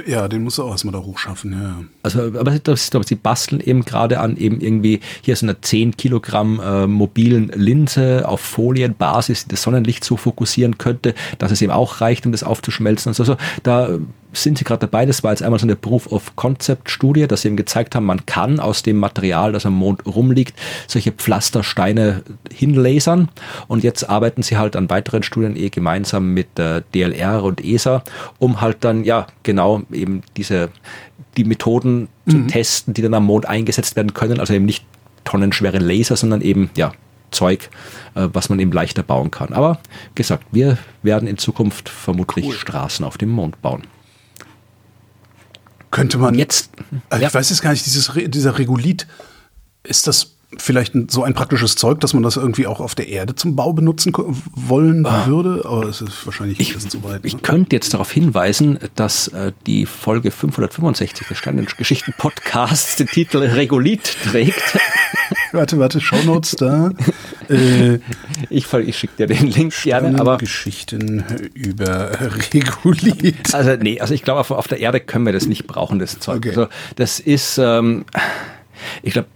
Speaker 2: ja, den musst du auch erstmal da hochschaffen, ja.
Speaker 3: also, aber das, das, sie basteln eben gerade an eben irgendwie hier so einer 10 Kilogramm äh, mobilen Linse auf Folienbasis, die das Sonnenlicht so fokussieren könnte, dass es eben auch reicht, um das aufzuschmelzen. Und so, so. Da sind sie gerade dabei. Das war jetzt einmal so eine Proof of Concept Studie, dass sie eben gezeigt haben, man kann aus dem Material, das am Mond rumliegt, solche Pflastersteine hinlasern. Und jetzt arbeiten sie halt an weiteren Studien eh gemeinsam mit äh, DLR und ESA, um halt dann ja genau eben diese die Methoden zu testen, die dann am Mond eingesetzt werden können. Also eben nicht tonnenschwere Laser, sondern eben ja Zeug, äh, was man eben leichter bauen kann. Aber gesagt, wir werden in Zukunft vermutlich Straßen auf dem Mond bauen.
Speaker 2: Könnte man
Speaker 3: Jetzt,
Speaker 2: Äh, Ich
Speaker 3: ja.
Speaker 2: weiß jetzt gar nicht, dieses, dieser Regolith, ist das vielleicht so ein praktisches Zeug, dass man das irgendwie auch auf der Erde zum Bau benutzen wollen würde? Aber es ist wahrscheinlich ein bisschen zu weit.
Speaker 3: Ich
Speaker 2: Ne?
Speaker 3: könnte jetzt darauf hinweisen, dass äh, die Folge 565 des Sternengeschichten Podcasts den Titel Regolith trägt. *laughs*
Speaker 2: Warte, warte, Shownotes da. *laughs* äh,
Speaker 3: Ich, ich schicke dir den Link gerne, aber
Speaker 2: Geschichten *laughs* über Regolith.
Speaker 3: Also nee, also ich glaube, auf, auf der Erde können wir das nicht brauchen, das Zeug.
Speaker 2: Okay.
Speaker 3: Also das ist, ähm, ich glaube,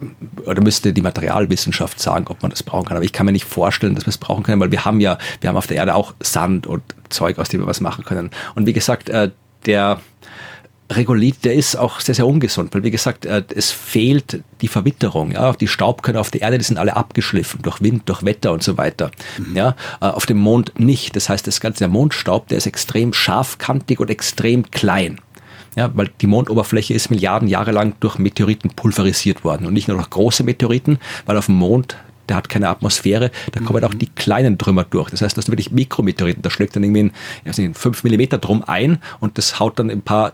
Speaker 3: oder müsste die Materialwissenschaft sagen, ob man das brauchen kann. Aber ich kann mir nicht vorstellen, dass wir es brauchen können, weil wir haben ja, wir haben auf der Erde auch Sand und Zeug, aus dem wir was machen können. Und wie gesagt, äh, der Regolith, der ist auch sehr, sehr ungesund, weil wie gesagt, äh, es fehlt die Verwitterung. Ja, die Staubkörner auf der Erde, die sind alle abgeschliffen durch Wind, durch Wetter und so weiter. Ja, äh, auf dem Mond nicht. Das heißt, das ganze der Mondstaub, der ist extrem scharfkantig und extrem klein. Ja, weil die Mondoberfläche ist Milliarden Jahre lang durch Meteoriten pulverisiert worden und nicht nur durch große Meteoriten, weil auf dem Mond der hat keine Atmosphäre, da kommen halt auch die kleinen Trümmer durch. Das heißt, das sind wirklich Mikrometeoriten, da schlägt dann irgendwie ein, ich weiß nicht, ein 5 Millimeter drum ein und das haut dann ein paar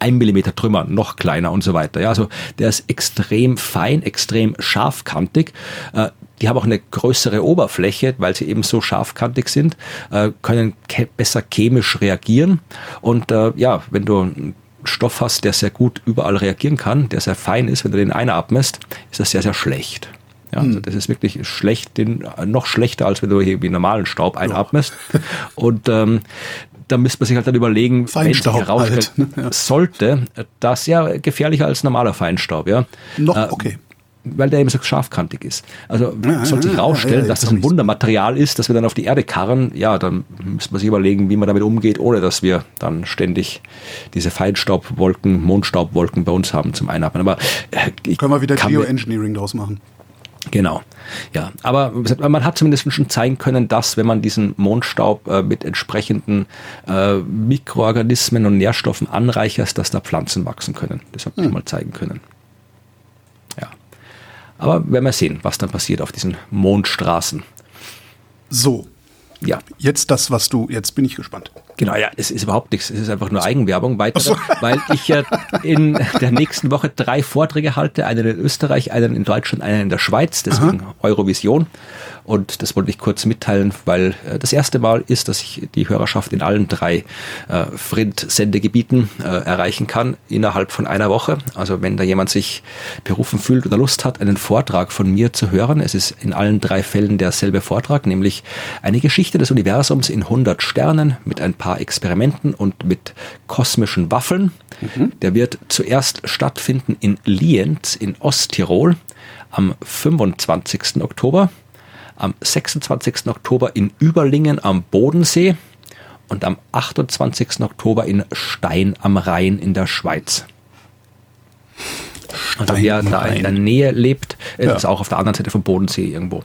Speaker 3: 1 Millimeter Trümmer, noch kleiner und so weiter. Ja, also der ist extrem fein, extrem scharfkantig. Äh, die haben auch eine größere Oberfläche, weil sie eben so scharfkantig sind, äh, können besser chemisch reagieren. Und äh, ja, wenn du Stoff hast, der sehr gut überall reagieren kann, der sehr fein ist, wenn du den einatmest, ist das sehr, sehr schlecht. Ja, also das ist wirklich schlecht, den, noch schlechter, als wenn du hier wie normalen Staub einatmest. *laughs* Und ähm, da müsste man sich halt dann überlegen, wenn sich
Speaker 2: Feinstaub
Speaker 3: herausstellt,
Speaker 2: halt, ne? *laughs* Ja.
Speaker 3: sollte das ja gefährlicher als normaler Feinstaub, ja.
Speaker 2: Noch,
Speaker 3: Äh,
Speaker 2: okay.
Speaker 3: Weil der eben so scharfkantig ist. Also
Speaker 2: Ja,
Speaker 3: sollte sich
Speaker 2: ja,
Speaker 3: herausstellen,
Speaker 2: ja, ja,
Speaker 3: dass das ein. Wundermaterial ist, das wir dann auf die Erde karren, ja, dann müsste man sich überlegen, wie man damit umgeht, ohne dass wir dann ständig diese Feinstaubwolken, Mondstaubwolken bei uns haben zum Einatmen. Aber äh, ich
Speaker 2: Können wir wieder Geoengineering draus machen?
Speaker 3: Genau. Ja, aber man hat zumindest schon zeigen können, dass wenn man diesen Mondstaub äh, mit entsprechenden äh, Mikroorganismen und Nährstoffen anreichert, dass da Pflanzen wachsen können. Das hat man schon mal zeigen können. Ja. Aber werden wir sehen, was dann passiert auf diesen Mondstraßen.
Speaker 2: So,
Speaker 3: Ja,
Speaker 2: jetzt das, was du, jetzt bin ich gespannt.
Speaker 3: Genau, ja, es ist überhaupt nichts. Es ist einfach nur Eigenwerbung weiter, *laughs* weil ich äh, in der nächsten Woche drei Vorträge halte, einen in Österreich, einen in Deutschland, einen in der Schweiz, deswegen Eurovision. Und das wollte ich kurz mitteilen, weil äh, das erste Mal ist, dass ich die Hörerschaft in allen drei äh, Frint-Sendegebieten äh, erreichen kann innerhalb von einer Woche. Also wenn da jemand sich berufen fühlt oder Lust hat, einen Vortrag von mir zu hören, es ist in allen drei Fällen derselbe Vortrag, nämlich eine Geschichte Geschichte des Universums in 100 Sternen mit ein paar Experimenten und mit kosmischen Waffeln. Der wird zuerst stattfinden in Lienz in Osttirol am 25. Oktober, am 26. Oktober in Überlingen am Bodensee und am 28. Oktober in Stein am Rhein in der Schweiz. Also
Speaker 2: Stein
Speaker 3: wer
Speaker 2: am
Speaker 3: da in der Nähe lebt, ist
Speaker 2: Ja.
Speaker 3: auch auf der anderen Seite vom Bodensee irgendwo.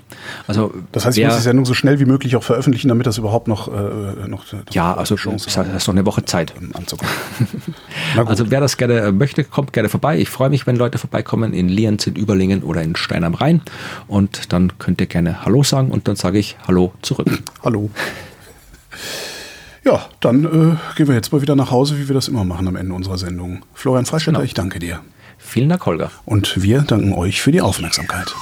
Speaker 3: Also
Speaker 2: Das heißt, ich
Speaker 3: wer,
Speaker 2: muss die Sendung so schnell wie möglich auch veröffentlichen, damit das überhaupt noch, äh, noch
Speaker 3: ja, also
Speaker 2: Chance
Speaker 3: hast noch eine Woche Zeit. *laughs* Also wer das gerne äh, möchte, kommt gerne vorbei. Ich freue mich, wenn Leute vorbeikommen in Lienz, in Überlingen oder in Stein am Rhein. Und dann könnt ihr gerne Hallo sagen und dann sage ich Hallo zurück. *clears throat*
Speaker 2: Hallo. Ja, dann äh, gehen wir jetzt mal wieder nach Hause, wie wir das immer machen am Ende unserer Sendung. Florian Freistetter,
Speaker 3: Genau.
Speaker 2: ich danke dir.
Speaker 3: Vielen Dank, Holger.
Speaker 2: Und wir danken euch für die Aufmerksamkeit.